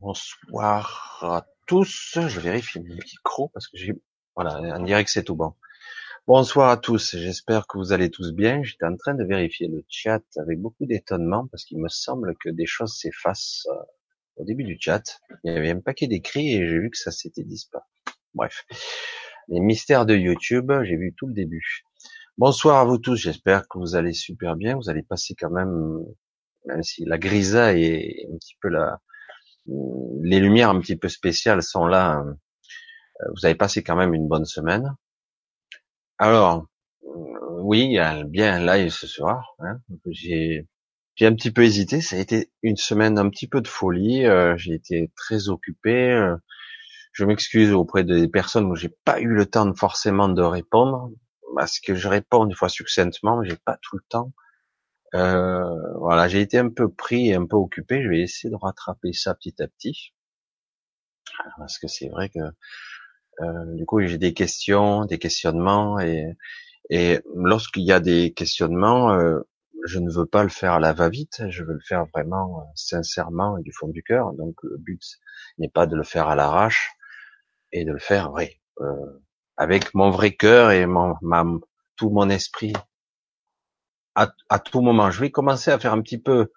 Bonsoir à tous. Je vérifie mon micro parce que j'ai, voilà, dirait que c'est tout bon. Bonsoir à tous. J'espère que vous allez tous bien. J'étais en train de vérifier le chat avec beaucoup d'étonnement parce qu'il me semble que des choses s'effacent euh, au début du chat. Il y avait un paquet d'écrits et j'ai vu que ça s'était disparu. Bref. Les mystères de YouTube, j'ai vu tout le début. Bonsoir à vous tous. J'espère que vous allez super bien. Vous allez passer quand même, même si la grisaille est un petit peu la, les lumières un petit peu spéciales sont là. Hein. Euh, vous avez passé quand même une bonne semaine. Alors, euh, oui, il y a bien un live ce soir. Hein. J'ai un petit peu hésité. Ça a été une semaine un petit peu de folie. Euh, j'ai été très occupé. je m'excuse auprès des personnes où j'ai pas eu le temps forcément de répondre, parce que je réponds des fois succinctement, mais j'ai pas tout le temps. Euh, voilà, j'ai été un peu pris et un peu occupé. Je vais essayer de rattraper ça petit à petit, parce que c'est vrai que euh, du coup j'ai des questions, des questionnements, et, et lorsqu'il y a des questionnements, euh, je ne veux pas le faire à la va-vite. Je veux le faire vraiment euh, sincèrement et du fond du cœur. Donc le but n'est pas de le faire à l'arrache et de le faire vrai, euh, avec mon vrai cœur et mon, ma, tout mon esprit à, tout moment. Je vais commencer à faire un petit peu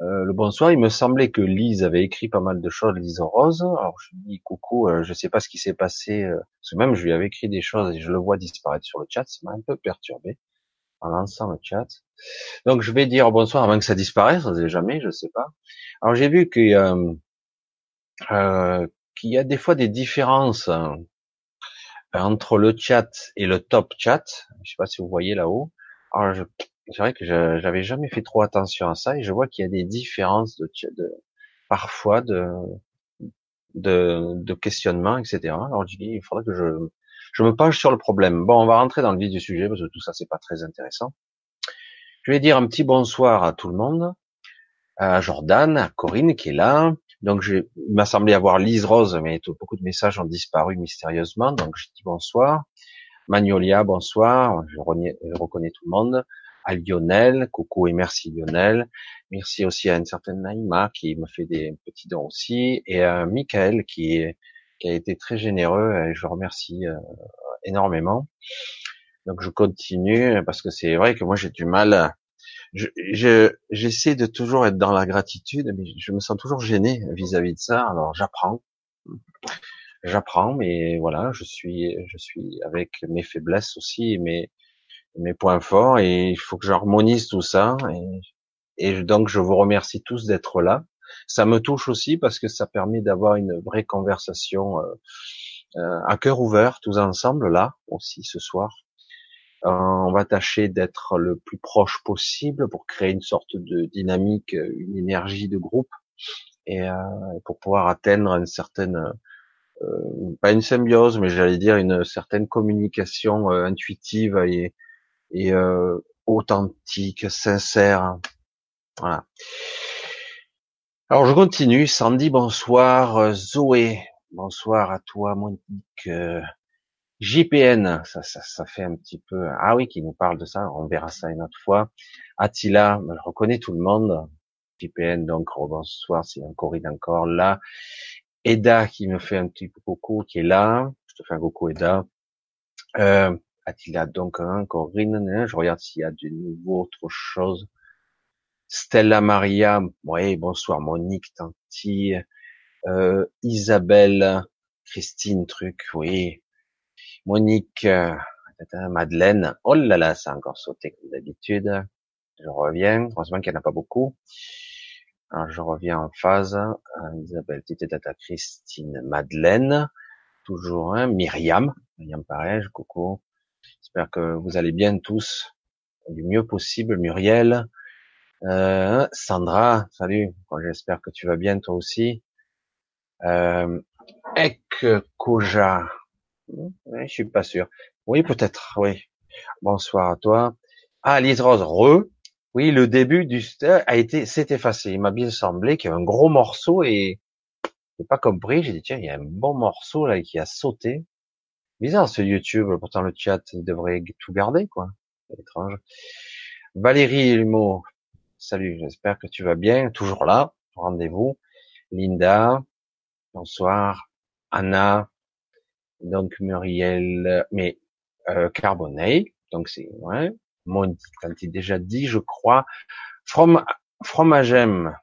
euh, le bonsoir. Il me semblait que Lise avait écrit pas mal de choses, Lise Rose. Alors je lui dis coucou, euh, je sais pas ce qui s'est passé, euh, parce que même je lui avais écrit des choses et je le vois disparaître sur le chat, ça m'a un peu perturbé en lançant le chat. Donc je vais dire bonsoir avant que ça disparaisse, on sait jamais, je sais pas. Alors j'ai vu qu'il euh, qu'il y a des fois des différences entre le chat et le top chat. Je sais pas si vous voyez là-haut. Alors, c'est vrai que j'avais jamais fait trop attention à ça et je vois qu'il y a des différences de, de parfois de, de, de questionnement, etc. Alors, je dis, il faudrait que je, je me penche sur le problème. Bon, on va rentrer dans le vif du sujet parce que tout ça, c'est pas très intéressant. Je vais dire un petit bonsoir à tout le monde, à Jordan, à Corinne qui est là. Donc, je, il m'a semblé avoir Lise Rose, mais beaucoup de messages ont disparu mystérieusement. Donc, je dis bonsoir. Magnolia, bonsoir. Je, reconnais tout le monde. À Lionel, coucou et merci Lionel. Merci aussi à une certaine Naïma qui me fait des petits dons aussi. Et à Michael qui, qui a été très généreux et je remercie euh, énormément. Donc je continue parce que c'est vrai que moi j'ai du mal. Je, j'essaie de toujours être dans la gratitude, mais je me sens toujours gêné vis-à-vis de ça. Alors j'apprends j'apprends, mais voilà, je suis, je suis avec mes faiblesses aussi, mes, mes points forts, et il faut que j'harmonise tout ça. Et, et donc, je vous remercie tous d'être là. Ça me touche aussi parce que ça permet d'avoir une vraie conversation euh, euh à cœur ouvert, tous ensemble là aussi ce soir. Euh, on va tâcher d'être le plus proche possible pour créer une sorte de dynamique, une énergie de groupe et euh, pour pouvoir atteindre une certaine pas une symbiose, mais j'allais dire une certaine communication euh, intuitive et, et euh, authentique, sincère. Voilà. Alors je continue. Sandy, bonsoir. Zoé, bonsoir à toi, Monique. JPN, ça, ça, ça fait un petit peu. Ah oui, qui nous parle de ça. On verra ça une autre fois. Attila, je reconnais tout le monde. JPN, donc bonsoir, c'est encore encore là. Eda qui me fait un petit coucou, qui est là. Je te fais un coucou, Eda. Euh, a donc un Corinne, je regarde s'il y a de nouveau autre chose. Stella Maria, oui, bonsoir Monique, Tanti, euh, Isabelle, Christine, truc, oui. Monique, euh, Madeleine, oh là là, ça a encore sauté comme d'habitude. Je reviens, heureusement qu'il n'y en a pas beaucoup. Alors, je reviens en phase. Euh, Isabelle, Tata, Christine, Madeleine, toujours un, Myriam, Myriam pareil, coucou. J'espère que vous allez bien tous, du mieux possible. Muriel, euh, Sandra, salut. J'espère que tu vas bien toi aussi. Euh, Ek Koja, je suis pas sûr. Oui, peut-être, oui. Bonsoir à toi. Ah, Rose, re. Oui, le début du a été, s'est effacé. Il m'a bien semblé qu'il y avait un gros morceau et j'ai pas compris. J'ai dit tiens, il y a un bon morceau là qui a sauté. Bizarre ce YouTube. Pourtant le chat il devrait tout garder quoi. Étrange. Valérie Elmo, salut. J'espère que tu vas bien. Toujours là. Rendez-vous. Linda, bonsoir. Anna, donc Muriel, mais euh, Carbonate, donc c'est ouais. Mon, quand tu déjà dit, je crois. From Fromagem,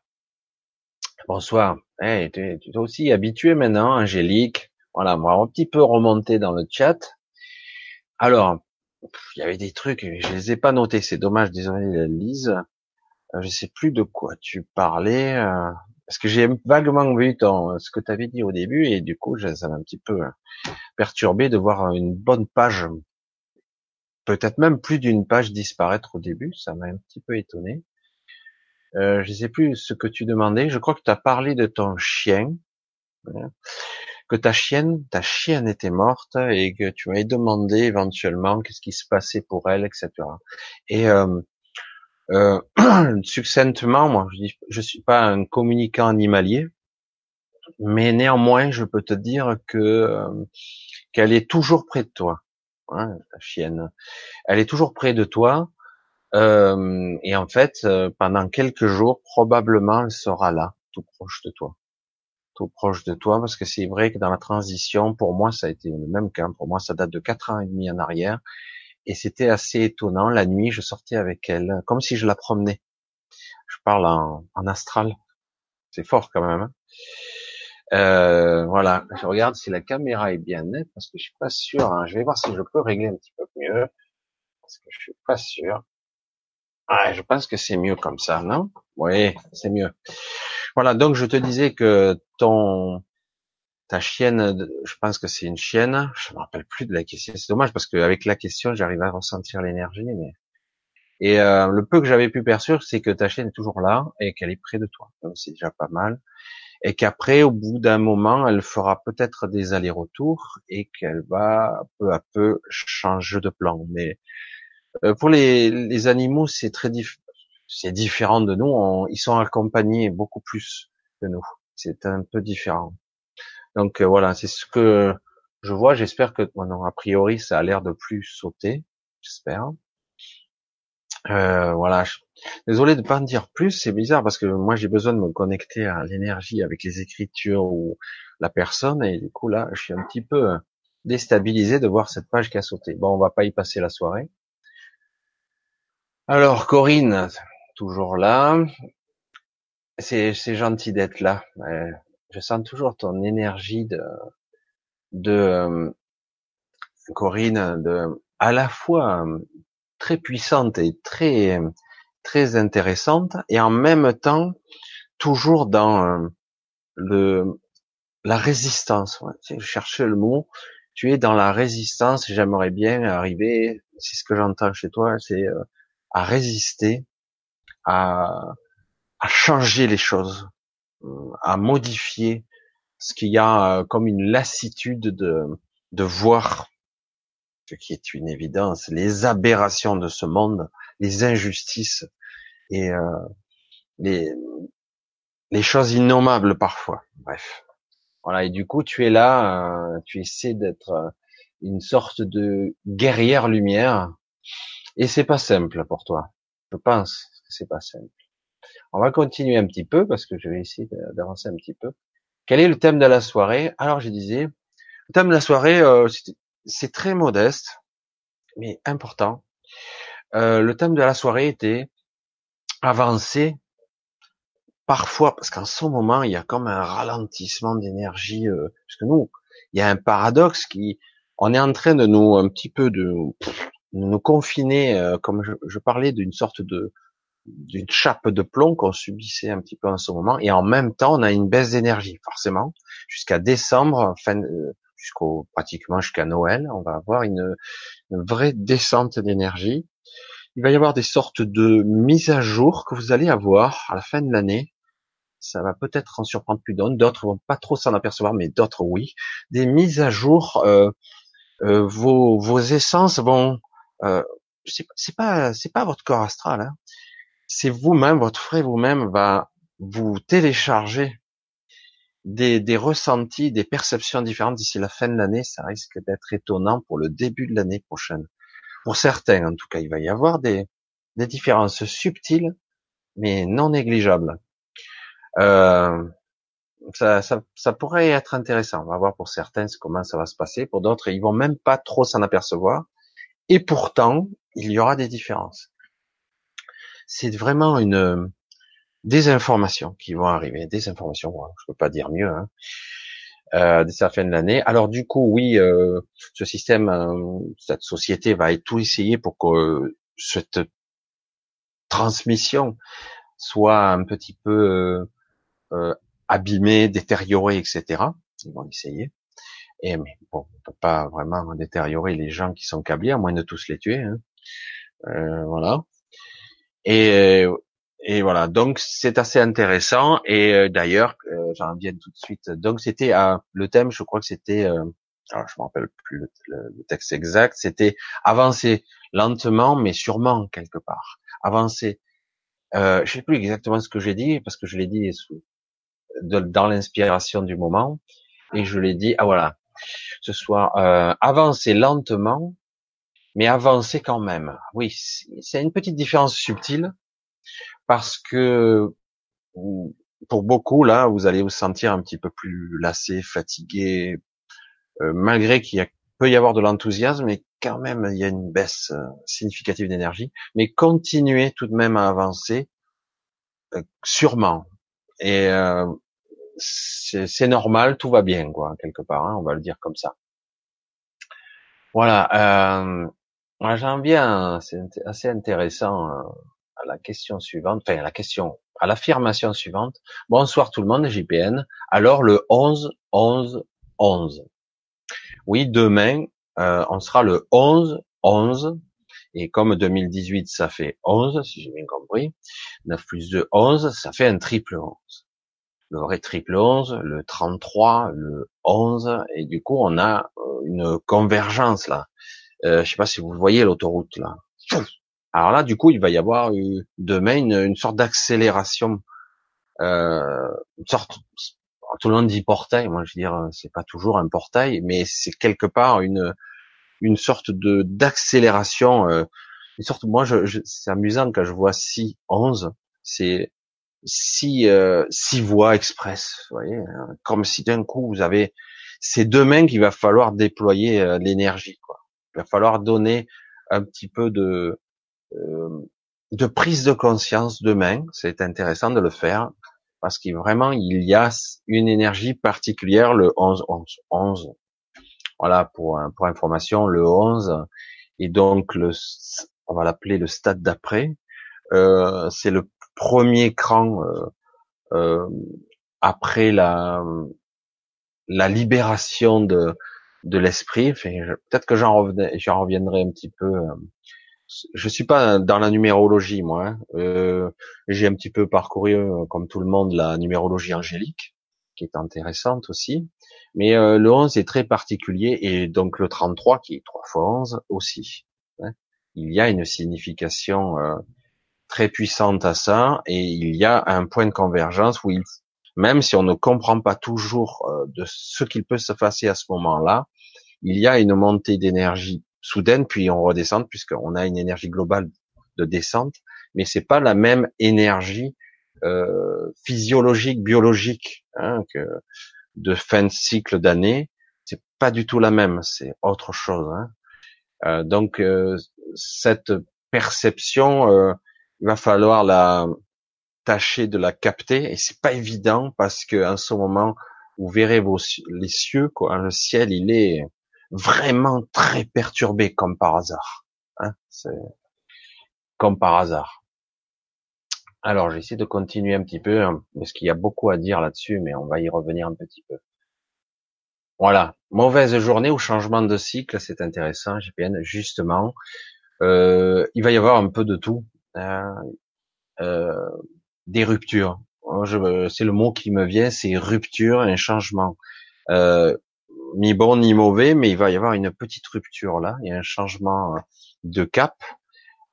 bonsoir. Hey, tu es aussi habitué maintenant, Angélique. Voilà, moi un petit peu remonté dans le chat. Alors, il y avait des trucs, je les ai pas notés, c'est dommage, désolé Lise. Euh, je sais plus de quoi tu parlais, euh, parce que j'ai vaguement vu ton, ce que tu avais dit au début, et du coup, ça m'a un petit peu perturbé de voir une bonne page, peut-être même plus d'une page disparaître au début, ça m'a un petit peu étonné. Euh, je sais plus ce que tu demandais, je crois que tu as parlé de ton chien, que ta chienne, ta chienne était morte et que tu m'avais demandé éventuellement qu'est-ce qui se passait pour elle, etc. Et euh, euh, succinctement, moi, je dis, je suis pas un communicant animalier, mais néanmoins, je peux te dire que euh, qu'elle est toujours près de toi, hein, la chienne. Elle est toujours près de toi, euh, et en fait, euh, pendant quelques jours, probablement, elle sera là, tout proche de toi tout proche de toi, parce que c'est vrai que dans la transition, pour moi, ça a été le même cas. Pour moi, ça date de quatre ans et demi en arrière, et c'était assez étonnant. La nuit, je sortais avec elle, comme si je la promenais. Je parle en, en astral. C'est fort quand même. Hein. Euh, voilà, je regarde si la caméra est bien nette, parce que je suis pas sûr. Hein. Je vais voir si je peux régler un petit peu mieux, parce que je suis pas sûr. Ah, je pense que c'est mieux comme ça, non? Oui, c'est mieux. Voilà, donc je te disais que ton ta chienne, je pense que c'est une chienne. Je me rappelle plus de la question. C'est dommage parce qu'avec la question, j'arrive à ressentir l'énergie. Mais et euh, le peu que j'avais pu percevoir, c'est que ta chienne est toujours là et qu'elle est près de toi. Donc c'est déjà pas mal. Et qu'après, au bout d'un moment, elle fera peut-être des allers-retours et qu'elle va peu à peu changer de plan. Mais euh, pour les, les animaux, c'est très difficile c'est différent de nous. ils sont accompagnés beaucoup plus que nous. C'est un peu différent. Donc euh, voilà, c'est ce que je vois. J'espère que maintenant, a priori, ça a l'air de plus sauter. J'espère. Euh, voilà. Désolé de pas en dire plus. C'est bizarre parce que moi, j'ai besoin de me connecter à l'énergie avec les écritures ou la personne. Et du coup, là, je suis un petit peu déstabilisé de voir cette page qui a sauté. Bon, on va pas y passer la soirée. Alors, Corinne, toujours là. C'est, gentil d'être là. Je sens toujours ton énergie de, de euh, Corinne, de à la fois euh, très puissante et très très intéressante, et en même temps toujours dans euh, le la résistance. Je cherchais le mot. Tu es dans la résistance. J'aimerais bien arriver. C'est ce que j'entends chez toi, c'est à résister à, à changer les choses, à modifier ce qu'il y a euh, comme une lassitude de, de voir ce qui est une évidence, les aberrations de ce monde, les injustices et euh, les, les choses innommables parfois. Bref. Voilà, et du coup, tu es là, euh, tu essaies d'être euh, une sorte de guerrière lumière, et c'est pas simple pour toi. Je pense c'est pas simple. On va continuer un petit peu parce que je vais essayer d'avancer un petit peu. Quel est le thème de la soirée? Alors je disais, le thème de la soirée, euh, c'est très modeste, mais important. Euh, le thème de la soirée était avancer parfois, parce qu'en ce moment, il y a comme un ralentissement d'énergie, euh, parce que nous, il y a un paradoxe qui, on est en train de nous, un petit peu de, nous confiner, euh, comme je, je parlais d'une sorte de, d'une chape de plomb qu'on subissait un petit peu en ce moment, et en même temps, on a une baisse d'énergie, forcément, jusqu'à décembre, fin, jusqu'au pratiquement jusqu'à Noël, on va avoir une, vraie descente d'énergie. Il va y avoir des sortes de mises à jour que vous allez avoir à la fin de l'année. Ça va peut-être en surprendre plus d'un, d'autres vont pas trop s'en apercevoir, mais d'autres oui. Des mises à jour, euh, euh, vos, vos essences vont, euh, c'est pas, c'est pas votre corps astral, hein c'est vous-même, votre frère vous-même va vous télécharger des, des ressentis, des perceptions différentes d'ici la fin de l'année. Ça risque d'être étonnant pour le début de l'année prochaine. Pour certains, en tout cas, il va y avoir des, des différences subtiles, mais non négligeables. Euh, ça, ça, ça, pourrait être intéressant. On va voir pour certains comment ça va se passer. Pour d'autres, ils vont même pas trop s'en apercevoir. Et pourtant, il y aura des différences. C'est vraiment une des informations qui vont arriver, des informations. Je peux pas dire mieux. Hein. Euh, dès la fin de l'année. Alors du coup, oui, euh, ce système, euh, cette société va tout essayer pour que cette transmission soit un petit peu euh, abîmée, détériorée, etc. Ils vont essayer. Et mais bon, on peut pas vraiment détériorer les gens qui sont câblés, à moins de tous les tuer. Hein. Euh, voilà. Et, et voilà. Donc c'est assez intéressant. Et euh, d'ailleurs, euh, j'en viens tout de suite. Donc c'était le thème, je crois que c'était. Euh, alors je me rappelle plus le, le texte exact. C'était avancer lentement, mais sûrement quelque part. Avancer. Euh, je sais plus exactement ce que j'ai dit parce que je l'ai dit sous, dans l'inspiration du moment et je l'ai dit. Ah voilà, ce soir, euh, avancer lentement, mais avancer quand même. Oui, c'est une petite différence subtile parce que pour beaucoup là, vous allez vous sentir un petit peu plus lassé, fatigué, euh, malgré qu'il peut y avoir de l'enthousiasme, mais quand même il y a une baisse euh, significative d'énergie. Mais continuez tout de même à avancer, euh, sûrement. Et c'est normal, tout va bien, quoi, quelque part. Hein, on va le dire comme ça. Voilà. Euh, J'en viens, c'est assez intéressant euh, à la question suivante, enfin à la question, à l'affirmation suivante. Bonsoir tout le monde, JPN. Alors le 11, 11, 11. Oui, demain, euh, on sera le 11, 11. Et comme 2018, ça fait 11, si j'ai bien compris. 9 plus 2, 11, ça fait un triple 11 le vrai triple 11, le 33, le 11, et du coup on a euh, une convergence là. Euh, je sais pas si vous voyez l'autoroute là. Alors là, du coup, il va y avoir demain une, une sorte d'accélération, euh, une sorte, tout le monde dit portail. Moi, je veux dire, c'est pas toujours un portail, mais c'est quelque part une une sorte de d'accélération, euh, une sorte. Moi, je, je c'est amusant quand je vois 6, 11, c'est six, euh, six voies express, vous voyez, hein. comme si d'un coup vous avez c'est demain qu'il va falloir déployer euh, l'énergie, quoi. Il va falloir donner un petit peu de euh, de prise de conscience demain. C'est intéressant de le faire parce qu'il vraiment il y a une énergie particulière le 11 11 11. Voilà pour pour information le 11 et donc le on va l'appeler le stade d'après. Euh, c'est le premier cran euh, euh, après la la libération de de l'esprit. Enfin, peut-être que j'en j'en reviendrai un petit peu. Euh, je suis pas dans la numérologie, moi. Hein. Euh, J'ai un petit peu parcouru, comme tout le monde, la numérologie angélique, qui est intéressante aussi. Mais euh, le 11 est très particulier, et donc le 33, qui est 3 fois 11, aussi. Hein. Il y a une signification euh, très puissante à ça, et il y a un point de convergence où même si on ne comprend pas toujours euh, de ce qu'il peut se passer à ce moment-là, il y a une montée d'énergie soudaine, puis on redescend puisqu'on a une énergie globale de descente, mais c'est pas la même énergie euh, physiologique, biologique hein, que de fin de cycle d'année. C'est pas du tout la même, c'est autre chose. Hein. Euh, donc euh, cette perception euh, il va falloir la tâcher de la capter et c'est pas évident parce que en ce moment vous verrez vos, les cieux quoi, le ciel il est vraiment très perturbé comme par hasard, hein, comme par hasard. Alors j'essaie de continuer un petit peu hein, parce qu'il y a beaucoup à dire là-dessus, mais on va y revenir un petit peu. Voilà, mauvaise journée ou changement de cycle, c'est intéressant, GPN. Justement, euh, il va y avoir un peu de tout. Euh, euh, des ruptures. C'est le mot qui me vient, c'est rupture, un changement. Euh, ni bon ni mauvais, mais il va y avoir une petite rupture là, il y a un changement de cap.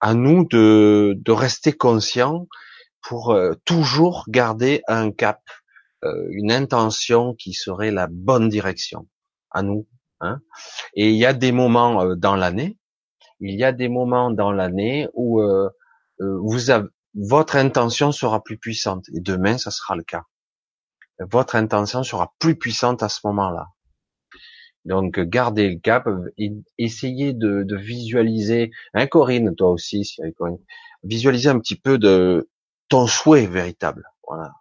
À nous de, de rester conscients pour toujours garder un cap, une intention qui serait la bonne direction. À nous. Hein. Et il y a des moments dans l'année, il y a des moments dans l'année où euh, euh, vous avez, votre intention sera plus puissante. Et demain, ça sera le cas. votre intention sera plus puissante à ce moment-là. Donc gardez le cap, essayez de, de visualiser, hein Corinne, toi aussi, si Corinne, visualiser un petit peu de ton souhait véritable. Voilà.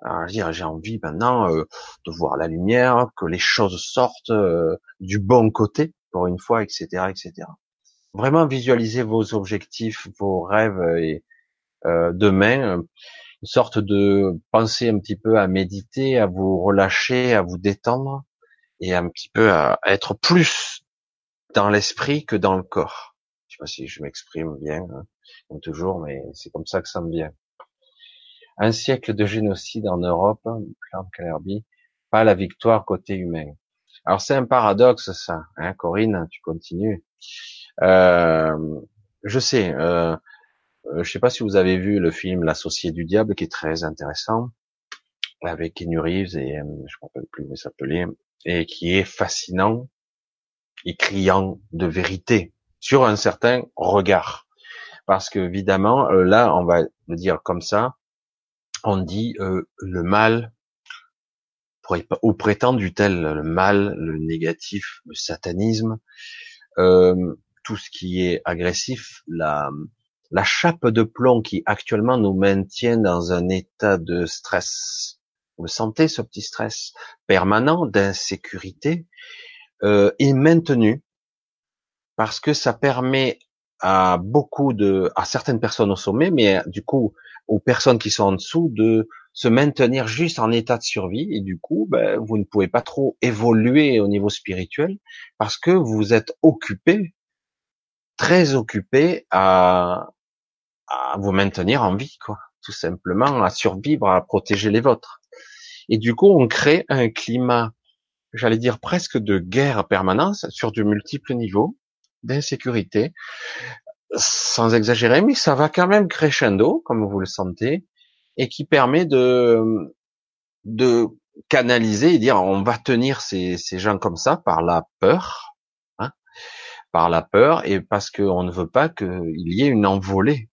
Alors, dire, j'ai envie maintenant euh, de voir la lumière, que les choses sortent euh, du bon côté, pour une fois, etc., etc. Vraiment visualiser vos objectifs, vos rêves et euh, demain, une sorte de penser un petit peu à méditer, à vous relâcher, à vous détendre et un petit peu à être plus dans l'esprit que dans le corps. Je sais pas si je m'exprime bien, hein, comme toujours, mais c'est comme ça que ça me vient. Un siècle de génocide en Europe, pas la victoire côté humain. Alors c'est un paradoxe ça, hein, Corinne, tu continues. Euh, je sais, euh, je sais pas si vous avez vu le film L'associé du diable, qui est très intéressant, avec Keanu Reeves et euh, je ne me rappelle plus comment il s'appelait, et qui est fascinant et criant de vérité sur un certain regard. Parce que évidemment, euh, là, on va le dire comme ça, on dit euh, le mal, ou prétendu tel le mal, le négatif, le satanisme, euh, tout ce qui est agressif, la, la chape de plomb qui actuellement nous maintient dans un état de stress. Vous sentez, ce petit stress permanent d'insécurité euh, est maintenu parce que ça permet à beaucoup de, à certaines personnes au sommet, mais du coup aux personnes qui sont en dessous de se maintenir juste en état de survie et du coup ben, vous ne pouvez pas trop évoluer au niveau spirituel parce que vous êtes occupé très occupé à, à vous maintenir en vie quoi tout simplement à survivre à protéger les vôtres et du coup on crée un climat j'allais dire presque de guerre permanente sur de multiples niveaux d'insécurité. Sans exagérer, mais ça va quand même crescendo, comme vous le sentez, et qui permet de, de canaliser et dire on va tenir ces, ces gens comme ça par la peur, hein, par la peur, et parce qu'on ne veut pas qu'il y ait une envolée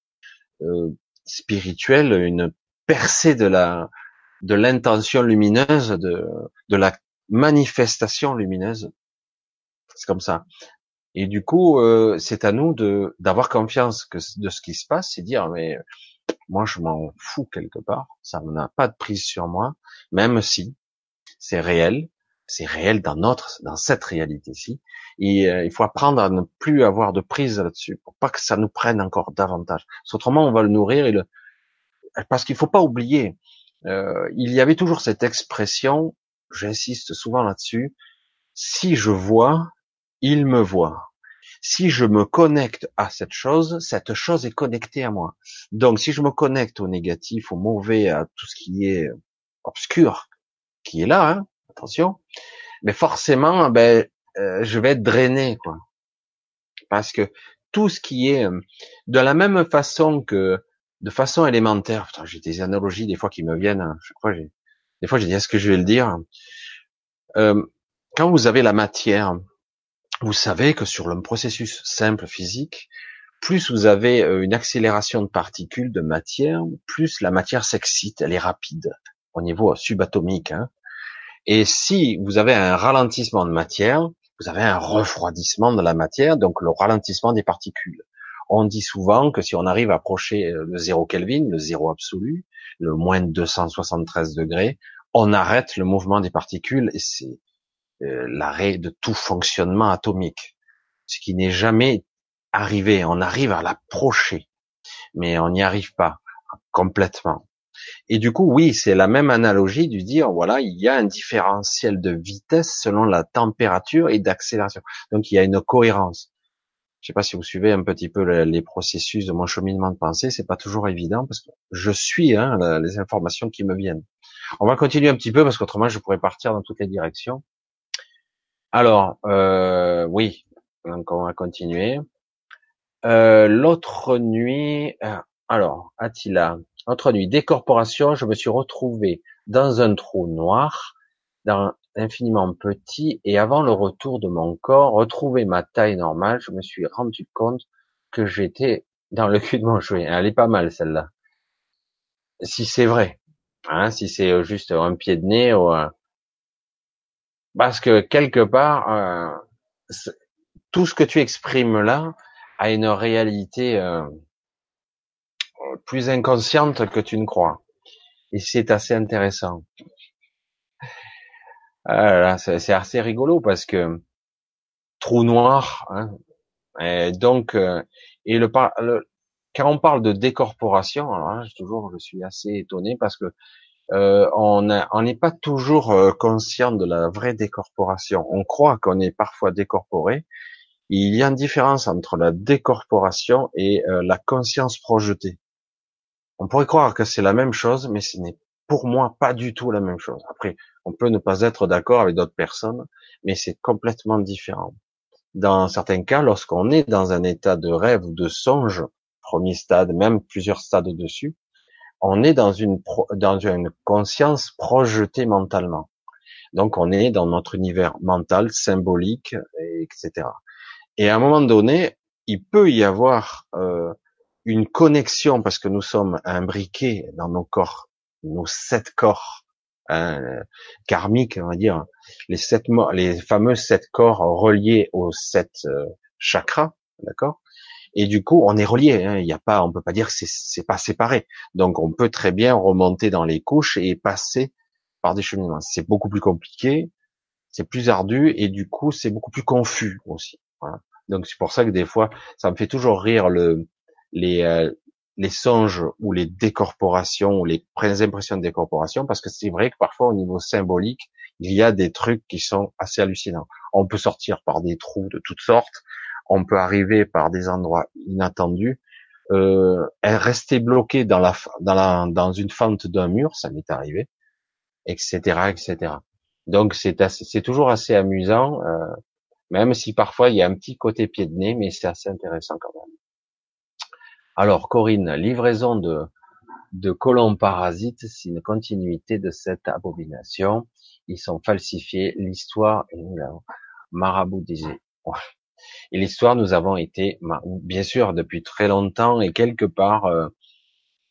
euh, spirituelle, une percée de la de l'intention lumineuse, de, de la manifestation lumineuse. C'est comme ça. Et du coup, euh, c'est à nous de d'avoir confiance que de ce qui se passe, et dire mais moi je m'en fous quelque part, ça n'a pas de prise sur moi, même si c'est réel, c'est réel dans notre dans cette réalité-ci. Et euh, il faut apprendre à ne plus avoir de prise là-dessus pour pas que ça nous prenne encore davantage. Autrement, on va le nourrir et le parce qu'il faut pas oublier, euh, il y avait toujours cette expression, j'insiste souvent là-dessus, si je vois, il me voit. Si je me connecte à cette chose, cette chose est connectée à moi. Donc, si je me connecte au négatif, au mauvais, à tout ce qui est obscur, qui est là, hein, attention, mais forcément, ben, euh, je vais être drainé, quoi. Parce que tout ce qui est euh, de la même façon que de façon élémentaire, j'ai des analogies des fois qui me viennent, hein, fois j'ai, des fois j'ai dit est-ce que je vais le dire? Euh, quand vous avez la matière, vous savez que sur le processus simple physique, plus vous avez euh, une accélération de particules de matière, plus la matière s'excite, elle est rapide au niveau subatomique. Hein. Et si vous avez un ralentissement de matière, vous avez un refroidissement de la matière, donc le ralentissement des particules. On dit souvent que si on arrive à approcher euh, le zéro Kelvin, le zéro absolu, le moins de 273 degrés, on arrête le mouvement des particules et c'est euh, l'arrêt de tout fonctionnement atomique, ce qui n'est jamais arrivé. On arrive à l'approcher, mais on n'y arrive pas complètement. Et du coup, oui, c'est la même analogie du dire, voilà, il y a un différentiel de vitesse selon la température et d'accélération. Donc, il y a une cohérence. Je sais pas si vous suivez un petit peu les processus de mon cheminement de pensée, c'est pas toujours évident parce que je suis hein, les informations qui me viennent. On va continuer un petit peu parce qu'autrement je pourrais partir dans toutes les directions. Alors, euh, oui, donc on va continuer. Euh, l'autre nuit, euh, alors, Attila, l'autre nuit, décorporation, je me suis retrouvé dans un trou noir, dans infiniment petit, et avant le retour de mon corps, retrouver ma taille normale, je me suis rendu compte que j'étais dans le cul de mon chouette. Elle est pas mal celle-là. Si c'est vrai, Hein, si c'est euh, juste un pied de nez, ou, parce que quelque part, euh, tout ce que tu exprimes là a une réalité euh, plus inconsciente que tu ne crois. Et c'est assez intéressant. Ah c'est assez rigolo parce que trou noir. Hein, et donc, euh, et le, quand on parle de décorporation, alors là, toujours, je suis assez étonné parce que euh, on n'est pas toujours euh, conscient de la vraie décorporation. On croit qu'on est parfois décorporé. Il y a une différence entre la décorporation et euh, la conscience projetée. On pourrait croire que c'est la même chose, mais ce n'est pour moi pas du tout la même chose. Après, on peut ne pas être d'accord avec d'autres personnes, mais c'est complètement différent. Dans certains cas, lorsqu'on est dans un état de rêve ou de songe, premier stade, même plusieurs stades dessus, on est dans une, dans conscience projetée mentalement. Donc on est dans notre univers mental, symbolique, etc. Et à un moment donné, il peut y avoir euh, une connexion parce que nous sommes imbriqués dans nos corps, nos sept corps hein, karmiques, on va dire, les sept, les fameux sept corps reliés aux sept euh, chakras, d'accord? Et du coup, on est relié. Hein. Il n'y a pas, on peut pas dire que c'est pas séparé. Donc, on peut très bien remonter dans les couches et passer par des cheminements. C'est beaucoup plus compliqué, c'est plus ardu et du coup, c'est beaucoup plus confus aussi. Donc, c'est pour ça que des fois, ça me fait toujours rire le, les, euh, les songes ou les décorporations ou les impressions de décorporation parce que c'est vrai que parfois au niveau symbolique, il y a des trucs qui sont assez hallucinants. On peut sortir par des trous de toutes sortes on peut arriver par des endroits inattendus, euh, rester bloqué dans la, dans la, dans une fente d'un mur, ça m'est arrivé, etc., etc. Donc c'est c'est toujours assez amusant, euh, même si parfois il y a un petit côté pied de nez, mais c'est assez intéressant quand même. Alors Corinne, livraison de de colons parasites, c'est une continuité de cette abomination. Ils sont falsifiés. L'histoire est marabout disait. Et l'histoire, nous avons été, bien sûr, depuis très longtemps et quelque part, euh,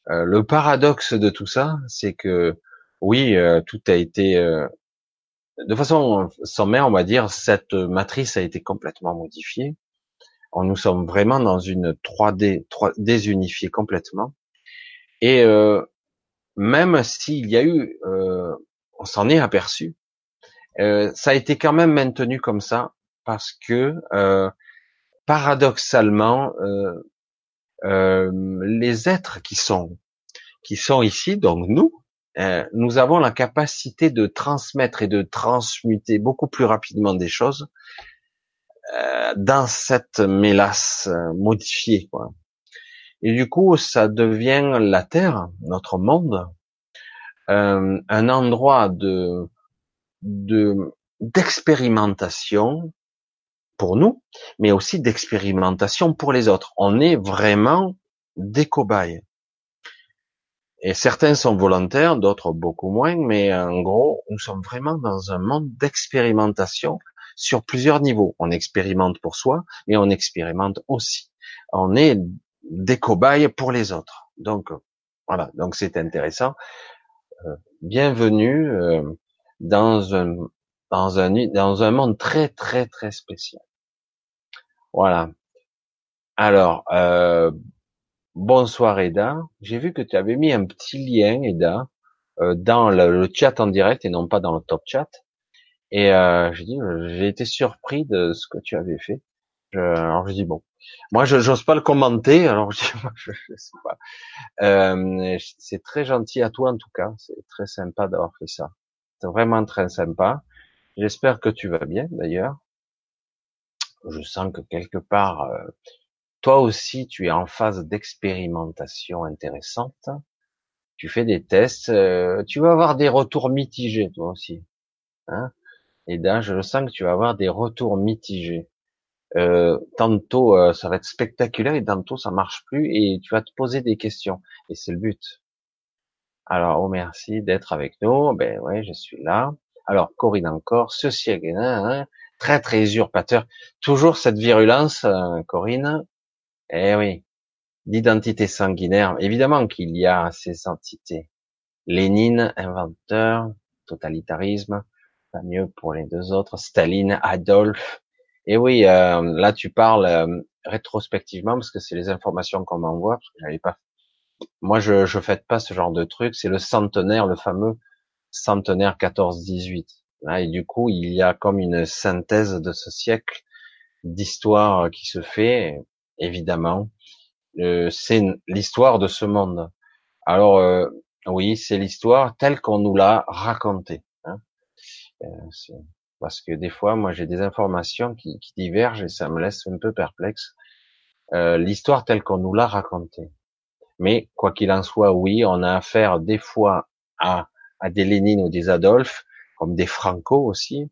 euh, le paradoxe de tout ça, c'est que oui, euh, tout a été, de façon sommaire, on va dire, cette matrice a été complètement modifiée. On, nous sommes vraiment dans une 3D, 3, désunifiée complètement. Et même s'il y a eu, on s'en est aperçu, ça a été quand même maintenu comme ça parce que euh, paradoxalement, euh, euh, les êtres qui sont qui sont ici, donc nous, nous avons la capacité de transmettre et de transmuter beaucoup plus rapidement des choses dans cette mélasse modifiée. Quoi. Et du coup, ça devient la Terre, notre monde, un endroit de d'expérimentation pour nous, mais aussi d'expérimentation pour les autres. On est vraiment des cobayes. Et certains sont volontaires, d'autres beaucoup moins, mais en gros, nous sommes vraiment dans un monde d'expérimentation sur plusieurs niveaux. On expérimente pour soi, mais on expérimente aussi. On est des cobayes pour les autres. Donc voilà, donc c'est intéressant. Euh, bienvenue euh, dans un dans un dans un monde très très très spécial. Voilà. Alors, euh, bonsoir Eda. J'ai vu que tu avais mis un petit lien, Eda, dans le, chat en direct et non pas dans le top chat. Et euh, j'ai dit, j'ai été surpris de ce que tu avais fait. Je, alors je dis bon, moi je n'ose pas le commenter, alors je, je, je sais pas. Euh, c'est très gentil à toi en tout cas, c'est très sympa d'avoir fait ça. C'est vraiment très sympa. J'espère que tu vas bien d'ailleurs je sens que quelque part, euh, toi aussi, tu es en phase d'expérimentation intéressante. Tu fais des tests, euh, tu vas avoir des retours mitigés, toi aussi. Hein Et là, je sens que tu vas avoir des retours mitigés. Euh, tantôt, euh, ça va être spectaculaire et tantôt, ça marche plus et tu vas te poser des questions. Et c'est le but. Alors, oh merci d'être avec nous. Ben ouais, je suis là. Alors, Corinne encore, ceci est hein, très très usurpateur. Toujours cette virulence, euh, Corinne. Eh oui, l'identité sanguinaire. Évidemment qu'il y a ces entités. Lénine, inventeur, totalitarisme, pas mieux pour les deux autres, Staline, Adolphe. Et oui, euh, là tu parles euh, rétrospectivement parce que c'est les informations qu'on m'envoie j'avais pas. Moi, je je fais pas ce genre de truc. C'est le centenaire, le fameux centenaire 14-18. Et du coup, il y a comme une synthèse de ce siècle d'histoire qui se fait, évidemment. Euh, c'est l'histoire de ce monde. Alors, euh, oui, c'est l'histoire telle qu'on nous l'a racontée. Euh, parce que des fois, moi, j'ai des informations qui, qui, divergent et ça me laisse un peu perplexe. Euh, l'histoire telle qu'on nous l'a racontée. Mais quoi qu'il en soit, oui, on a affaire des fois à, à des Lénine ou des Adolphe, comme des Franco aussi,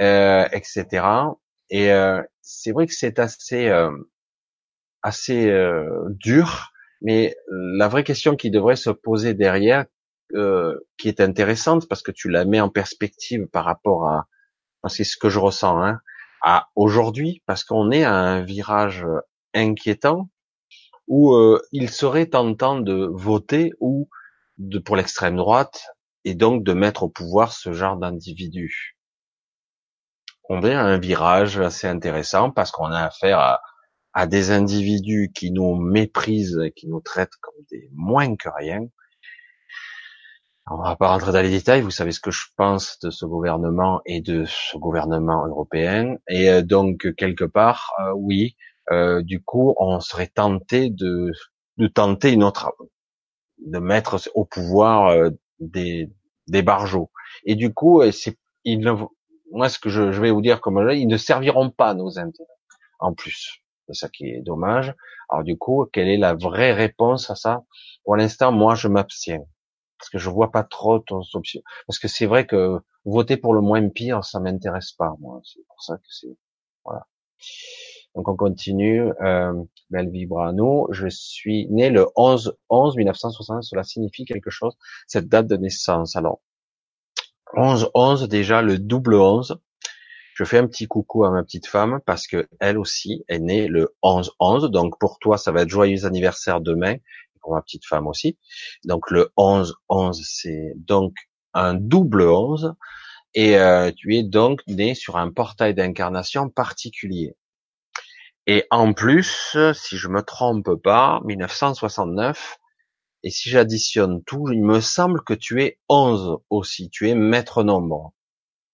euh, etc. Et euh, c'est vrai que c'est assez euh, assez euh, dur, mais la vraie question qui devrait se poser derrière, euh, qui est intéressante parce que tu la mets en perspective par rapport à, c'est ce que je ressens, hein, à aujourd'hui, parce qu'on est à un virage inquiétant où euh, il serait tentant de voter ou de pour l'extrême droite et donc de mettre au pouvoir ce genre d'individus on est à un virage assez intéressant parce qu'on a affaire à, des individus qui nous méprisent, et qui nous traitent comme des moins que rien. On va pas rentrer dans les détails. Vous savez ce que je pense de ce gouvernement et de ce gouvernement européen. Et euh, donc quelque part, euh, oui, euh, du coup, on serait tenté de, de tenter une autre, de mettre au pouvoir des, des barjots. Et du coup, c'est, il moi, ce que je, vais vous dire comme là, ils ne serviront pas nos intérêts. En plus, c'est ça qui est dommage. Alors du coup, quelle est la vraie réponse à ça? Pour l'instant, moi, je m'abstiens parce que je vois pas trop ton option. Parce que c'est vrai que voter pour le moins pire, ça m'intéresse pas. Moi, c'est pour ça que c'est voilà. Donc on continue. Euh, Belle Vibrano, je suis né le 11 11 1960. Cela signifie quelque chose cette date de naissance. Alors 11, 11 déjà, le double 11. Je fais un petit coucou à ma petite femme parce que elle aussi est née le 11, 11. Donc pour toi, ça va être joyeux anniversaire demain. Ma petite femme aussi. Donc le 11, 11, c'est donc un double 11. Et euh, tu es donc né sur un portail d'incarnation particulier. Et en plus, si je me trompe pas, 1969, et si j'additionne tout, il me semble que tu es 11 aussi. Tu es maître nombre.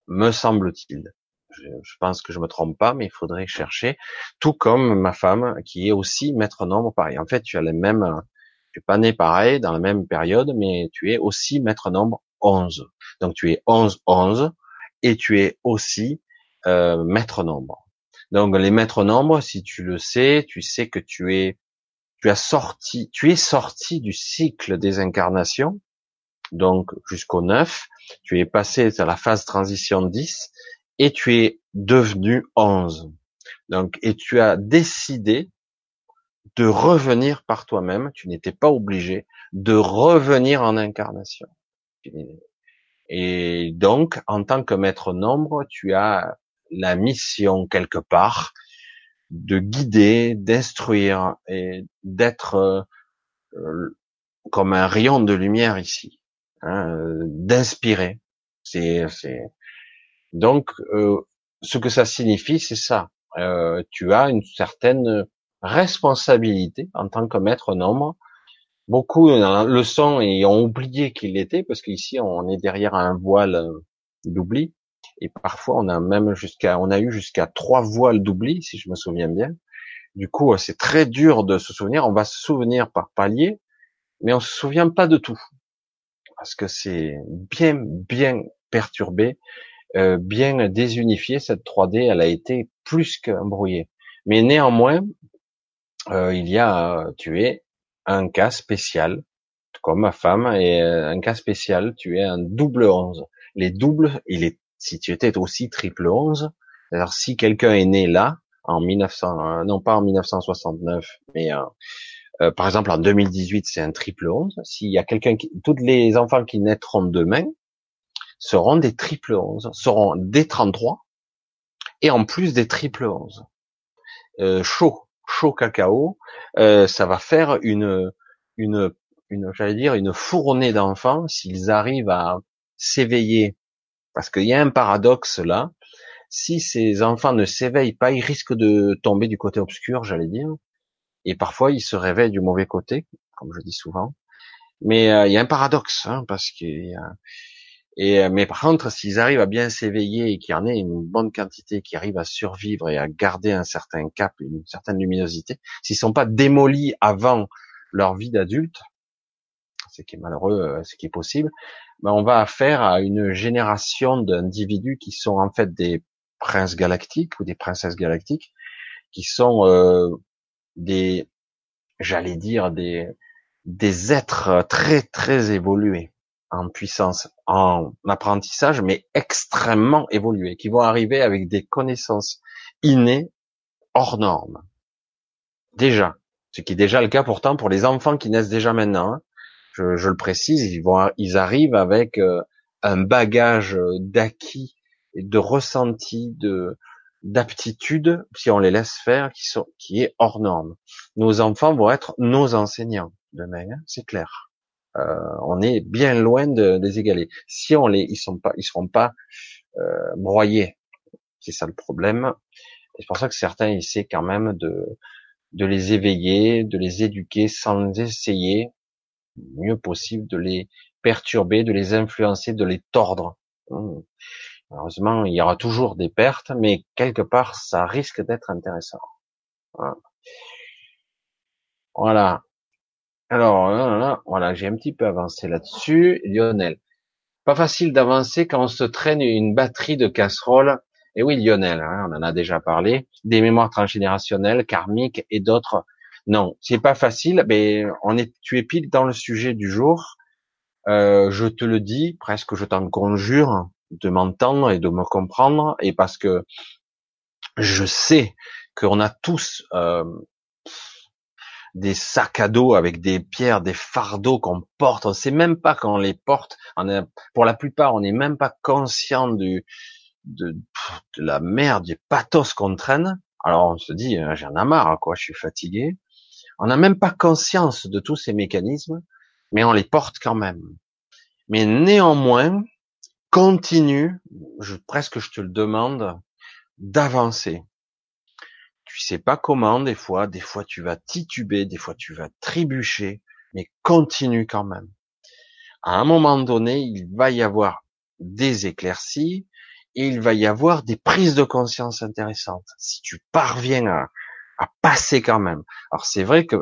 Me semble-t-il. Je, pense que je me trompe pas, mais il faudrait chercher. Tout comme ma femme, qui est aussi maître nombre pareil. En fait, tu as les mêmes, tu es pas né pareil dans la même période, mais tu es aussi maître nombre 11. Donc tu es 11, 11, et tu es aussi euh, maître nombre. Donc les maîtres nombres, si tu le sais, tu sais que tu es tu as sorti, tu es sorti du cycle des incarnations, donc jusqu'au 9, tu es passé à la phase transition 10, et tu es devenu 11. Donc, et tu as décidé de revenir par toi-même, tu n'étais pas obligé de revenir en incarnation. Et donc, en tant que maître nombre, tu as la mission quelque part de guider, d'instruire et d'être euh, euh, comme un rayon de lumière ici, hein, d'inspirer. C'est, donc euh, ce que ça signifie, c'est ça. tu as une certaine responsabilité en tant que maître nombre. Beaucoup le sont et ont oublié qu'il l'était parce qu'ici on est derrière un voile d'oubli et parfois on a même jusqu'à, on a eu jusqu'à trois voiles d'oubli, si je me souviens bien. Du coup, c'est très dur de se souvenir. On va se souvenir par palier, mais on se souvient pas de tout parce que c'est bien, bien perturbé, euh, bien désunifié. Cette 3D, elle a été plus qu'embrouillée. Mais néanmoins, euh, il y a, tu es un cas spécial, comme ma femme, et euh, un cas spécial, tu es un double 11. Les doubles, il est si tu étais aussi triple 11, alors si quelqu'un est né là, en 1900, euh, non pas en 1969, mais euh, euh, par exemple en 2018, c'est un triple 11. S'il y a quelqu'un qui, tous les enfants qui naîtront demain seront des triple 11, seront des 33 et en plus des triple 11. chaud, chaud cacao, ça va faire une une une, j'allais dire, une fournée d'enfants s'ils arrivent à s'éveiller. Parce qu'il y a un paradoxe là. Si ces enfants ne s'éveillent pas, ils risquent de tomber du côté obscur, j'allais dire. Et parfois, ils se réveillent du mauvais côté, comme je dis souvent. Mais euh, il y a un paradoxe, hein, parce qu'il et, euh, mais par contre, s'ils arrivent à bien s'éveiller et qu'il y en ait une bonne quantité qui arrivent à survivre et à garder un certain cap, une certaine luminosité, s'ils sont pas démolis avant leur vie d'adulte, ce qui est malheureux, euh, ce qui est possible, ben on va affaire à une génération d'individus qui sont en fait des princes galactiques ou des princesses galactiques, qui sont euh, des, j'allais dire des des êtres très très évolués en puissance, en apprentissage, mais extrêmement évolués, qui vont arriver avec des connaissances innées hors normes. Déjà, ce qui est déjà le cas pourtant pour les enfants qui naissent déjà maintenant. Hein. Je, je, le précise, ils vont, ils arrivent avec euh, un bagage d'acquis, de ressenti, de d'aptitude, si on les laisse faire, qui sont, qui est hors norme. Nos enfants vont être nos enseignants demain, hein, c'est clair. Euh, on est bien loin de, les égaler. Si on les, ils sont pas, ils seront pas euh, broyés. C'est ça le problème. C'est pour ça que certains essaient quand même de, de les éveiller, de les éduquer sans essayer, mieux possible, de les perturber, de les influencer, de les tordre. Hum. Heureusement, il y aura toujours des pertes, mais quelque part, ça risque d'être intéressant. Voilà. Alors, voilà, j'ai un petit peu avancé là-dessus. Lionel. Pas facile d'avancer quand on se traîne une batterie de casseroles. Et oui, Lionel, hein, on en a déjà parlé. Des mémoires transgénérationnelles, karmiques et d'autres. Non, c'est pas facile, mais on est, tu es pile dans le sujet du jour. Euh, je te le dis, presque je t'en conjure de m'entendre et de me comprendre, et parce que je sais qu'on a tous euh, des sacs à dos avec des pierres, des fardeaux qu'on porte. On sait même pas quand on les porte. Pour la plupart, on n'est même pas conscient du, de, de, la merde, du pathos qu'on traîne. Alors on se dit, euh, j'en ai marre, quoi, je suis fatigué. On n'a même pas conscience de tous ces mécanismes, mais on les porte quand même. Mais néanmoins, continue, je, presque je te le demande, d'avancer tu sais pas comment, des fois, des fois tu vas tituber, des fois tu vas trébucher, mais continue quand même. À un moment donné, il va y avoir des éclaircies et il va y avoir des prises de conscience intéressantes. Si tu parviens à, passer quand même. Alors c'est vrai que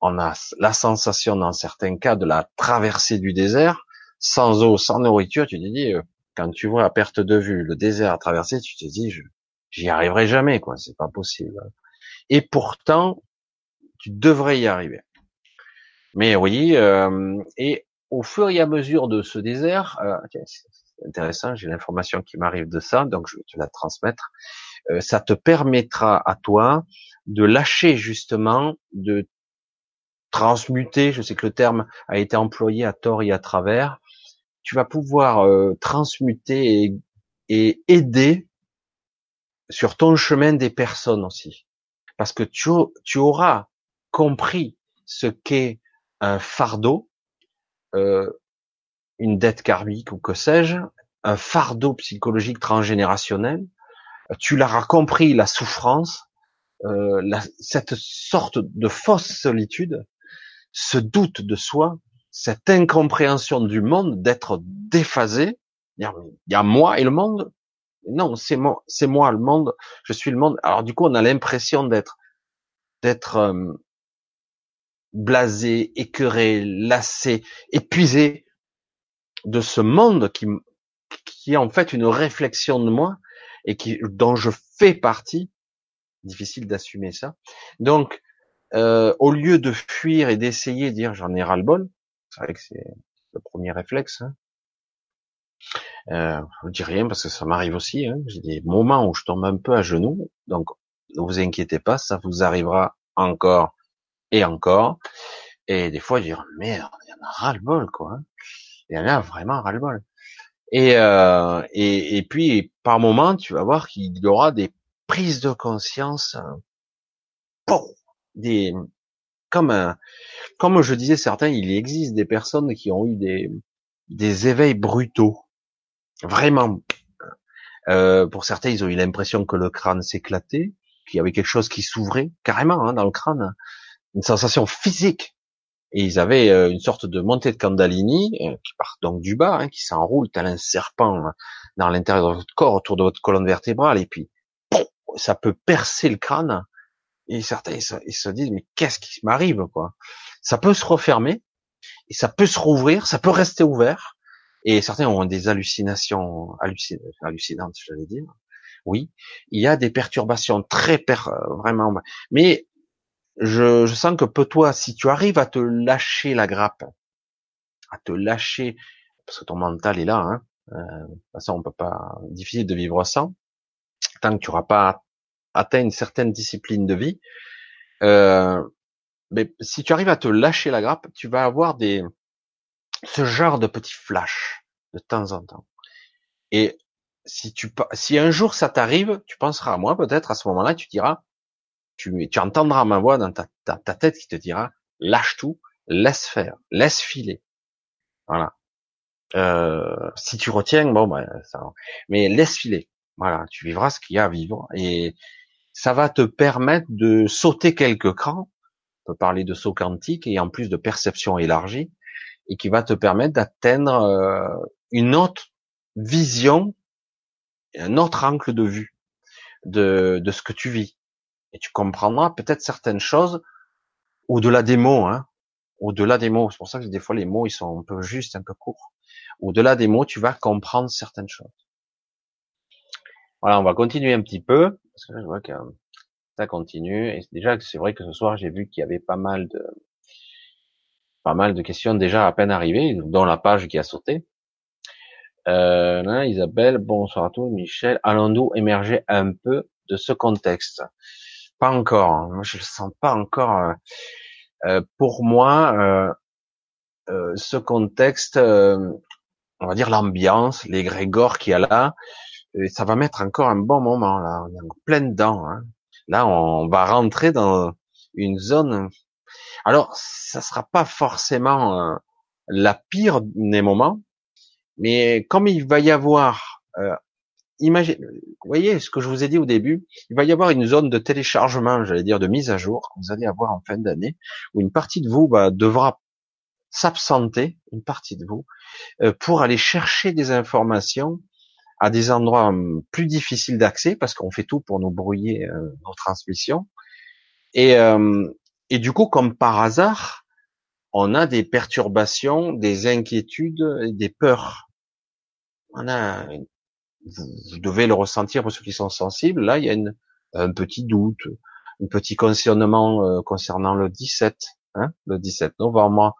on a la sensation dans certains cas de la traversée du désert, sans eau, sans nourriture, tu te dis, euh, quand tu vois à perte de vue le désert à traverser, tu te dis, je, j'y arriverai jamais, quoi. C'est pas possible. Et pourtant, tu devrais y arriver. Mais oui, euh, et au fur et à mesure de ce désert, euh, c'est intéressant, j'ai l'information qui m'arrive de ça, donc je vais te la transmettre. Euh, ça te permettra à toi de lâcher justement, de transmuter. Je sais que le terme a été employé à tort et à travers. Tu vas pouvoir euh, transmuter et, et aider sur ton chemin des personnes aussi. Parce que tu, tu auras compris ce qu'est un fardeau, euh, une dette karmique ou que sais-je, un fardeau psychologique transgénérationnel. Tu l'auras compris, la souffrance, euh, la, cette sorte de fausse solitude, ce doute de soi, cette incompréhension du monde, d'être déphasé. Il y a moi et le monde, non, c'est moi, c'est moi le monde. Je suis le monde. Alors du coup, on a l'impression d'être, euh, blasé, écœuré, lassé, épuisé de ce monde qui, qui est en fait une réflexion de moi et qui, dont je fais partie. Difficile d'assumer ça. Donc, euh, au lieu de fuir et d'essayer de dire j'en ai ras le bol, c'est vrai que c'est le premier réflexe. Hein, euh, je dis rien parce que ça m'arrive aussi. Hein. J'ai des moments où je tombe un peu à genoux, donc ne vous inquiétez pas, ça vous arrivera encore et encore. Et des fois, je dis merde, il y en a ras-le-bol quoi. Hein. Il y en a vraiment ras-le-bol. Et, euh, et, et puis par moment, tu vas voir qu'il y aura des prises de conscience, euh, des comme comme je disais certains, il existe des personnes qui ont eu des, des éveils brutaux. Vraiment. Euh, pour certains, ils ont eu l'impression que le crâne s'éclatait, qu'il y avait quelque chose qui s'ouvrait carrément hein, dans le crâne, une sensation physique. Et ils avaient euh, une sorte de montée de Kundalini euh, qui part donc du bas, hein, qui s'enroule tel un serpent dans l'intérieur de votre corps, autour de votre colonne vertébrale, et puis ça peut percer le crâne. Et certains ils se, disent mais qu'est-ce qui m'arrive quoi? Ça peut se refermer et ça peut se rouvrir, ça peut rester ouvert. Et certains ont des hallucinations hallucinantes, j'allais dire. Oui, il y a des perturbations très per, vraiment. Mais je, je sens que peut toi, si tu arrives à te lâcher la grappe, à te lâcher, parce que ton mental est là, hein, euh, de toute façon on peut pas, difficile de vivre sans, tant que tu n'auras pas atteint une certaine discipline de vie, euh, mais si tu arrives à te lâcher la grappe, tu vas avoir des ce genre de petits flashs de temps en temps. Et si tu si un jour ça t'arrive, tu penseras à moi peut-être à ce moment-là, tu diras, tu, tu entendras ma voix dans ta, ta, ta tête qui te dira, lâche tout, laisse faire, laisse filer. Voilà. Euh, si tu retiens, bon, ben, ça, mais laisse filer. Voilà, tu vivras ce qu'il y a à vivre et ça va te permettre de sauter quelques crans. On peut parler de saut quantique et en plus de perception élargie et qui va te permettre d'atteindre euh, une autre vision, un autre angle de vue de, ce que tu vis. Et tu comprendras peut-être certaines choses au-delà des mots, hein, au-delà des mots. C'est pour ça que des fois les mots ils sont un peu justes, un peu courts. Au-delà des mots, tu vas comprendre certaines choses. Voilà, on va continuer un petit peu, parce que je vois que ça continue. Et déjà, c'est vrai que ce soir, j'ai vu qu'il y avait pas mal de, pas mal de questions déjà à peine arrivées, dont la page qui a sauté. Euh, là, Isabelle, bonsoir à tous. Michel, allons-nous émerger un peu de ce contexte? Pas encore. Hein. Moi, je le sens pas encore. Euh, euh pour moi, euh, euh, ce contexte, on va dire l'ambiance, les grégores qu'il y a là, ça va mettre encore un bon moment là. On est en plein dedans. Hein. Là, on va rentrer dans une zone. Alors, ça sera pas forcément euh, la pire des moments, mais comme il va y avoir, euh, imagine, voyez ce que je vous ai dit au début, il va y avoir une zone de téléchargement, j'allais dire de mise à jour, que vous allez avoir en fin d'année, où une partie de vous bah, devra s'absenter, une partie de vous, euh, pour aller chercher des informations à des endroits hum, plus difficiles d'accès parce qu'on fait tout pour nous brouiller euh, nos transmissions. Et, euh, et du coup, comme par hasard, on a des perturbations, des inquiétudes, des peurs. On a, vous, devez le ressentir pour ceux qui sont sensibles. Là, il y a une, un petit doute, un petit concernement euh, concernant le 17, hein, le 17 novembre.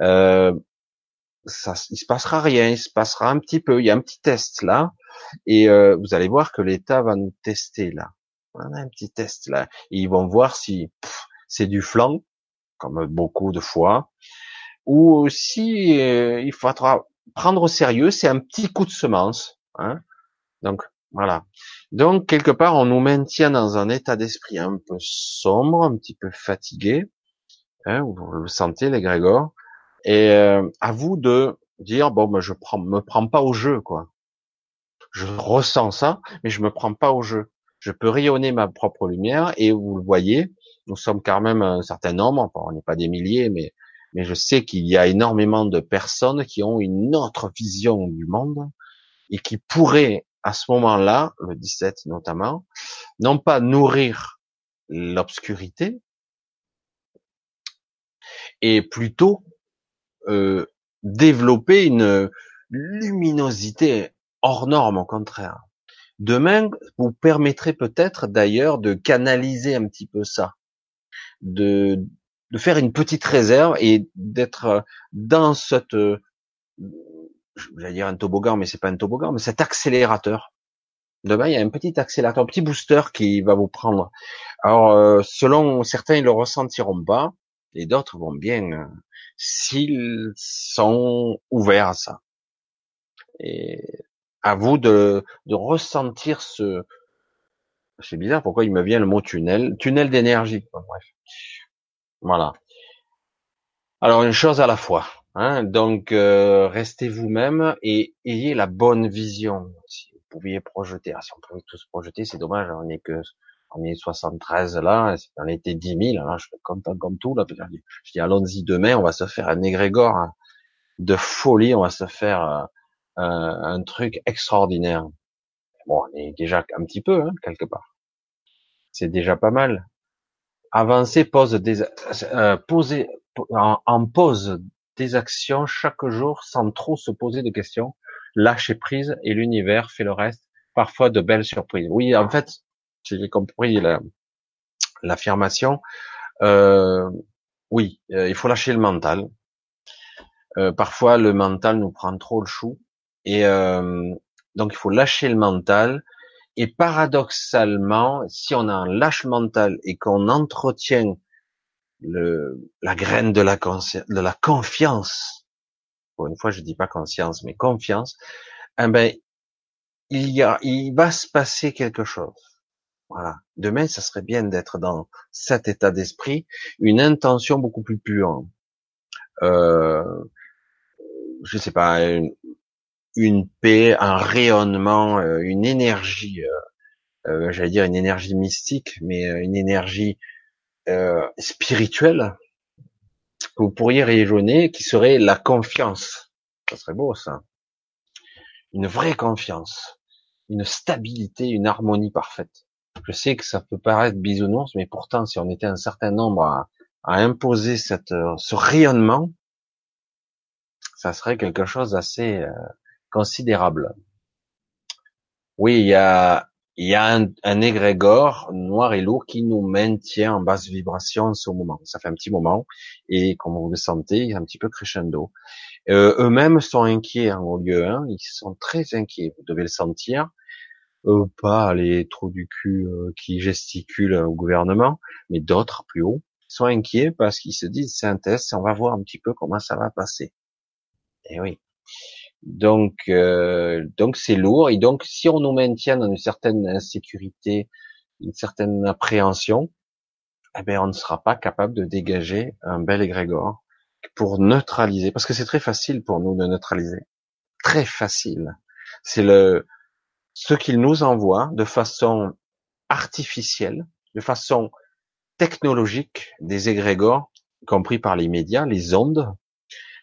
Euh, ça, il se passera rien, il se passera un petit peu. Il y a un petit test là, et euh, vous allez voir que l'État va nous tester là. On a un petit test là. ils vont voir si c'est du flanc, comme beaucoup de fois, ou si euh, il faudra prendre au sérieux. C'est un petit coup de semence. Hein Donc voilà. Donc quelque part, on nous maintient dans un état d'esprit un peu sombre, un petit peu fatigué. Hein, vous le sentez, les Grégor. Et euh, à vous de dire bon, ben, je prends, me prends pas au jeu, quoi. Je ressens ça, mais je me prends pas au jeu. Je peux rayonner ma propre lumière, et vous le voyez, nous sommes quand même un certain nombre. on n'est pas des milliers, mais mais je sais qu'il y a énormément de personnes qui ont une autre vision du monde et qui pourraient, à ce moment-là, le 17 notamment, non pas nourrir l'obscurité, et plutôt euh, développer une luminosité hors norme, au contraire. Demain, vous permettrez peut-être d'ailleurs de canaliser un petit peu ça, de, de faire une petite réserve et d'être dans cette, je vais dire un toboggan, mais c'est pas un toboggan, mais cet accélérateur. Demain, il y a un petit accélérateur, un petit booster qui va vous prendre. Alors, euh, selon certains, ils le ressentiront pas, et d'autres vont bien euh, s'ils sont ouverts à ça. Et à vous de, de ressentir ce... C'est bizarre, pourquoi il me vient le mot tunnel Tunnel d'énergie. bref. Voilà. Alors une chose à la fois. Hein, donc euh, restez vous-même et ayez la bonne vision. Si vous pouviez projeter, ah, si on pouvait tous projeter, c'est dommage, on est que on est 73 là, on était 10 000, là je suis content comme tout là. Je dis allons-y demain, on va se faire un égrégore hein, de folie, on va se faire euh, un truc extraordinaire. Bon, on est déjà un petit peu hein, quelque part. C'est déjà pas mal. Avancer, pose des, euh, poser, en, pose des actions chaque jour sans trop se poser de questions. Lâcher prise et l'univers fait le reste. Parfois de belles surprises. Oui, en fait, j'ai compris l'affirmation. euh, oui, euh, il faut lâcher le mental. Euh, parfois, le mental nous prend trop le chou. Et euh, donc, il faut lâcher le mental. Et paradoxalement, si on a un lâche mental et qu'on entretient le, la graine de la, de la confiance, pour une fois je dis pas conscience, mais confiance, eh ben, il, y a, il va se passer quelque chose. Voilà. Demain, ça serait bien d'être dans cet état d'esprit, une intention beaucoup plus pure. Euh, je sais pas, une, une paix, un rayonnement, euh, une énergie, euh, euh, j'allais dire une énergie mystique, mais une énergie euh, spirituelle que vous pourriez rayonner, qui serait la confiance. Ça serait beau, ça. Une vraie confiance, une stabilité, une harmonie parfaite. Je sais que ça peut paraître bisounours, mais pourtant, si on était un certain nombre à, imposer cette, ce rayonnement, ça serait quelque chose d'assez euh, considérable. Oui, il y a, y a un, un, égrégore noir et lourd qui nous maintient en basse vibration en ce moment. Ça fait un petit moment et comme vous le sentez, un petit peu crescendo. Euh, eux-mêmes sont inquiets en haut lieu hein. ils sont très inquiets. Vous devez le sentir. Euh, pas les trous du cul euh, qui gesticulent au gouvernement, mais d'autres plus haut sont inquiets parce qu'ils se disent c'est un test, on va voir un petit peu comment ça va passer. Et oui. Donc, euh, donc c'est lourd. Et donc, si on nous maintient dans une certaine insécurité, une certaine appréhension, eh ben, on ne sera pas capable de dégager un bel égrégore pour neutraliser. Parce que c'est très facile pour nous de neutraliser. Très facile. C'est le ce qu'il nous envoie de façon artificielle, de façon technologique, des égrégores, compris par les médias, les ondes,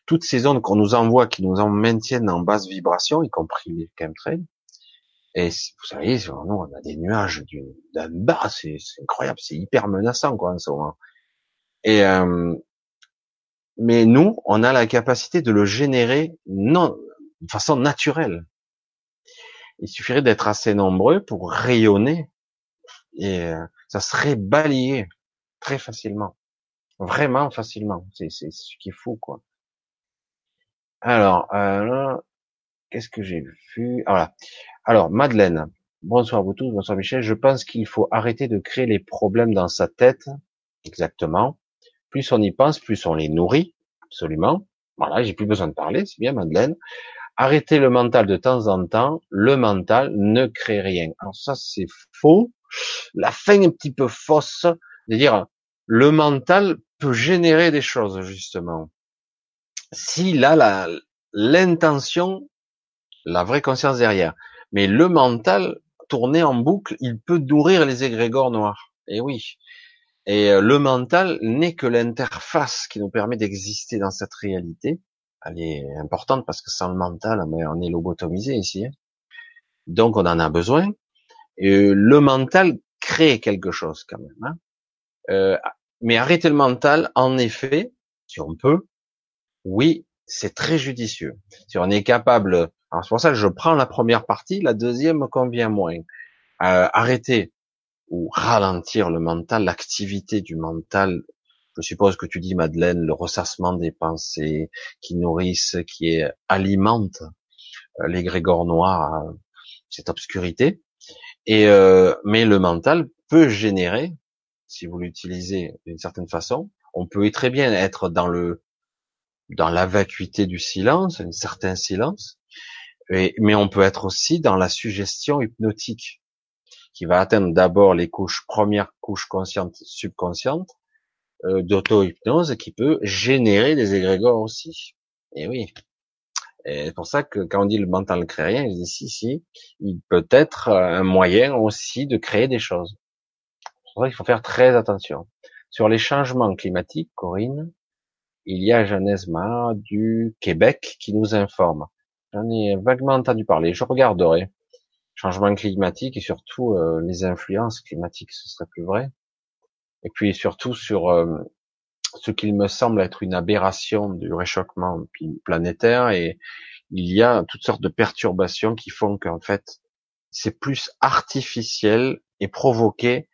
toutes ces ondes qu'on nous envoie, qui nous en maintiennent en basse vibration, y compris les chemtrails, et vous savez, sur nous, on a des nuages d'un bas, c'est incroyable, c'est hyper menaçant, quoi, en ce moment. Et, euh, mais nous, on a la capacité de le générer non, de façon naturelle. Il suffirait d'être assez nombreux pour rayonner, et euh, ça serait balayé très facilement. Vraiment facilement. C'est ce qui est fou, quoi. Alors, euh, qu'est-ce que j'ai vu? Ah. Alors, Madeleine. Bonsoir à vous tous, bonsoir Michel. Je pense qu'il faut arrêter de créer les problèmes dans sa tête. Exactement. Plus on y pense, plus on les nourrit. Absolument. Voilà, j'ai plus besoin de parler, c'est bien Madeleine. Arrêtez le mental de temps en temps. Le mental ne crée rien. Alors ça, c'est faux. La fin un petit peu fausse de dire le mental peut générer des choses, justement s'il a la, l'intention, la vraie conscience derrière. Mais le mental, tourné en boucle, il peut nourrir les égrégores noirs. Et oui. Et euh, le mental n'est que l'interface qui nous permet d'exister dans cette réalité. Elle est importante parce que sans le mental, on est lobotomisé ici. Hein. Donc on en a besoin. Et le mental crée quelque chose quand même. Hein. Euh, mais arrêter le mental, en effet, si on peut, oui, c'est très judicieux. Si on est capable, alors c'est pour ça que je prends la première partie, la deuxième me convient moins. Euh, arrêter ou ralentir le mental, l'activité du mental. Je suppose que tu dis, Madeleine, le ressassement des pensées qui nourrissent, qui alimente euh, les grégores noirs, cette obscurité. Et euh, mais le mental peut générer, si vous l'utilisez d'une certaine façon, on peut très bien être dans le dans la vacuité du silence, un certain silence, mais on peut être aussi dans la suggestion hypnotique, qui va atteindre d'abord les couches, premières couches conscientes, subconscientes, euh, d'auto-hypnose qui peut générer des égrégores aussi. Et oui. c'est pour ça que quand on dit le mental crée rien, il dit si, si, il peut être un moyen aussi de créer des choses. C'est pour ça qu'il faut faire très attention. Sur les changements climatiques, Corinne, il y a Jeannès du Québec qui nous informe. J'en ai vaguement entendu parler. Je regarderai. Changement climatique et surtout euh, les influences climatiques, ce serait plus vrai. Et puis surtout sur euh, ce qu'il me semble être une aberration du réchauffement planétaire et il y a toutes sortes de perturbations qui font qu'en fait c'est plus artificiel et provoqué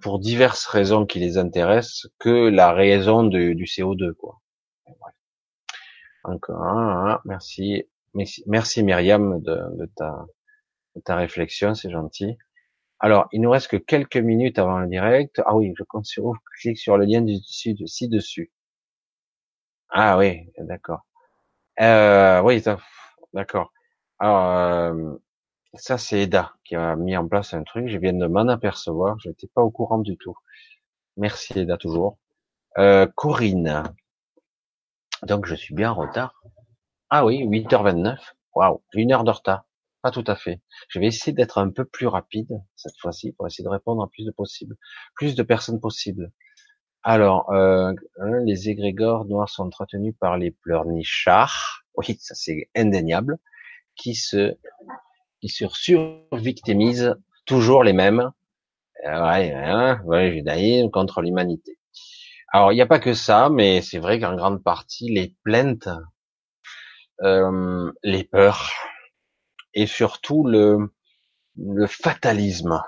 pour diverses raisons qui les intéressent que la raison du CO2 quoi. Encore, un, merci, merci, Myriam de, de ta ta réflexion, c'est gentil. Alors, il nous reste que quelques minutes avant le direct. Ah oui, je compte sur vous, clique sur le lien du ci-dessus. Ah oui, d'accord. Euh, oui, d'accord. Alors, euh, ça c'est Eda qui a mis en place un truc. Je viens de m'en apercevoir. Je n'étais pas au courant du tout. Merci Eda toujours. Euh, Corinne. Donc je suis bien en retard. Ah oui, 8h29. Waouh, une heure de retard. Pas tout à fait. Je vais essayer d'être un peu plus rapide cette fois-ci pour essayer de répondre à plus de possibles, plus de personnes possibles. Alors, euh, les égrégores noirs sont entretenus par les pleurnichards. Oui, ça c'est indéniable. Qui se, qui sur survictimisent toujours les mêmes. Euh, ouais, hein, ouais, judaïsme contre l'humanité. Alors, il n'y a pas que ça, mais c'est vrai qu'en grande partie, les plaintes, euh, les peurs, et surtout le, le fatalisme.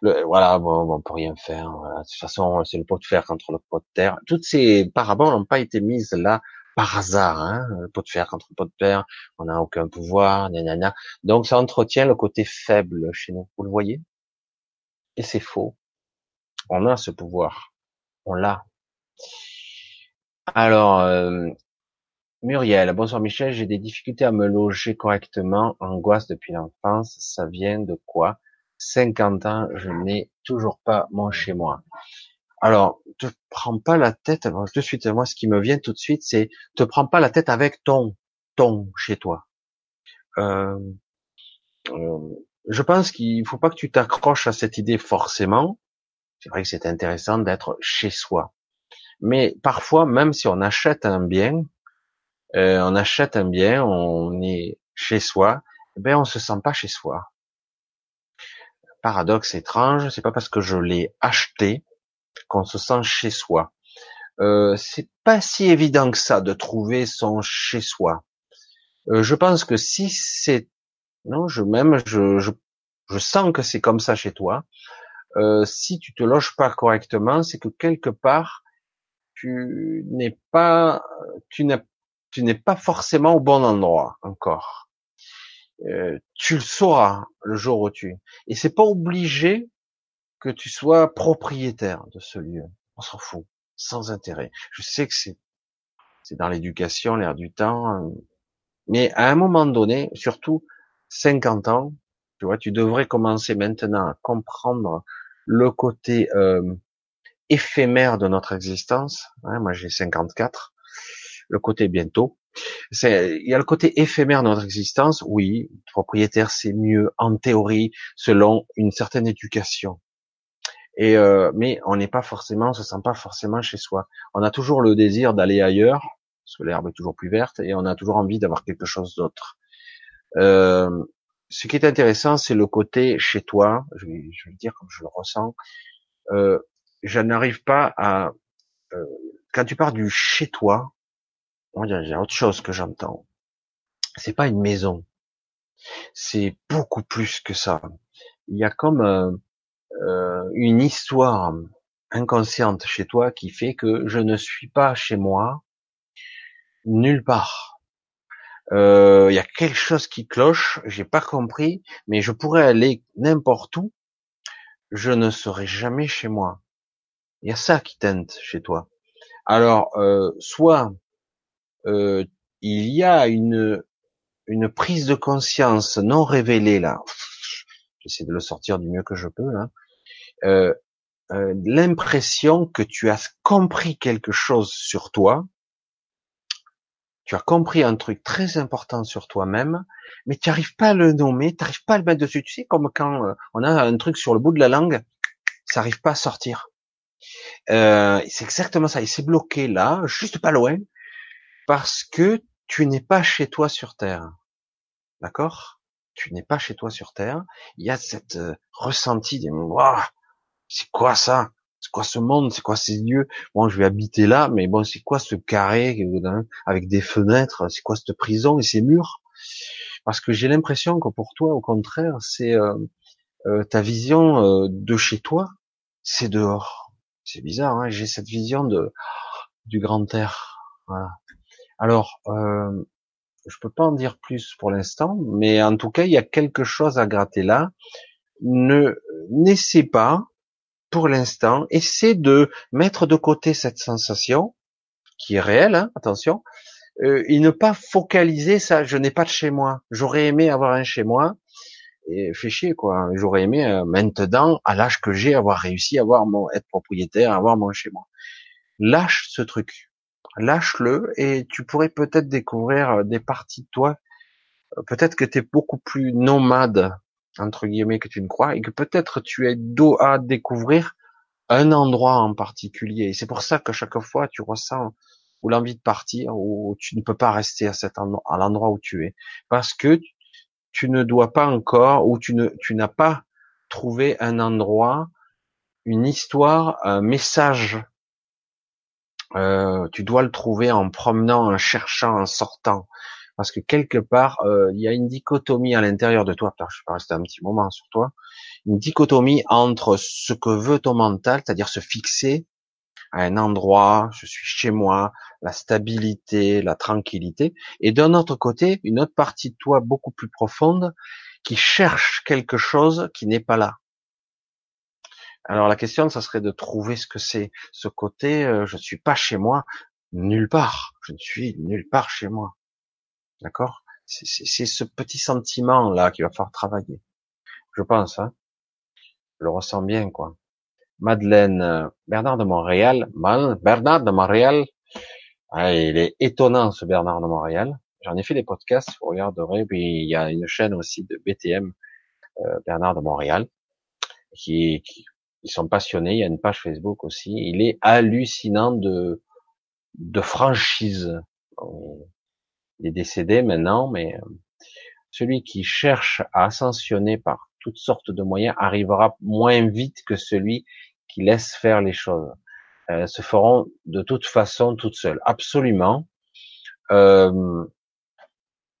Le, voilà, bon, on peut rien faire. De toute façon, c'est le pot de fer contre le pot de terre. Toutes ces paraboles n'ont pas été mises là par hasard. Hein. Le pot de fer contre le pot de terre, on n'a aucun pouvoir, nanana. Donc ça entretient le côté faible chez nous. Vous le voyez? Et c'est faux. On a ce pouvoir. On l'a. Alors, euh, Muriel, bonsoir Michel, j'ai des difficultés à me loger correctement, angoisse depuis l'enfance, ça vient de quoi? 50 ans, je n'ai toujours pas mon chez moi. Alors, te prends pas la tête, de suite, moi ce qui me vient tout de suite, c'est te prends pas la tête avec ton, ton chez toi. Euh, euh, je pense qu'il faut pas que tu t'accroches à cette idée forcément. C'est vrai que c'est intéressant d'être chez soi. Mais parfois, même si on achète un bien, euh, on achète un bien, on est chez soi, eh ben on se sent pas chez soi. Paradoxe étrange, c'est pas parce que je l'ai acheté qu'on se sent chez soi. Euh, c'est pas si évident que ça de trouver son chez soi. Euh, je pense que si c'est non, je même je, je, je sens que c'est comme ça chez toi. Euh, si tu te loges pas correctement, c'est que quelque part tu n'es pas, tu n'as tu n'es pas forcément au bon endroit encore. Euh, tu le sauras le jour où tu. Et c'est pas obligé que tu sois propriétaire de ce lieu. On s'en fout, sans intérêt. Je sais que c'est dans l'éducation, l'air du temps, mais à un moment donné, surtout 50 ans, tu vois, tu devrais commencer maintenant à comprendre le côté euh, éphémère de notre existence. Hein, moi, j'ai 54 le côté bientôt. Il y a le côté éphémère de notre existence. Oui, propriétaire, c'est mieux en théorie, selon une certaine éducation. Et euh, mais on n'est pas forcément, on se sent pas forcément chez soi. On a toujours le désir d'aller ailleurs, parce que l'herbe est toujours plus verte, et on a toujours envie d'avoir quelque chose d'autre. Euh, ce qui est intéressant, c'est le côté chez toi. Je vais, je vais le dire comme je le ressens. Euh, je n'arrive pas à euh, quand tu pars du chez toi, il y a autre chose que j'entends. C'est pas une maison. C'est beaucoup plus que ça. Il y a comme euh, euh, une histoire inconsciente chez toi qui fait que je ne suis pas chez moi nulle part. Euh, il y a quelque chose qui cloche, j'ai pas compris, mais je pourrais aller n'importe où, je ne serai jamais chez moi. Il y a ça qui teinte chez toi. Alors, soit euh, il y a une, une prise de conscience non révélée là. J'essaie de le sortir du mieux que je peux là. Euh, euh, l'impression que tu as compris quelque chose sur toi, tu as compris un truc très important sur toi-même, mais tu n'arrives pas à le nommer, tu n'arrives pas à le mettre dessus. Tu sais, comme quand euh, on a un truc sur le bout de la langue, ça n'arrive pas à sortir. C'est exactement ça. Il s'est bloqué là, juste pas loin, parce que tu n'es pas chez toi sur Terre. D'accord? Tu n'es pas chez toi sur Terre. Il y a cette ressenti de c'est quoi ça? C'est quoi ce monde? C'est quoi ces lieux? Bon, je vais habiter là, mais bon, c'est quoi ce carré avec des fenêtres? C'est quoi cette prison et ces murs? Parce que j'ai l'impression que pour toi, au contraire, c'est euh, euh, ta vision de chez toi, c'est dehors. C'est bizarre, hein j'ai cette vision de du grand air. Alors, euh, je peux pas en dire plus pour l'instant, mais en tout cas, il y a quelque chose à gratter là. Ne n'essaie pas, pour l'instant, essaie de mettre de côté cette sensation qui est réelle, hein, attention, euh, et ne pas focaliser ça. Je n'ai pas de chez moi. J'aurais aimé avoir un chez moi. Et fait chier quoi. J'aurais aimé euh, maintenant, à l'âge que j'ai, avoir réussi à avoir mon être propriétaire, avoir mon chez moi. Lâche ce truc lâche-le et tu pourrais peut-être découvrir euh, des parties de toi. Euh, peut-être que tu es beaucoup plus nomade, entre guillemets, que tu ne crois, et que peut-être tu es dos à découvrir un endroit en particulier. Et c'est pour ça que chaque fois tu ressens ou l'envie de partir, ou tu ne peux pas rester à cet endroit, à l'endroit où tu es. Parce que tu ne dois pas encore, ou tu ne, tu n'as pas trouvé un endroit, une histoire, un message euh, tu dois le trouver en promenant, en cherchant, en sortant. Parce que quelque part, euh, il y a une dichotomie à l'intérieur de toi. je vais rester un petit moment sur toi. Une dichotomie entre ce que veut ton mental, c'est-à-dire se fixer à un endroit, je suis chez moi, la stabilité, la tranquillité, et d'un autre côté, une autre partie de toi beaucoup plus profonde qui cherche quelque chose qui n'est pas là. Alors la question, ça serait de trouver ce que c'est ce côté. Euh, je ne suis pas chez moi nulle part. Je ne suis nulle part chez moi. D'accord? C'est ce petit sentiment là qui va falloir travailler. Je pense. Hein je le ressens bien quoi. Madeleine euh, Bernard de Montréal. Bernard de Montréal. Ah, il est étonnant ce Bernard de Montréal. J'en ai fait des podcasts, vous regarderez. Puis il y a une chaîne aussi de BTM euh, Bernard de Montréal qui, qui, ils sont passionnés. Il y a une page Facebook aussi. Il est hallucinant de franchise. Il est décédé maintenant, mais euh, celui qui cherche à ascensionner par toutes sortes de moyens arrivera moins vite que celui qui laisse faire les choses. Elles se feront de toute façon toutes seules. Absolument. Euh,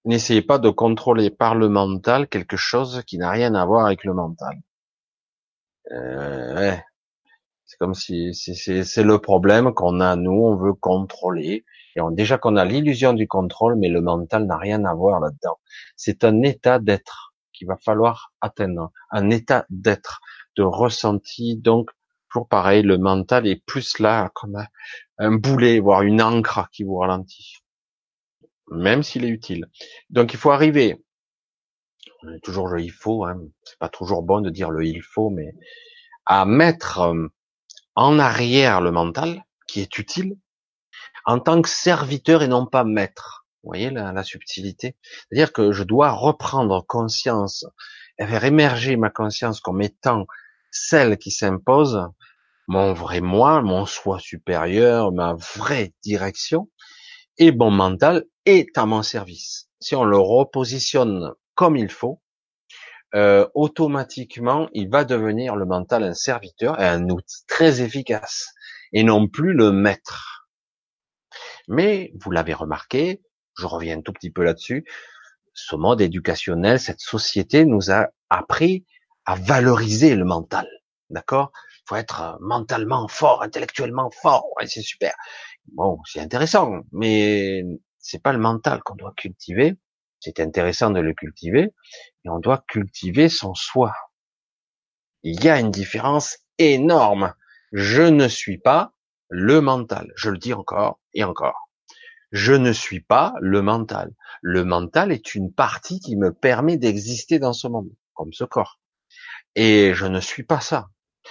N'essayez pas de contrôler par le mental quelque chose qui n'a rien à voir avec le mental. Euh, ouais. C'est comme si c'est le problème qu'on a nous, on veut contrôler. Et déjà qu'on a l'illusion du contrôle, mais le mental n'a rien à voir là-dedans. C'est un état d'être qu'il va falloir atteindre, un état d'être, de ressenti. Donc, toujours pareil, le mental est plus là comme un, un boulet, voire une encre qui vous ralentit, même s'il est utile. Donc, il faut arriver toujours le il faut, hein. c'est pas toujours bon de dire le il faut, mais à mettre euh, en arrière le mental, qui est utile, en tant que serviteur et non pas maître. Vous voyez la, subtilité? C'est-à-dire que je dois reprendre conscience, et faire émerger ma conscience comme étant celle qui s'impose, mon vrai moi, mon soi supérieur, ma vraie direction, et mon mental est à mon service. Si on le repositionne comme il faut, euh, automatiquement, il va devenir le mental un serviteur un outil très efficace, et non plus le maître. Mais vous l'avez remarqué, je reviens un tout petit peu là-dessus, ce mode éducationnel, cette société nous a appris à valoriser le mental. D'accord? Faut être mentalement fort, intellectuellement fort, ouais, c'est super. Bon, c'est intéressant, mais c'est pas le mental qu'on doit cultiver, c'est intéressant de le cultiver, et on doit cultiver son soi. Il y a une différence énorme. Je ne suis pas le mental. Je le dis encore et encore. Je ne suis pas le mental. Le mental est une partie qui me permet d'exister dans ce monde, comme ce corps. Et je ne suis pas ça.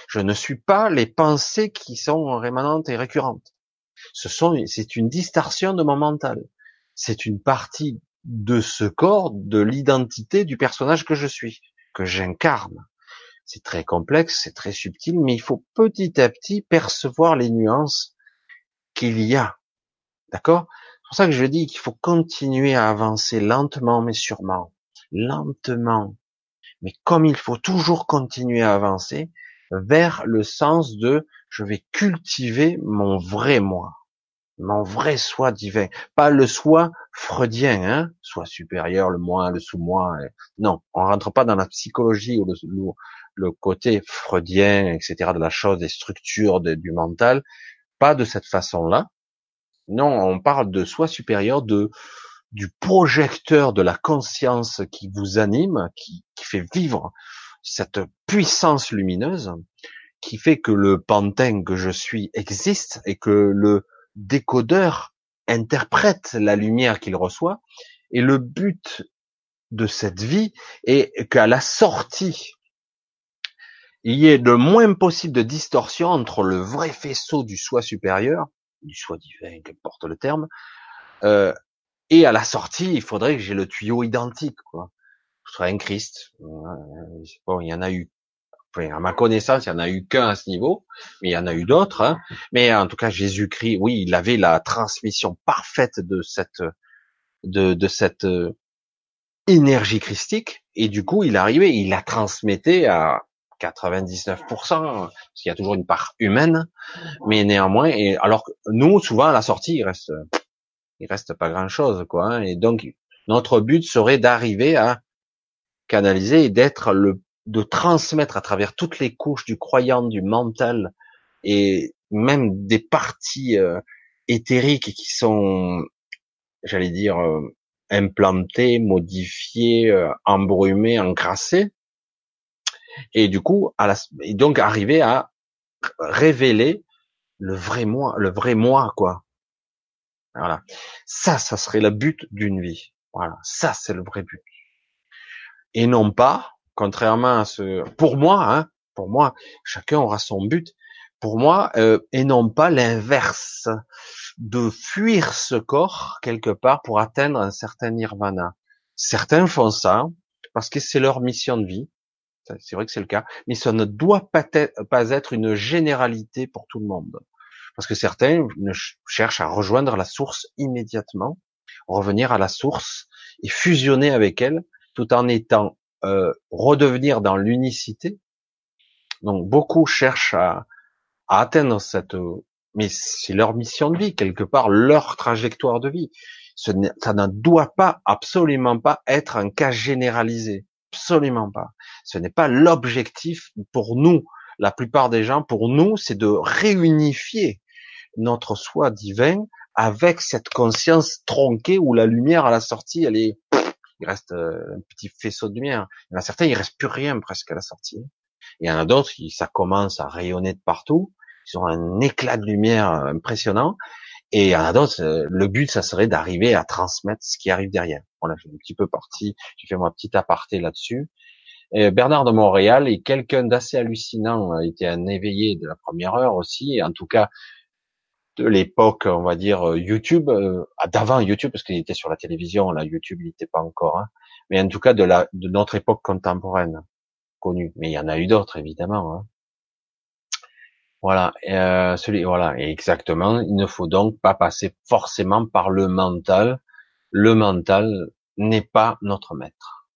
Je ne suis pas les pensées qui sont rémanentes et récurrentes. Ce sont, c'est une distorsion de mon mental. C'est une partie de ce corps, de l'identité du personnage que je suis, que j'incarne. C'est très complexe, c'est très subtil, mais il faut petit à petit percevoir les nuances qu'il y a. D'accord? C'est pour ça que je dis qu'il faut continuer à avancer lentement mais sûrement. Lentement. Mais comme il faut toujours continuer à avancer vers le sens de je vais cultiver mon vrai moi mon vrai soi divin, pas le soi freudien, hein, soi supérieur, le moi, le sous-moi. Non, on rentre pas dans la psychologie ou le, côté freudien, etc. de la chose, des structures du mental, pas de cette façon-là. Non, on parle de soi supérieur, de du projecteur de la conscience qui vous anime, qui, qui fait vivre cette puissance lumineuse, qui fait que le pantin que je suis existe et que le décodeur interprète la lumière qu'il reçoit, et le but de cette vie est qu'à la sortie, il y ait le moins possible de distorsion entre le vrai faisceau du soi supérieur, du soi divin, qu'importe le terme, euh, et à la sortie, il faudrait que j'ai le tuyau identique, quoi. Je serais un Christ. Bon, il y en a eu à ma connaissance, il n'y en a eu qu'un à ce niveau, mais il y en a eu d'autres. Hein. Mais en tout cas, Jésus-Christ, oui, il avait la transmission parfaite de cette de, de cette euh, énergie christique, et du coup, il arrivait, il la transmettait à 99%, parce qu'il y a toujours une part humaine, mais néanmoins, et alors nous, souvent à la sortie, il reste, il reste pas grand-chose, quoi. Hein. et donc, notre but serait d'arriver à canaliser et d'être le de transmettre à travers toutes les couches du croyant, du mental et même des parties euh, éthériques qui sont, j'allais dire, euh, implantées, modifiées, euh, embrumées, encrassées, et du coup, à la, et donc arriver à révéler le vrai moi, le vrai moi, quoi. Voilà. Ça, ça serait le but d'une vie. Voilà. Ça, c'est le vrai but. Et non pas, contrairement à ce, pour moi, hein, pour moi, chacun aura son but. Pour moi, euh, et non pas l'inverse, de fuir ce corps quelque part pour atteindre un certain nirvana. Certains font ça parce que c'est leur mission de vie. C'est vrai que c'est le cas, mais ça ne doit pas être, une généralité pour tout le monde. Parce que certains cherchent à rejoindre la source immédiatement, revenir à la source et fusionner avec elle, tout en étant euh, redevenir dans l'unicité. Donc beaucoup cherchent à, à atteindre cette, mais c'est leur mission de vie quelque part, leur trajectoire de vie. Ça ne doit pas, absolument pas être un cas généralisé, absolument pas. Ce n'est pas l'objectif pour nous. La plupart des gens, pour nous, c'est de réunifier notre soi divin avec cette conscience tronquée où la lumière à la sortie, elle est il reste euh, un petit faisceau de lumière. Il y en a certains, il reste plus rien presque à la sortie. Il y en a d'autres, ça commence à rayonner de partout. Ils ont un éclat de lumière impressionnant. Et il y en a d'autres, euh, le but, ça serait d'arriver à transmettre ce qui arrive derrière. Voilà, j'ai un petit peu parti, j'ai fait mon petit aparté là-dessus. Bernard de Montréal est quelqu'un d'assez hallucinant, a été un éveillé de la première heure aussi, et en tout cas, de l'époque, on va dire euh, YouTube, euh, d'avant YouTube parce qu'il était sur la télévision, là YouTube il n'était pas encore, hein, mais en tout cas de notre époque contemporaine connue. Mais il y en a eu d'autres évidemment. Hein. Voilà, euh, celui, voilà, exactement. Il ne faut donc pas passer forcément par le mental. Le mental n'est pas notre maître.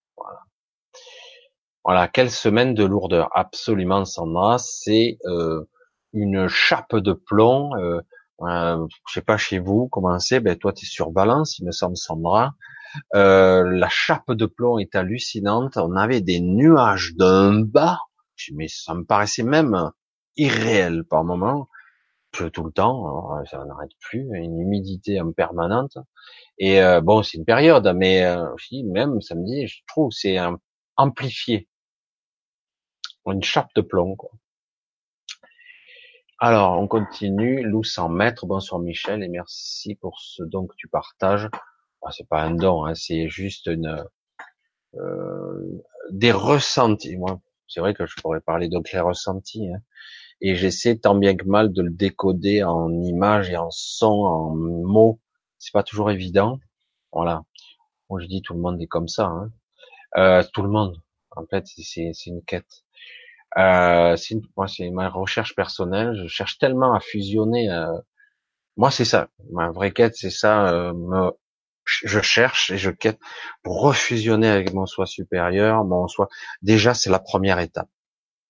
Voilà. Quelle semaine de lourdeur. Absolument, Sandra, c'est euh, une chape de plomb. Euh, euh, je sais pas chez vous comment c'est, ben toi tu es sur balance, il me semble Sandra. Euh, la chape de plomb est hallucinante. On avait des nuages d'un bas, mais ça me paraissait même irréel par moment. Tout le temps, ça n'arrête plus, une humidité en permanente. Et euh, bon, c'est une période, mais euh, même samedi, je trouve c'est amplifié, une chape de plomb. Quoi. Alors, on continue. Lou 100 mètres. Bonsoir Michel et merci pour ce don que tu partages. Ah, c'est pas un don, hein, c'est juste une euh, des ressentis. Moi, c'est vrai que je pourrais parler de clair ressenti, hein. et j'essaie tant bien que mal de le décoder en images et en sons, en mots. C'est pas toujours évident. Voilà. Moi, je dis tout le monde est comme ça. Hein. Euh, tout le monde. En fait, c'est une quête. Euh, moi, c'est ma recherche personnelle. Je cherche tellement à fusionner. Euh, moi, c'est ça. Ma vraie quête, c'est ça. Euh, me, je cherche et je quête pour refusionner avec mon soi supérieur, mon soi. Déjà, c'est la première étape.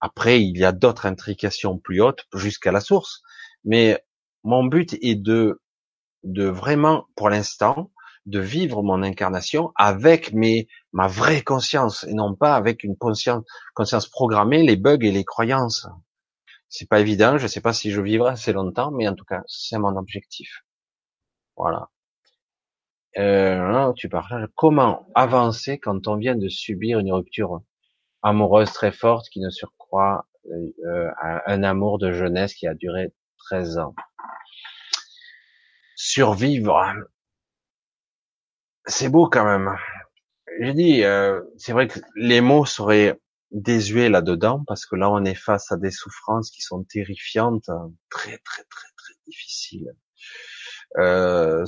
Après, il y a d'autres intrications plus hautes jusqu'à la source. Mais mon but est de, de vraiment, pour l'instant, de vivre mon incarnation avec mes, ma vraie conscience et non pas avec une conscience, conscience programmée, les bugs et les croyances. C'est pas évident, je sais pas si je vivrai assez longtemps, mais en tout cas, c'est mon objectif. Voilà. Euh, tu parles. Comment avancer quand on vient de subir une rupture amoureuse très forte qui ne surcroît euh, euh un amour de jeunesse qui a duré 13 ans? Survivre, c'est beau quand même. Je dis, euh, c'est vrai que les mots seraient désuets là-dedans parce que là on est face à des souffrances qui sont terrifiantes, très très très très difficiles. Euh,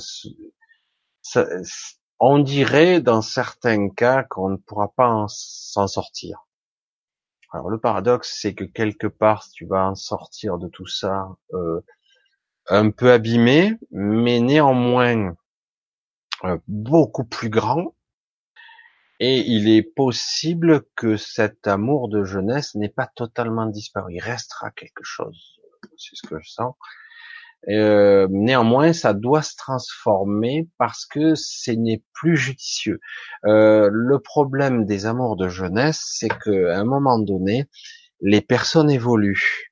on dirait dans certains cas qu'on ne pourra pas s'en sortir. Alors le paradoxe, c'est que quelque part, tu vas en sortir de tout ça euh, un peu abîmé, mais néanmoins euh, beaucoup plus grand. Et il est possible que cet amour de jeunesse n'ait pas totalement disparu. Il restera quelque chose. C'est ce que je sens. Euh, néanmoins, ça doit se transformer parce que ce n'est plus judicieux. Euh, le problème des amours de jeunesse, c'est qu'à un moment donné, les personnes évoluent.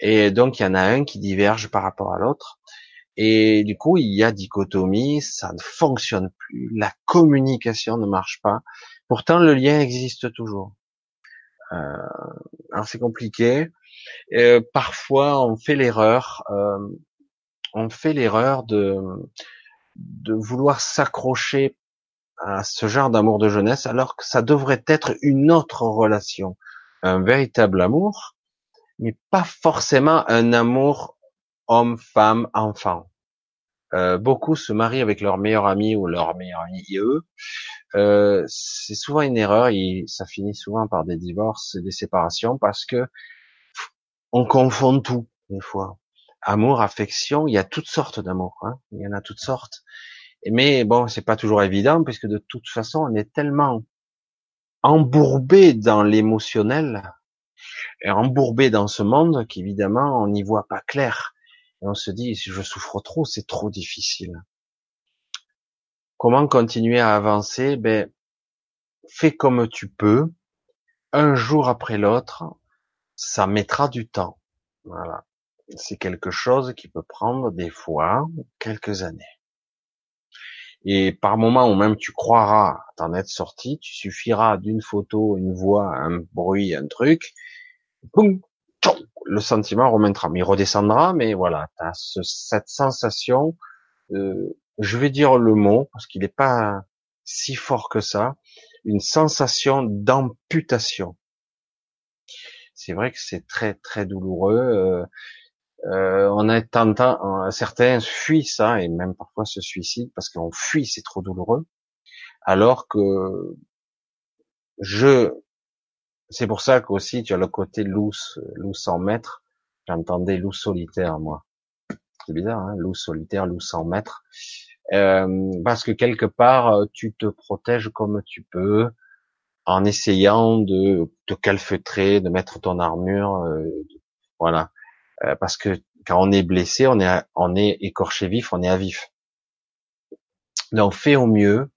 Et donc, il y en a un qui diverge par rapport à l'autre. Et du coup, il y a dichotomie, ça ne fonctionne plus, la communication ne marche pas. Pourtant, le lien existe toujours. Euh, alors c'est compliqué. Euh, parfois, on fait l'erreur, euh, on fait l'erreur de de vouloir s'accrocher à ce genre d'amour de jeunesse, alors que ça devrait être une autre relation, un véritable amour, mais pas forcément un amour homme, femme, enfant. Euh, beaucoup se marient avec leur meilleur ami ou leur meilleur ami eux. Euh, c'est souvent une erreur et ça finit souvent par des divorces et des séparations parce que on confond tout des fois. Amour, affection, il y a toutes sortes d'amour, hein. il y en a toutes sortes. Mais bon, c'est pas toujours évident puisque de toute façon, on est tellement embourbé dans l'émotionnel et embourbé dans ce monde qu'évidemment, on n'y voit pas clair. Et on se dit, si je souffre trop, c'est trop difficile. Comment continuer à avancer? Ben, fais comme tu peux, un jour après l'autre. Ça mettra du temps. Voilà. C'est quelque chose qui peut prendre des fois quelques années. Et par moment où même tu croiras t'en être sorti, tu suffiras d'une photo, une voix, un bruit, un truc, le sentiment remontera, mais il redescendra, mais voilà, tu as cette sensation, euh, je vais dire le mot, parce qu'il n'est pas si fort que ça, une sensation d'amputation. C'est vrai que c'est très très douloureux. Euh, euh, on a tentant, certains fuient ça et même parfois se suicident parce qu'on fuit, c'est trop douloureux. Alors que je c'est pour ça qu'aussi tu as le côté loup, loup 100 mètres. J'entendais loup solitaire, moi. C'est bizarre, hein loup solitaire, loup 100 mètres. Euh, parce que quelque part, tu te protèges comme tu peux, en essayant de te calfeutrer, de mettre ton armure, euh, voilà. Euh, parce que quand on est blessé, on est, on est écorché vif, on est à vif. Donc fais au mieux.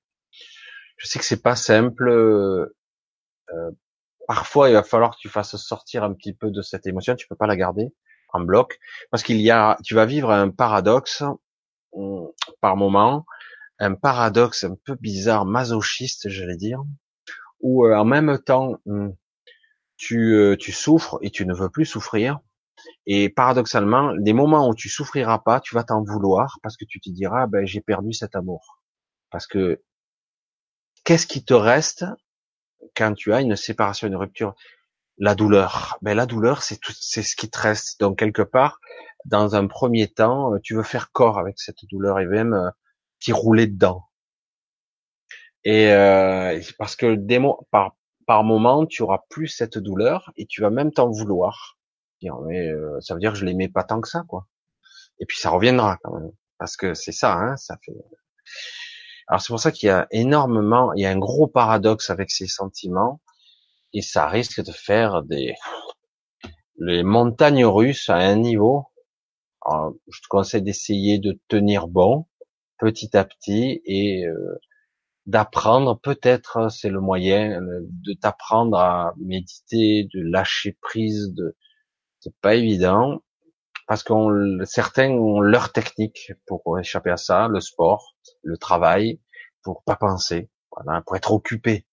Je sais que c'est pas simple. Euh, parfois il va falloir que tu fasses sortir un petit peu de cette émotion, tu peux pas la garder en bloc, parce qu'il y a, tu vas vivre un paradoxe hum, par moment, un paradoxe un peu bizarre, masochiste, j'allais dire, où euh, en même temps hum, tu, euh, tu souffres et tu ne veux plus souffrir, et paradoxalement, des moments où tu souffriras pas, tu vas t'en vouloir parce que tu te diras, ben j'ai perdu cet amour, parce que qu'est-ce qui te reste quand tu as une séparation, une rupture, la douleur. Ben la douleur, c'est tout, c'est ce qui te reste. Donc quelque part, dans un premier temps, tu veux faire corps avec cette douleur et même euh, t'y rouler dedans. Et euh, parce que des par par moment, tu auras plus cette douleur et tu vas même t'en vouloir. mais euh, ça veut dire que je l'aimais pas tant que ça, quoi. Et puis ça reviendra quand même, parce que c'est ça, hein, ça fait. Alors c'est pour ça qu'il y a énormément, il y a un gros paradoxe avec ces sentiments, et ça risque de faire des les montagnes russes à un niveau. je te conseille d'essayer de tenir bon petit à petit et euh, d'apprendre, peut-être c'est le moyen de t'apprendre à méditer, de lâcher prise, de c'est pas évident parce qu'on certains ont leur technique pour échapper à ça, le sport, le travail, pour pas penser, voilà, pour être occupé.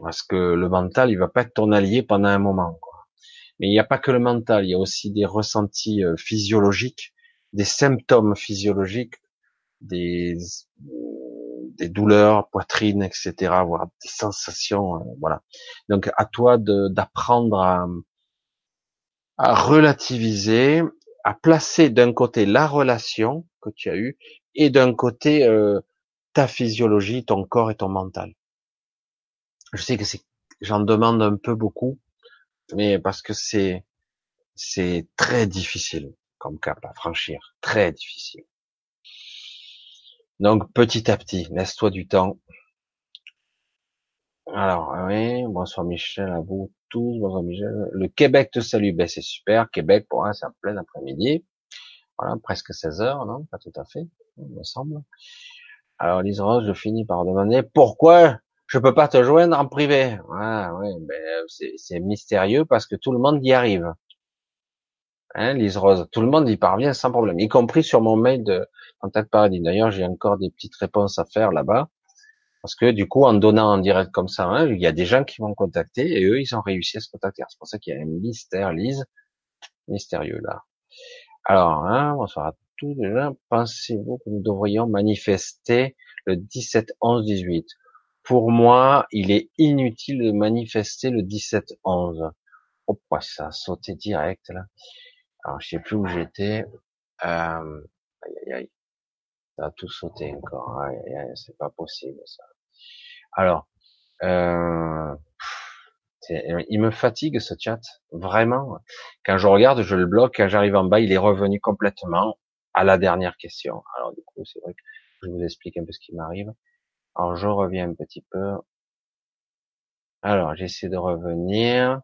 Parce que le mental, il va pas être ton allié pendant un moment. Quoi. Mais il n'y a pas que le mental, il y a aussi des ressentis euh, physiologiques, des symptômes physiologiques, des des douleurs, poitrine, etc., voire des sensations, euh, voilà. Donc à toi d'apprendre à, à relativiser, à placer d'un côté la relation que tu as eue et d'un côté euh, ta physiologie, ton corps et ton mental. Je sais que c'est, j'en demande un peu beaucoup, mais parce que c'est c'est très difficile comme cap à franchir, très difficile. Donc petit à petit, laisse-toi du temps. Alors, oui, bonsoir Michel, à vous Le Québec te salue, ben c'est super, Québec pour un c'est en plein après-midi. Voilà, presque 16 heures, non? Pas tout à fait, il me semble. Alors Lise Rose, je finis par demander pourquoi je peux pas te joindre en privé. Ah, oui, ben, c'est mystérieux parce que tout le monde y arrive. Hein, Lise Rose, tout le monde y parvient sans problème, y compris sur mon mail de Contact Paradis. D'ailleurs, j'ai encore des petites réponses à faire là-bas. Parce que du coup, en donnant en direct comme ça, hein, il y a des gens qui vont contacter et eux, ils ont réussi à se contacter. C'est pour ça qu'il y a un mystère, Lise, mystérieux là. Alors, hein, bonsoir à tous. Pensez-vous que nous devrions manifester le 17, 11, 18 Pour moi, il est inutile de manifester le 17, 11. Oh, ça a sauté direct là. Alors, je sais plus où j'étais. Euh, aïe, aïe, aïe. Ça a tout sauté encore. Aïe, aïe, aïe, c'est pas possible ça. Alors, euh, il me fatigue ce chat, vraiment. Quand je regarde, je le bloque. Quand j'arrive en bas, il est revenu complètement à la dernière question. Alors du coup, c'est vrai que je vous explique un peu ce qui m'arrive. Alors je reviens un petit peu. Alors j'essaie de revenir.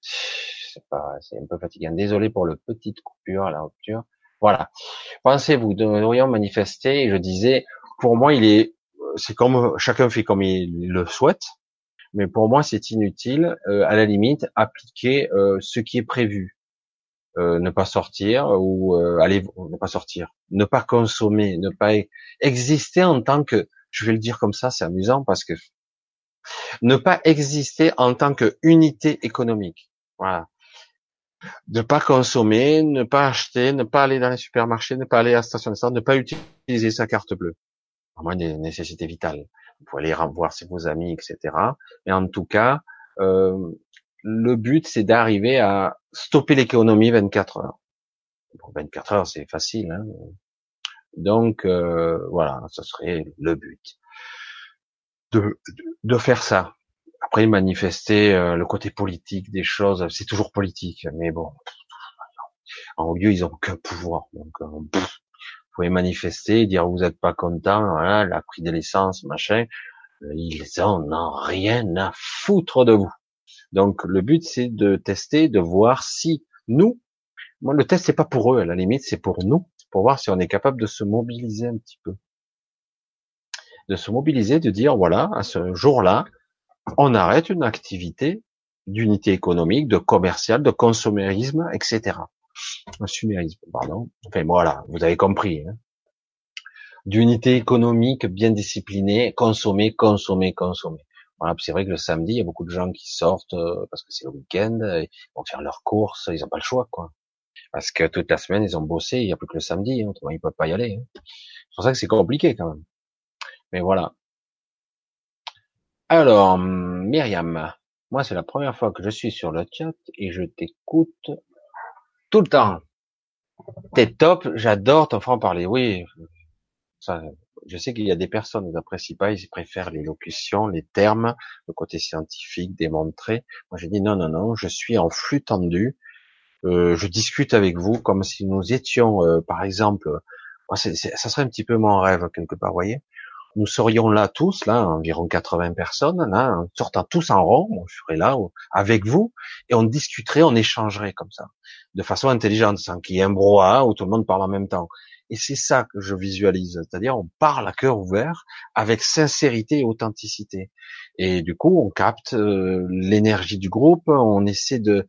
C'est pas, c'est un peu fatigant. Désolé pour le petite coupure la rupture. Voilà. Pensez-vous, devrions manifester, je disais, pour moi, il est, c'est comme, chacun fait comme il le souhaite, mais pour moi, c'est inutile, euh, à la limite, appliquer euh, ce qui est prévu. Euh, ne pas sortir ou aller ne pas sortir, ne pas consommer, ne pas exister en tant que, je vais le dire comme ça, c'est amusant parce que ne pas exister en tant que unité économique. Voilà ne pas consommer, ne pas acheter, ne pas aller dans les supermarchés, ne pas aller à la station d'essence, ne pas utiliser sa carte bleue. À moins des nécessités vitales. Vous pouvez aller voir vos amis, etc. Mais en tout cas, euh, le but, c'est d'arriver à stopper l'économie 24 heures. Bon, 24 heures, c'est facile. Hein Donc, euh, voilà, ce serait le but. De, de faire ça. Après, manifester euh, le côté politique des choses, c'est toujours politique, mais bon, en lieu, ils ont aucun pouvoir. Donc, euh, pouvez manifester, dire vous n'êtes pas content, voilà, la prix de l'essence, machin. Euh, ils en ont rien à foutre de vous. Donc, le but, c'est de tester, de voir si nous, moi, le test, c'est pas pour eux, à la limite, c'est pour nous, pour voir si on est capable de se mobiliser un petit peu. De se mobiliser, de dire, voilà, à ce jour-là, on arrête une activité d'unité économique, de commercial, de consommérisme, etc. Consumérisme, pardon. Enfin voilà, vous avez compris. Hein. D'unité économique bien disciplinée, consommer, consommer, consommer. Voilà, c'est vrai que le samedi, il y a beaucoup de gens qui sortent euh, parce que c'est le week-end, ils vont faire leurs courses, ils n'ont pas le choix, quoi. Parce que toute la semaine, ils ont bossé, il n'y a plus que le samedi, hein, autrement ils peuvent pas y aller. Hein. C'est pour ça que c'est compliqué quand même. Mais voilà, Alors, Myriam, moi c'est la première fois que je suis sur le chat et je t'écoute tout le temps. T'es top, j'adore ton franc-parler. Oui, ça, je sais qu'il y a des personnes qui n'apprécient pas, ils préfèrent les locutions, les termes, le côté scientifique, démontré. Moi j'ai dit non, non, non, je suis en flux tendu, euh, je discute avec vous comme si nous étions, euh, par exemple, ça serait un petit peu mon rêve quelque part, voyez nous serions là tous, là, environ 80 personnes, là, sortant tous en rond, je serais là avec vous, et on discuterait, on échangerait comme ça, de façon intelligente, sans qu'il y ait un brouhaha où tout le monde parle en même temps. Et c'est ça que je visualise, c'est-à-dire on parle à cœur ouvert, avec sincérité et authenticité. Et du coup, on capte euh, l'énergie du groupe, on essaie de,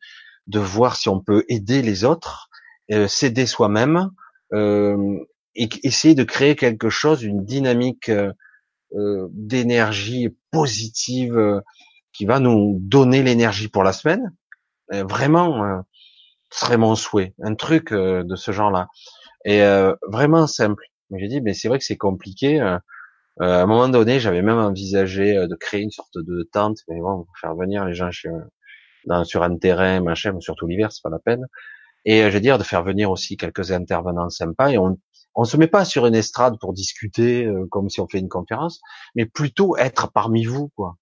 de voir si on peut aider les autres, euh, s'aider soi-même, euh, et essayer de créer quelque chose, une dynamique euh, euh, d'énergie positive euh, qui va nous donner l'énergie pour la semaine. vraiment, ce serait mon souhait, un truc de ce genre-là. Et vraiment simple. J'ai dit, mais c'est vrai que c'est compliqué. à un moment donné, j'avais même envisagé de créer une sorte de tente, mais bon, faire venir les gens chez, dans, sur un terrain, machin, surtout l'hiver, c'est pas la peine. Et je veux dire de faire venir aussi quelques intervenants sympas et on on se met pas sur une estrade pour discuter euh, comme si on fait une conférence, mais plutôt être parmi vous, quoi.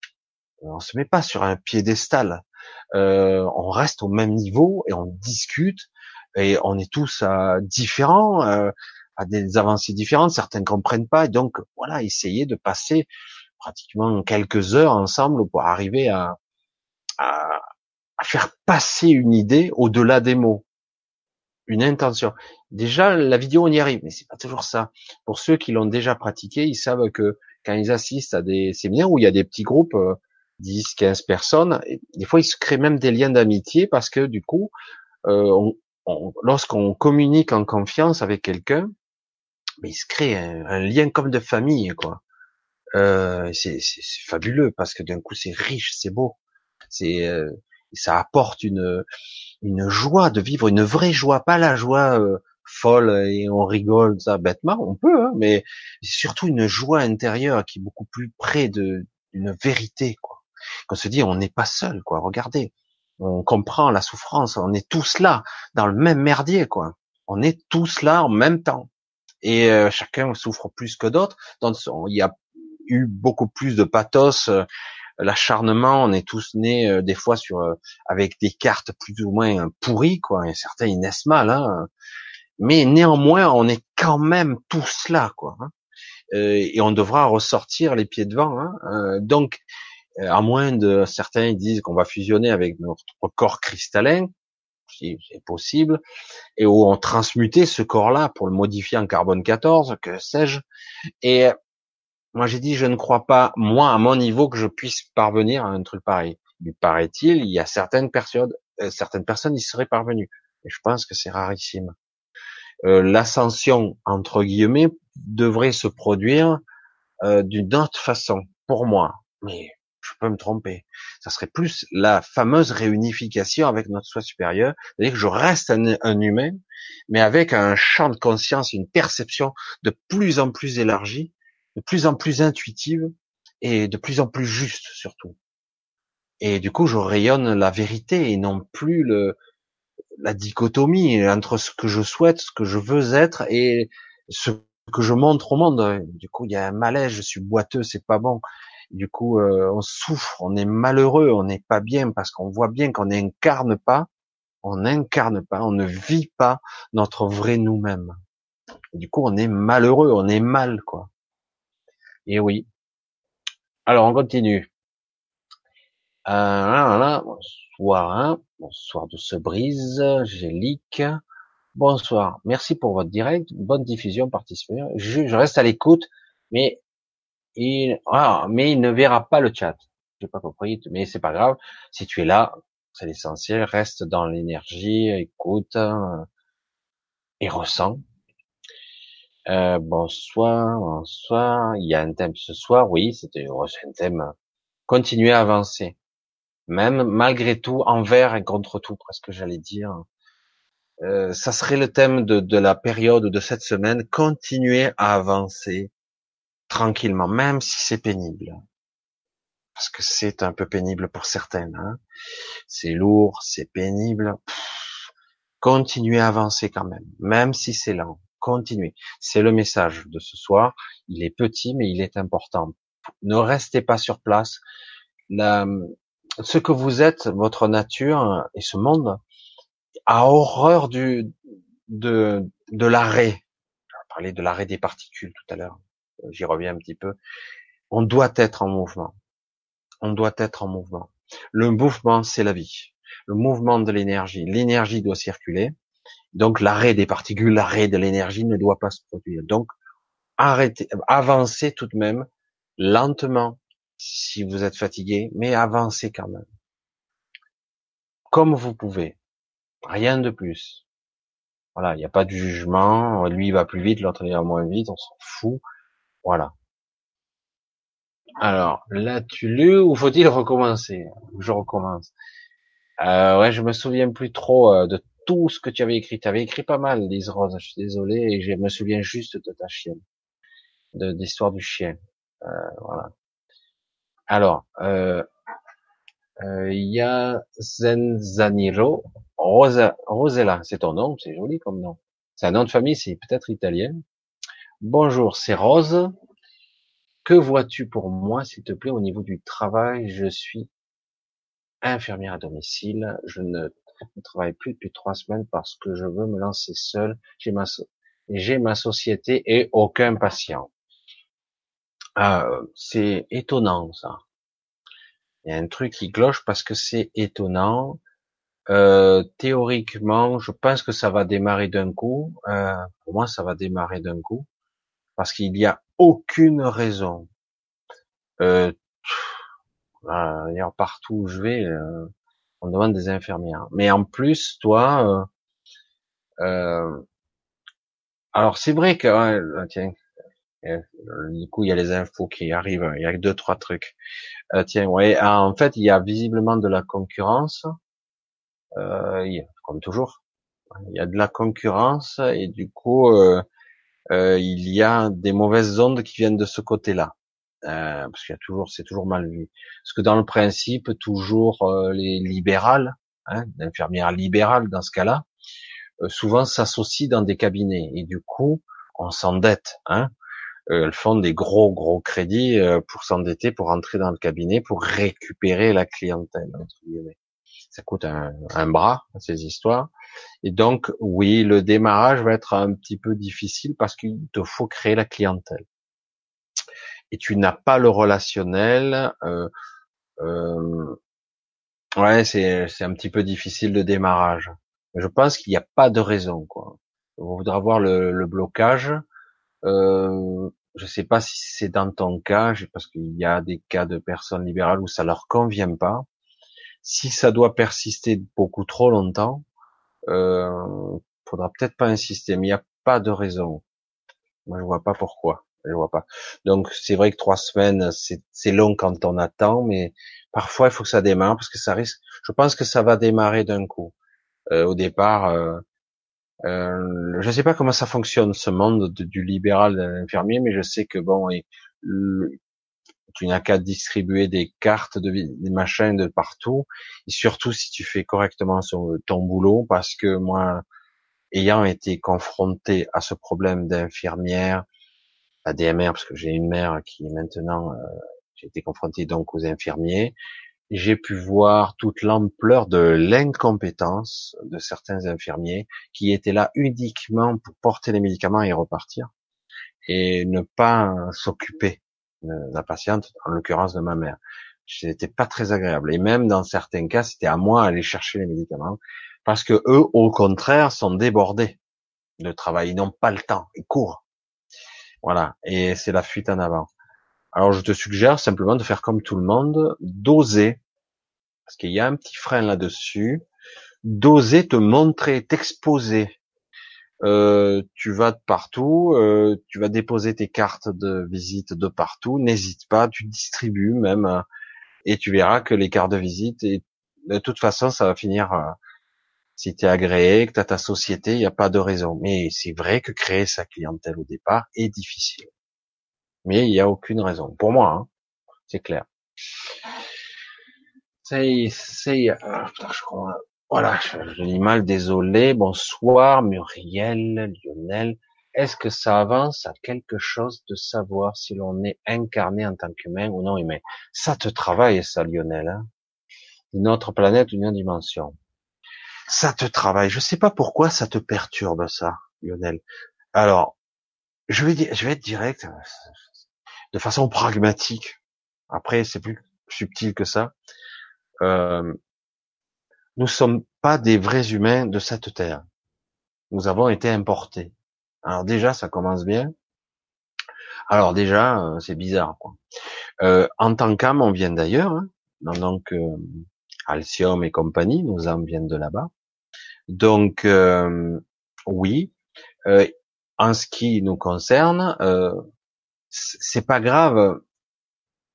Euh, on se met pas sur un piédestal. Euh, on reste au même niveau et on discute et on est tous euh, différents, à des avancées différentes. Certains comprennent pas et donc voilà, essayer de passer pratiquement quelques heures ensemble pour arriver à, à, à faire passer une idée au-delà des mots une intention. Déjà, la vidéo, on y arrive, mais c'est pas toujours ça. Pour ceux qui l'ont déjà pratiqué, ils savent que quand ils assistent à des séminaires où il y a des petits groupes, 10, euh, 15 personnes, des fois, ils se créent même des liens d'amitié parce que du coup, euh, lorsqu'on communique en confiance avec quelqu'un, mais il se crée un, lien comme de famille, quoi. Euh, c'est fabuleux parce que d'un coup, c'est riche, c'est beau, c'est euh, ça apporte une une joie de vivre, une vraie joie, pas la joie euh, folle et on rigole ça bêtement, on peut, hein, mais surtout une joie intérieure qui est beaucoup plus près de d'une vérité, quoi. Qu'on se dit, on n'est pas seul, quoi. Regardez, on comprend la souffrance, on est tous là dans le même merdier, quoi. On est tous là en même temps, et euh, chacun souffre plus que d'autres. Donc il y a eu beaucoup plus de pathos euh, l'acharnement, on est tous nés euh, des fois sur euh, avec des cartes plus ou moins euh, pourries, quoi. Et certains ils naissent mal, hein. Mais néanmoins, on est quand même tous là, quoi. Hein. et on devra ressortir les pieds devant. Hein. donc, à moins de certains disent qu'on va fusionner avec notre corps cristallin, si c'est possible, et où on transmuter ce corps-là pour le modifier en carbone 14, que sais-je. Et moi, j'ai dit, je ne crois pas, moi, à mon niveau, que je puisse parvenir à un truc pareil. Il paraît-il, il y a certaines personnes, euh, certaines personnes y seraient parvenues. Et je pense que c'est rarissime. Euh, L'ascension, entre guillemets, devrait se produire euh, d'une autre façon, pour moi. Mais je peux me tromper. Ça serait plus la fameuse réunification avec notre soi supérieur, c'est-à-dire que je reste un, un, humain, mais avec un champ de conscience, une perception de plus en plus élargie, de plus en plus intuitive et de plus en plus juste surtout. Et du coup, je rayonne la vérité et non plus le, la dichotomie entre ce que je souhaite, ce que je veux être et ce que je montre au monde. Du coup, il y a un malaise, je suis boiteux, c'est pas bon. Du coup, euh, on souffre, on est malheureux, on n'est pas bien parce qu'on voit bien qu'on n'incarne pas, on n'incarne pas, on ne vit pas notre vrai nous-mêmes. Du coup, on est malheureux, on est mal, quoi. Et oui. Alors, on continue. Euh, Bonsoir, hein. bonsoir de ce brise, Angélique. Bonsoir. Merci pour votre direct. Bonne diffusion, participation. Je, je reste à l'écoute, mais il, ah, mais il ne verra pas le chat. J'ai pas compris, mais c'est pas grave. Si tu es là, c'est l'essentiel. Reste dans l'énergie, écoute hein, et ressens. Euh, bonsoir, bonsoir. Il y a un thème ce soir, oui, c'était un thème. Continuer à avancer, même malgré tout, envers et contre tout, presque j'allais dire. Euh, ça serait le thème de, la période de cette semaine. Continuer à avancer tranquillement, même si c'est pénible. parce que c'est un peu pénible pour certaines. Hein. C'est lourd, c'est pénible. continuez à avancer quand même, même si c'est lent. Continuez. C'est le message de ce soir. Il est petit, mais il est important. Ne restez pas sur place. ce que vous êtes, votre nature et ce monde, a horreur du, de, de l'arrêt. On parlait de l'arrêt des particules tout à l'heure. J'y reviens un petit peu. On doit être en mouvement. On doit être en mouvement. Le mouvement, c'est la vie. Le mouvement de l'énergie. L'énergie doit circuler. Donc l'arrêt des particules, l'arrêt de l'énergie ne doit pas se produire. Donc arrêtez, avancez tout de même lentement si vous êtes fatigué, mais avancez quand même. Comme vous pouvez. Rien de plus. Voilà, il n'y a pas de jugement. Lui il va plus vite, l'autre il va moins vite, on s'en fout. Voilà. Alors, l'as-tu lu ou faut-il recommencer? Je recommence. Euh, ouais, je me souviens plus trop euh, de tout ce que tu avais écrit. Tu avais écrit pas mal, Lise Rose. Je suis désolé et je me souviens juste de ta chienne, de l'histoire du chien. Euh, voilà. Alors, euh, euh, y Rosa, Rosella, c'est ton nom, c'est joli comme nom. C'est un nom de famille, c'est peut-être italien. Bonjour, c'est Rose. Que vois-tu pour moi, s'il te plaît, au niveau du travail? Je suis infirmière à domicile. Je ne, travaille plus depuis trois semaines parce que je veux me lancer seul. J'ai ma, j'ai ma société et aucun patient. Ah, c'est étonnant ça. Il y a un truc qui cloche parce que c'est étonnant. Euh, théoriquement, je pense que ça va démarrer d'un coup. Euh, pour moi, ça va démarrer d'un coup parce qu'il n'y a aucune raison. Euh, partout où je vais, euh, on demande des infirmières. Mais en plus, toi, euh, euh alors c'est vrai que tiens, du coup il y a les infos qui arrivent, il y a deux trois trucs. Euh, tiens, ouais, ah, en fait, il y a visiblement de la concurrence, euh, comme toujours. Il y a de la concurrence et du coup, euh, euh, il y a des mauvaises ondes qui viennent de ce côté-là, euh, parce qu'il y a toujours, c'est toujours mal vu. Parce que dans le principe, toujours euh, les libérales, hein, l'infirmière libérale dans ce cas-là, souvent s'associent dans des cabinets et du coup, on s'endette, hein, euh, elles font des gros gros crédits euh, pour s'endetter, pour entrer dans le cabinet, pour récupérer la clientèle. Ça coûte un, un, bras ces histoires. Et donc oui, le démarrage va être un petit peu difficile parce qu'il te faut créer la clientèle. Et tu n'as pas le relationnel. Euh, euh, ouais, c'est c'est un petit peu difficile le démarrage. je pense qu'il n'y a pas de raison quoi. On voudra voir le, le blocage. Euh, je sais pas si c'est dans ton cas, parce qu'il y a des cas de personnes libérales où ça leur convient pas. Si ça doit persister beaucoup trop longtemps, euh, faudra peut-être pas insister, mais il n'y a pas de raison. Moi, je vois pas pourquoi. Je vois pas. Donc, c'est vrai que trois semaines, c'est long quand on attend, mais parfois, il faut que ça démarre parce que ça risque. Je pense que ça va démarrer d'un coup. Euh, au départ, euh, euh, je ne sais pas comment ça fonctionne ce monde du libéral de l'infirmier, mais je sais que bon, et, tu n'as qu'à distribuer des cartes, de, des machins de partout, et surtout si tu fais correctement ton boulot, parce que moi, ayant été confronté à ce problème d'infirmière, à DMR, parce que j'ai une mère qui maintenant, euh, j'ai été confronté donc aux infirmiers, j'ai pu voir toute l'ampleur de l'incompétence de certains infirmiers qui étaient là uniquement pour porter les médicaments et repartir et ne pas s'occuper de la patiente, en l'occurrence de ma mère. C'était pas très agréable. Et même dans certains cas, c'était à moi d'aller chercher les médicaments parce que eux, au contraire, sont débordés de travail. Ils n'ont pas le temps. Ils courent. Voilà. Et c'est la fuite en avant. Alors je te suggère simplement de faire comme tout le monde, d'oser, parce qu'il y a un petit frein là-dessus, d'oser te montrer, t'exposer. Euh, tu vas de partout, euh, tu vas déposer tes cartes de visite de partout, n'hésite pas, tu distribues même, et tu verras que les cartes de visite, de toute façon, ça va finir, euh, si tu es agréé, que tu as ta société, il n'y a pas de raison. Mais c'est vrai que créer sa clientèle au départ est difficile mais il n'y a aucune raison. Pour moi, hein, c'est clair. c'est, ah, putain, je crois, voilà, je, je dis mal, désolé. Bonsoir, Muriel, Lionel. Est-ce que ça avance à quelque chose de savoir si l'on est incarné en tant qu'humain ou non humain? Ça te travaille, ça, Lionel. Hein une autre planète, une autre dimension. Ça te travaille. Je sais pas pourquoi ça te perturbe, ça, Lionel. Alors, je vais, dire, je vais être direct, de façon pragmatique. Après, c'est plus subtil que ça. Euh, nous sommes pas des vrais humains de cette terre. Nous avons été importés. Alors déjà, ça commence bien. Alors déjà, euh, c'est bizarre. Quoi. Euh, en tant qu'âme, on vient d'ailleurs. Hein. Donc, euh, Alcium et compagnie, nos âmes viennent de là-bas. Donc, euh, oui. Euh, en ce qui nous concerne, euh, c'est pas grave.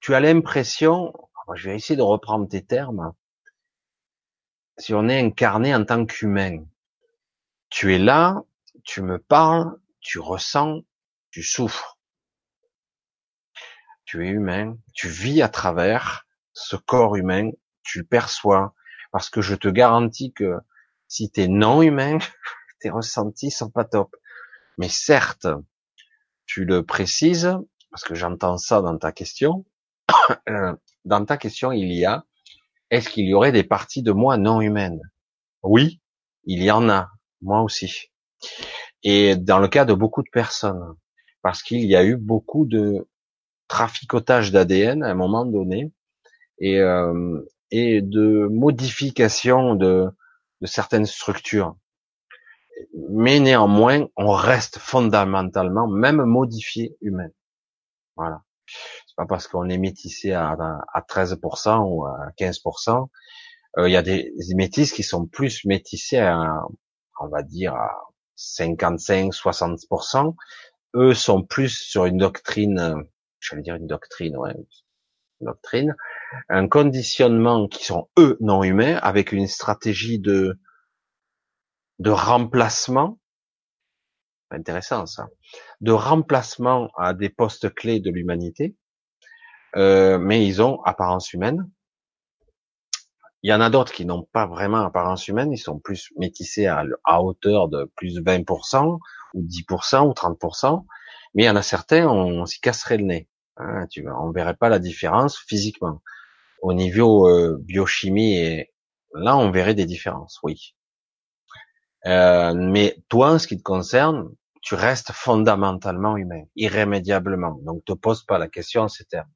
Tu as l'impression, je vais essayer de reprendre tes termes. Si on est incarné en tant qu'humain, tu es là, tu me parles, tu ressens, tu souffres. Tu es humain, tu vis à travers ce corps humain, tu le perçois, parce que je te garantis que si tu es non humain, tes ressentis sont pas top. Mais certes, tu le précises, parce que j'entends ça dans ta question, euh, dans ta question, il y a, est-ce qu'il y aurait des parties de moi non humaines Oui, il y en a, moi aussi. Et dans le cas de beaucoup de personnes, parce qu'il y a eu beaucoup de traficotage d'ADN à un moment donné et, euh, et de modification de, de certaines structures. Mais néanmoins, on reste fondamentalement, même modifié humain. Voilà. C'est pas parce qu'on est métissé à, à 13% ou à 15%. Euh, il y a des, des métis qui sont plus métissés à, on va dire, à 55-60%. Eux sont plus sur une doctrine, j'allais dire une doctrine, ouais, doctrine, un conditionnement qui sont eux non humains avec une stratégie de de remplacement. Intéressant ça. De remplacement à des postes clés de l'humanité. Euh, mais ils ont apparence humaine. Il y en a d'autres qui n'ont pas vraiment apparence humaine, ils sont plus métissés à, hauteur de plus de 20% ou 10% ou 30%, mais il y en a certains, on, s'y casserait le nez. Hein, tu on verrait pas la différence physiquement. Au niveau euh, biochimie, et là, on verrait des différences, oui. Euh, mais toi, en ce qui te concerne, tu restes fondamentalement humain, irrémédiablement. Donc, te pose pas la question en ces termes.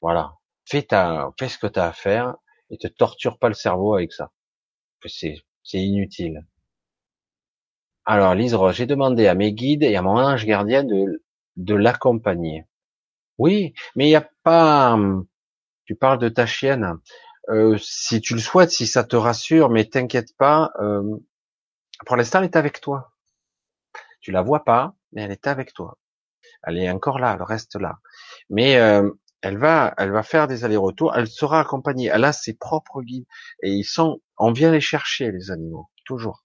Voilà. Fais ta, fais ce que tu as à faire et te torture pas le cerveau avec ça. C'est, c'est inutile. Alors, Lise j'ai demandé à mes guides et à mon ange gardien de, de l'accompagner. Oui, mais il n'y a pas, tu parles de ta chienne. Euh, si tu le souhaites, si ça te rassure, mais t'inquiète pas, euh, pour l'instant, elle est avec toi. Tu la vois pas, mais elle est avec toi. Elle est encore là, elle reste là. Mais euh, elle va, elle va faire des allers-retours, elle sera accompagnée, elle a ses propres guides, et ils sont, on vient les chercher, les animaux, toujours.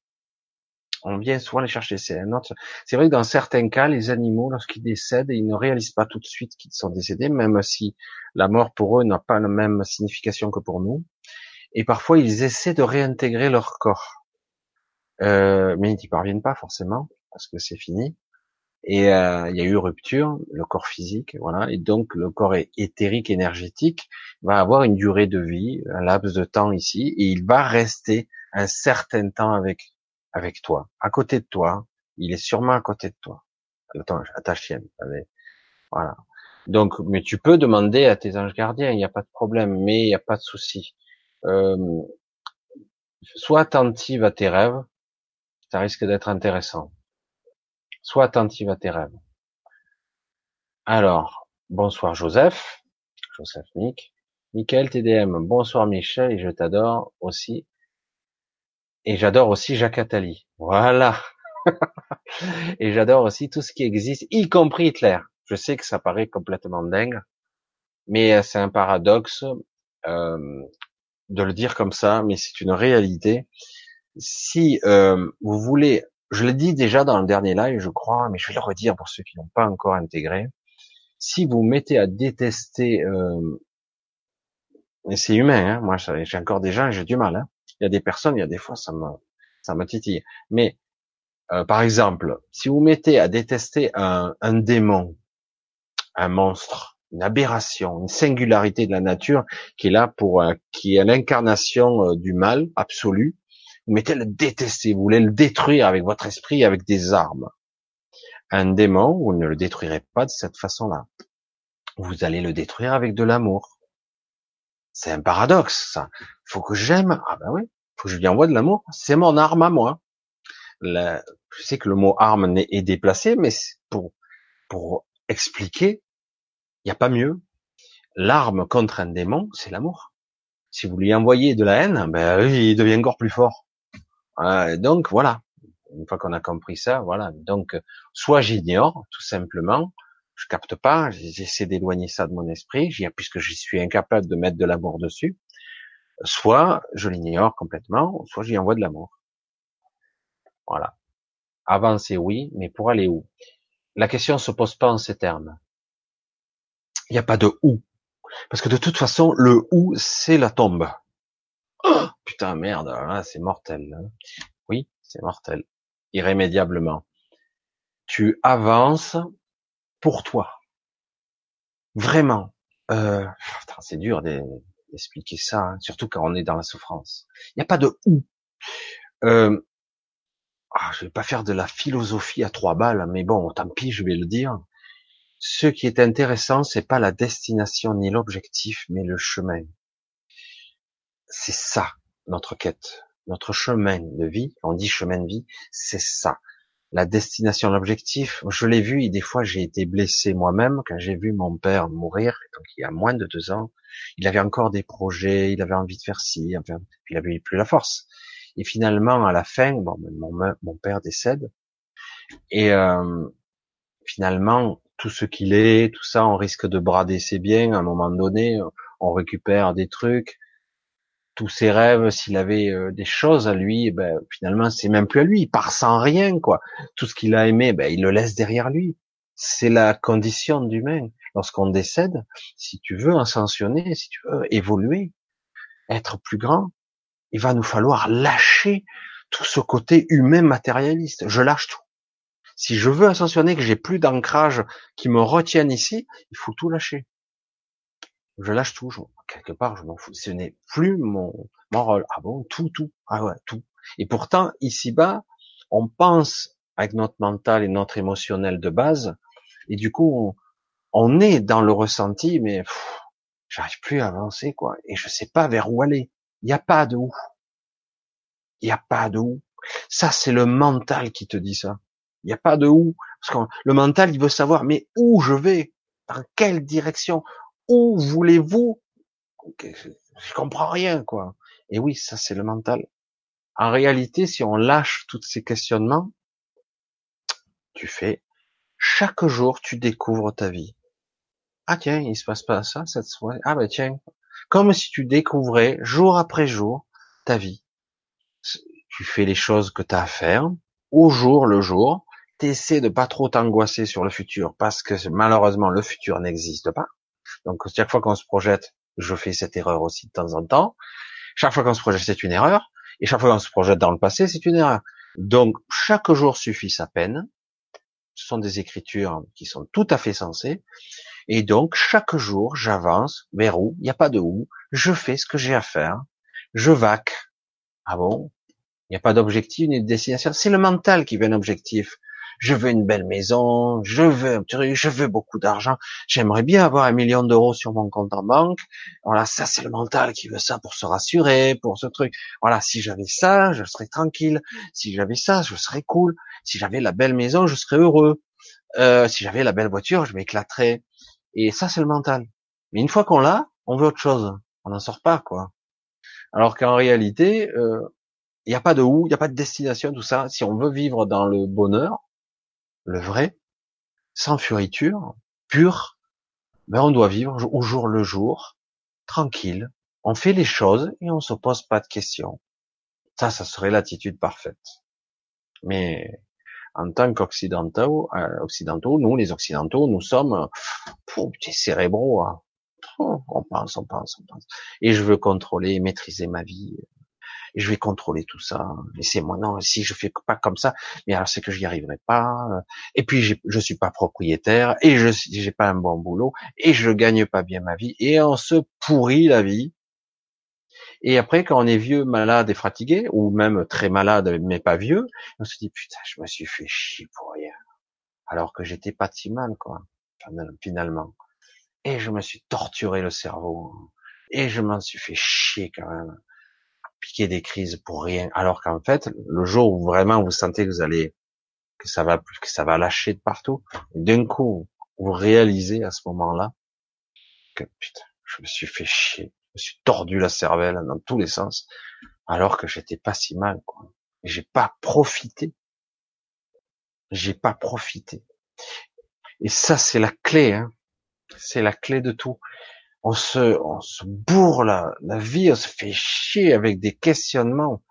On vient souvent les chercher, c'est un autre. C'est vrai que dans certains cas, les animaux, lorsqu'ils décèdent, ils ne réalisent pas tout de suite qu'ils sont décédés, même si la mort pour eux n'a pas la même signification que pour nous. Et parfois, ils essaient de réintégrer leur corps. Euh, mais ils n'y parviennent pas forcément, parce que c'est fini et euh, il y a eu rupture, le corps physique, voilà, et donc le corps éthérique énergétique va avoir une durée de vie, un laps de temps ici, et il va rester un certain temps avec avec toi, à côté de toi. Il est sûrement à côté de toi. À ta chienne. Voilà. Donc, mais tu peux demander à tes anges gardiens, il n'y a pas de problème, mais il n'y a pas de souci. Euh, sois attentive à tes rêves, ça risque d'être intéressant. Sois attentive à tes rêves. Alors, bonsoir Joseph, Joseph Nick, Michael TDM, bonsoir Michel, et je t'adore aussi. Et j'adore aussi Jacques Attali. Voilà. et j'adore aussi tout ce qui existe, y compris Hitler. Je sais que ça paraît complètement dingue, mais euh, c'est un paradoxe euh, de le dire comme ça, mais c'est une réalité. Si euh, vous voulez je l'ai dit déjà dans le dernier live, je crois, mais je vais le redire pour ceux qui n'ont pas encore intégré. Si vous mettez à détester euh, c'est humain, hein. moi j'ai encore des gens, j'ai du mal. Hein. Il y a des personnes, il y a des fois ça me ça me titille. Mais euh, par exemple, si vous mettez à détester un, démon, un monstre, une aberration, une singularité de la nature qui est là pour euh, qui est l'incarnation euh, du mal absolu, vous mettez à le détester, vous voulez le détruire avec votre esprit, avec des armes. Un démon, vous ne le détruirez pas de cette façon-là. Vous allez le détruire avec de l'amour. C'est un paradoxe, ça. Faut que j'aime. Ah ben oui. Faut que je lui envoie de l'amour. C'est mon arme à moi. je sais que le mot arme est déplacé, mais pour, pour expliquer, il n'y a pas mieux. L'arme contre un démon, c'est l'amour. Si vous lui envoyez de la haine, ben, il devient encore plus fort. Euh, donc voilà. Une fois qu'on a compris ça, voilà. Donc, soit j'ignore, tout simplement, je capte pas, j'essaie d'éloigner ça de mon esprit, puisque je suis incapable de mettre de l'amour dessus. Soit je l'ignore complètement, soit j'y envoie de l'amour. Voilà. Avancer, oui, mais pour aller où? La question se pose pas en ces termes. Il n'y a pas de où. Parce que de toute façon, le où, c'est la tombe. Oh, putain, merde, c'est mortel. Hein. Oui, c'est mortel. Irrémédiablement. Tu avances pour toi. Vraiment. Euh, c'est dur d'expliquer ça, hein, surtout quand on est dans la souffrance. Il n'y a pas de où. Euh, ah, je vais pas faire de la philosophie à trois balles, mais bon, tant pis, je vais le dire. Ce qui est intéressant, c'est pas la destination ni l'objectif, mais le chemin. C'est ça notre quête, notre chemin de vie. On dit chemin de vie, c'est ça la destination, l'objectif. Je l'ai vu et des fois j'ai été blessé moi-même quand j'ai vu mon père mourir, donc il y a moins de deux ans. Il avait encore des projets, il avait envie de faire ci, enfin, il avait plus la force. Et finalement, à la fin, bon, mon, mon père décède. Et euh, finalement, tout ce qu'il est, tout ça, on risque de brader ses biens. À un moment donné, on récupère des trucs tous ses rêves, s'il avait euh, des choses à lui, eh ben finalement c'est même plus à lui, il part sans rien quoi. Tout ce qu'il a aimé, ben il le laisse derrière lui. C'est la condition d'humain. Lorsqu'on décède, si tu veux ascensionner, si tu veux évoluer, être plus grand, il va nous falloir lâcher tout ce côté humain matérialiste. Je lâche tout. Si je veux ascensionner, que j'ai plus d'ancrage qui me retienne ici, il faut tout lâcher je lâche tout, quelque part, je m'en fous. Ce n'est plus mon, mon rôle. Ah bon, tout, tout, ah ouais, tout. Et pourtant, ici-bas, on pense avec notre mental et notre émotionnel de base, et du coup, on, est dans le ressenti, mais j'arrive plus à avancer, quoi. Et je sais pas vers où aller. Il n'y a pas de où. Il n'y a pas de où. Ça, c'est le mental qui te dit ça. Il n'y a pas de où. Parce que le mental, il veut savoir, mais où je vais? Dans quelle direction? où voulez-vous je, comprends rien, quoi. Et oui, ça c'est le mental. En réalité, si on lâche tous ces questionnements, tu fais chaque jour, tu découvres ta vie. Ah tiens, il se passe pas ça cette soirée. Ah ben tiens, comme si tu découvrais jour après jour ta vie. Tu fais les choses que tu as à faire au jour le jour. T'essaies de pas trop t'angoisser sur le futur parce que malheureusement le futur n'existe pas. Donc chaque fois qu'on se projette, je fais cette erreur aussi de temps en temps. Chaque fois qu'on se projette, c'est une erreur. Et chaque fois qu'on se projette dans le passé, c'est une erreur. Donc chaque jour suffit sa peine. Ce sont des écritures qui sont tout à fait sensées. Et donc chaque jour, j'avance vers où? Il n'y a pas de où. Je fais ce que j'ai à faire. Je vaque. Ah bon? Il n'y a pas d'objectif ni de destination. C'est le mental qui veut un objectif je veux une belle maison, je veux je veux beaucoup d'argent, j'aimerais bien avoir un million d'euros sur mon compte en banque. Voilà, ça c'est le mental qui veut ça pour se rassurer, pour ce truc. Voilà, si j'avais ça, je serais tranquille. Si j'avais ça, je serais cool. Si j'avais la belle maison, je serais heureux. Euh, si j'avais la belle voiture, je m'éclaterais. Et ça c'est le mental. Mais une fois qu'on l'a, on veut autre chose. On n'en sort pas, quoi. Alors qu'en réalité, euh, il n'y a pas de où, il n'y a pas de destination, tout ça. Si on veut vivre dans le bonheur, le vrai, sans furiture, pur, ben on doit vivre au jour le jour, tranquille. On fait les choses et on se pose pas de questions. Ça, ça serait l'attitude parfaite. Mais en tant qu'occidentaux, euh, nous, les occidentaux, nous sommes des cérébraux. Hein. on pense, on pense, on pense. Et je veux contrôler, maîtriser ma vie. Je vais contrôler tout ça. Et c'est moi, non, si je fais pas comme ça, mais alors c'est que j'y arriverai pas. Et puis je suis pas propriétaire, et je j'ai pas un bon boulot, et je gagne pas bien ma vie, et on se pourrit la vie. Et après, quand on est vieux, malade et fatigué, ou même très malade mais pas vieux, on se dit putain, je me suis fait chier pour rien, alors que j'étais pas si mal, quoi, finalement. Et je me suis torturé le cerveau, et je m'en suis fait chier quand même, piquer des crises pour rien, alors qu'en fait, le jour où vraiment vous sentez que vous allez, que ça va, que ça va lâcher de partout, d'un coup, vous réalisez à ce moment-là que putain, je me suis fait chier me suis tordu la cervelle dans tous les sens, alors que j'étais pas si mal, quoi. J'ai pas profité. J'ai pas profité. Et ça, c'est la clé, hein. C'est la clé de tout. On se, bourre la, vie, on se fait chier avec des questionnements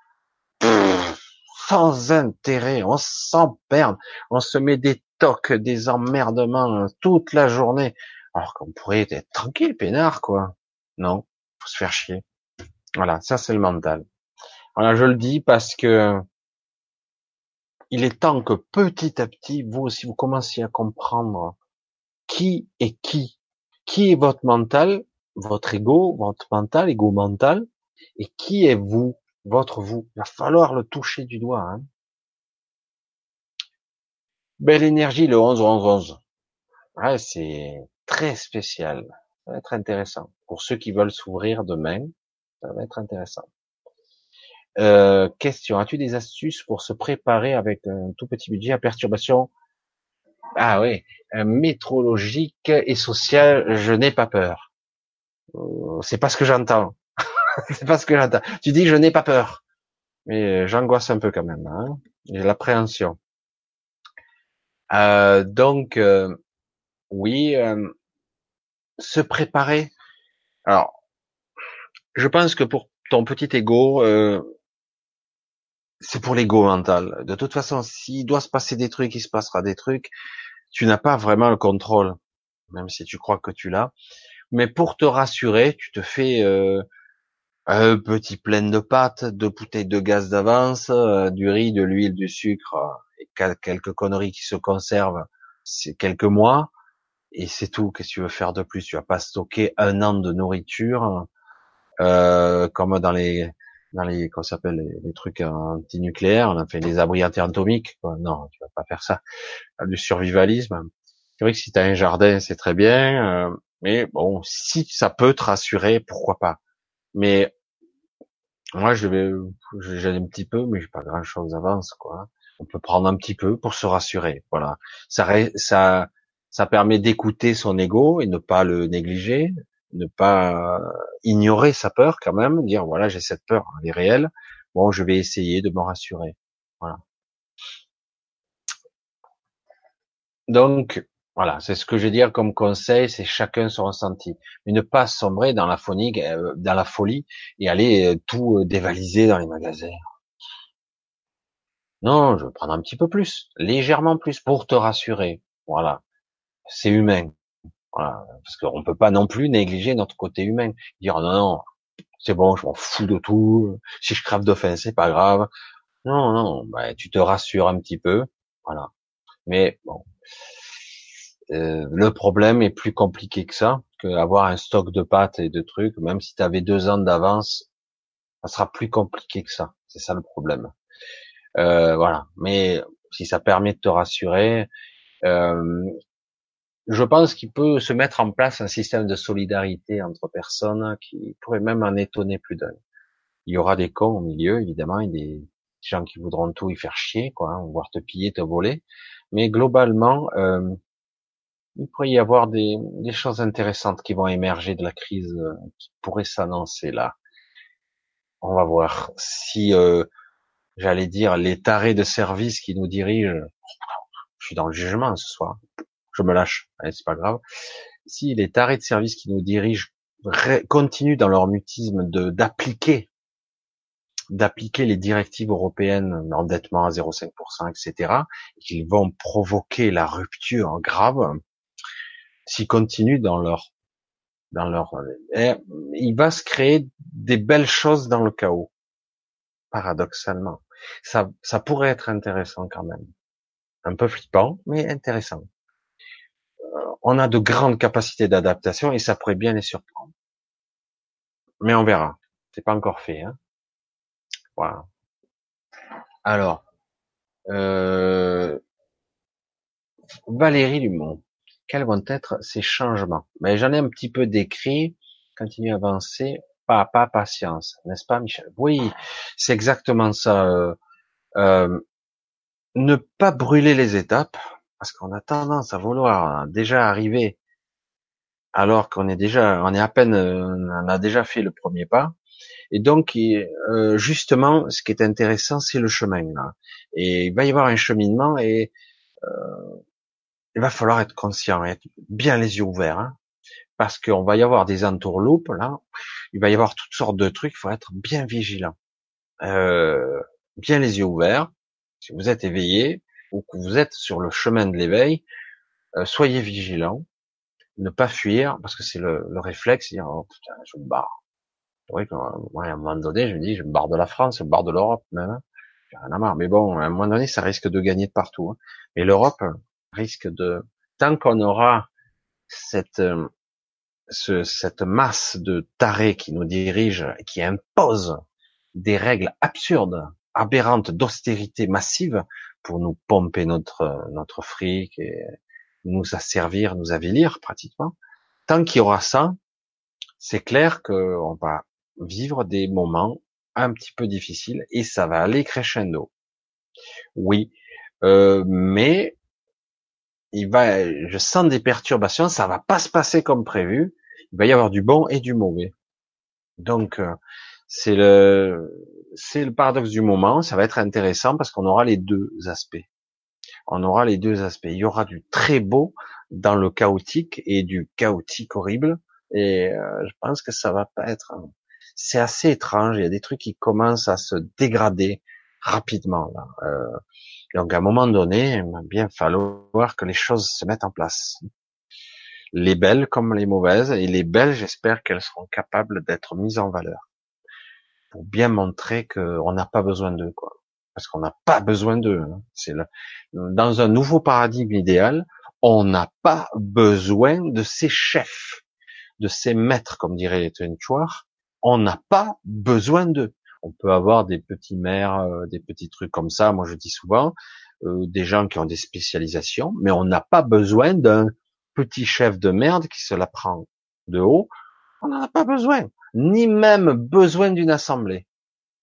sans intérêt, on s'en perd, on se met des tocs, des emmerdements toute la journée, alors qu'on pourrait être tranquille, peinard, quoi. Non se faire chier. Voilà, ça c'est le mental. Voilà, je le dis parce que il est temps que petit à petit, vous aussi, vous commenciez à comprendre qui est qui. Qui est votre mental, votre ego, votre mental, ego mental, et qui est vous, votre vous. Il va falloir le toucher du doigt. Hein. Belle énergie, le 11, 11, 11. Ouais, c'est très spécial. Ça va être intéressant. Pour ceux qui veulent s'ouvrir demain, ça va être intéressant. Euh, question, as-tu des astuces pour se préparer avec un tout petit budget à perturbation? Ah oui, métrologique et social, je n'ai pas peur. Euh, c'est pas ce que j'entends. c'est pas ce que j'entends. Tu dis je n'ai pas peur. Mais euh, j'angoisse un peu quand même. Hein J'ai l'appréhension. Euh, donc, oui, se préparer. Alors, je pense que pour ton petit ego, euh, c'est pour l'ego mental. De toute façon, s'il doit se passer des trucs, il se passera des trucs. Tu n'as pas vraiment le contrôle, même si tu crois que tu l'as. Mais pour te rassurer, tu te fais euh, un petit plein de pâtes, deux bouteilles de gaz d'avance, euh, du riz, de l'huile, du sucre et quelques conneries qui se conservent. C'est quelques mois et c'est tout. Qu'est-ce que tu veux faire de plus? Tu vas pas stocker un an de nourriture euh, comme dans les dans les qu'on s'appelle les, trucs antinucléaires. On a fait les abris anti-atomiques. Non, tu vas pas faire ça. Du survivalisme. C'est vrai que si tu as un jardin, c'est très bien. Euh, mais bon, si ça peut te rassurer, pourquoi pas. Mais moi, je vais, j'ai un petit peu, mais j'ai pas grand chose d'avance, quoi. On peut prendre un petit peu pour se rassurer. Voilà. Ça, ça, ça permet d'écouter son ego et ne pas le négliger, ne pas ignorer sa peur quand même, dire voilà j'ai cette peur, elle est réelle. Bon, je vais essayer de me rassurer. Voilà. Donc voilà, c'est ce que je veux dire comme conseil, c'est chacun son ressenti, mais ne pas sombrer dans la folie, euh, dans la folie et aller euh, tout euh, dévaliser dans les magasins. Non, je vais prendre un petit peu plus, légèrement plus pour te rassurer. Voilà c'est humain. Voilà. Parce qu'on peut pas non plus négliger notre côté humain. Dire non, non, c'est bon, je m'en fous de tout. Si je crève de faim, c'est pas grave. Non, non, bah, tu te rassures un petit peu. Voilà. Mais bon, euh, le problème est plus compliqué que ça, qu'avoir un stock de pâtes et de trucs. Même si tu avais deux ans d'avance, ça sera plus compliqué que ça. C'est ça le problème. Euh, voilà. Mais si ça permet de te rassurer, euh, je pense qu'il peut se mettre en place un système de solidarité entre personnes qui pourrait même en étonner plus d'un. Il y aura des cons au milieu, évidemment, et des gens qui voudront tout y faire chier, quoi, hein, voire te piller, te voler. Mais globalement, euh, il pourrait y avoir des, des, choses intéressantes qui vont émerger de la crise euh, qui pourrait s'annoncer là. On va voir si, euh, j'allais dire, les tarés de service qui nous dirigent, je suis dans le jugement ce soir, je me lâche, c'est pas grave. Si les tarés de service qui nous dirigent continuent dans leur mutisme d'appliquer d'appliquer les directives européennes d'endettement à 0,5%, etc., et qu'ils vont provoquer la rupture grave, s'ils continuent dans leur dans leur, et il va se créer des belles choses dans le chaos. Paradoxalement. Ça, ça pourrait être intéressant quand même. Un peu flippant, mais intéressant. Euh, on a de grandes capacités d'adaptation et ça pourrait bien les surprendre. Mais on verra. C'est pas encore fait. Hein. Voilà. Alors, euh, Valérie Dumont, quels vont être ces changements? Mais j'en ai un petit peu décrit. Continue à avancer, pas pas, patience, n'est-ce pas, Michel? Oui, c'est exactement ça. Euh, euh, ne pas brûler les étapes, parce qu'on a tendance à vouloir déjà arriver, alors qu'on est déjà, on est à peine, on a déjà fait le premier pas. Et donc, euh, justement, ce qui est intéressant, c'est le chemin. Là. Et il va y avoir un cheminement et euh, il va falloir être conscient, être bien les yeux ouverts, hein, parce qu'on va y avoir des entourloupes là. Il va y avoir toutes sortes de trucs. Il faut être bien vigilant, euh, bien les yeux ouverts. Si vous êtes éveillé ou que vous êtes sur le chemin de l'éveil, euh, soyez vigilant, ne pas fuir, parce que c'est le, le réflexe, dire oh putain, je me barre. Oui, à un moment donné, je me dis, je me barre de la France, je me barre de l'Europe même. Hein. Rien à marre. Mais bon, à un moment donné, ça risque de gagner de partout. Hein. L'Europe risque de, tant qu'on aura cette euh, ce, cette masse de tarés qui nous dirigent, qui imposent des règles absurdes, aberrantes d'austérité massive pour nous pomper notre notre fric et nous asservir, nous avilir pratiquement. Tant qu'il y aura ça, c'est clair qu'on va vivre des moments un petit peu difficiles et ça va aller crescendo. Oui, euh, mais il va, je sens des perturbations, ça va pas se passer comme prévu. Il va y avoir du bon et du mauvais. Donc euh, c'est le c'est le paradoxe du moment. Ça va être intéressant parce qu'on aura les deux aspects. On aura les deux aspects. Il y aura du très beau dans le chaotique et du chaotique horrible. Et euh, je pense que ça va pas être c'est assez étrange. Il y a des trucs qui commencent à se dégrader rapidement. Là. Euh, donc à un moment donné, il va bien falloir que les choses se mettent en place. Les belles comme les mauvaises, et les belles, j'espère qu'elles seront capables d'être mises en valeur bien montrer qu'on n'a pas besoin d'eux, quoi. Parce qu'on n'a pas besoin d'eux. Hein. C'est dans un nouveau paradigme idéal, on n'a pas besoin de ces chefs, de ces maîtres, comme dirait les Chouard, on n'a pas besoin d'eux. On peut avoir des petits maires, euh, des petits trucs comme ça. Moi, je dis souvent, euh, des gens qui ont des spécialisations, mais on n'a pas besoin d'un petit chef de merde qui se la prend de haut. On n'en a pas besoin, ni même besoin d'une assemblée.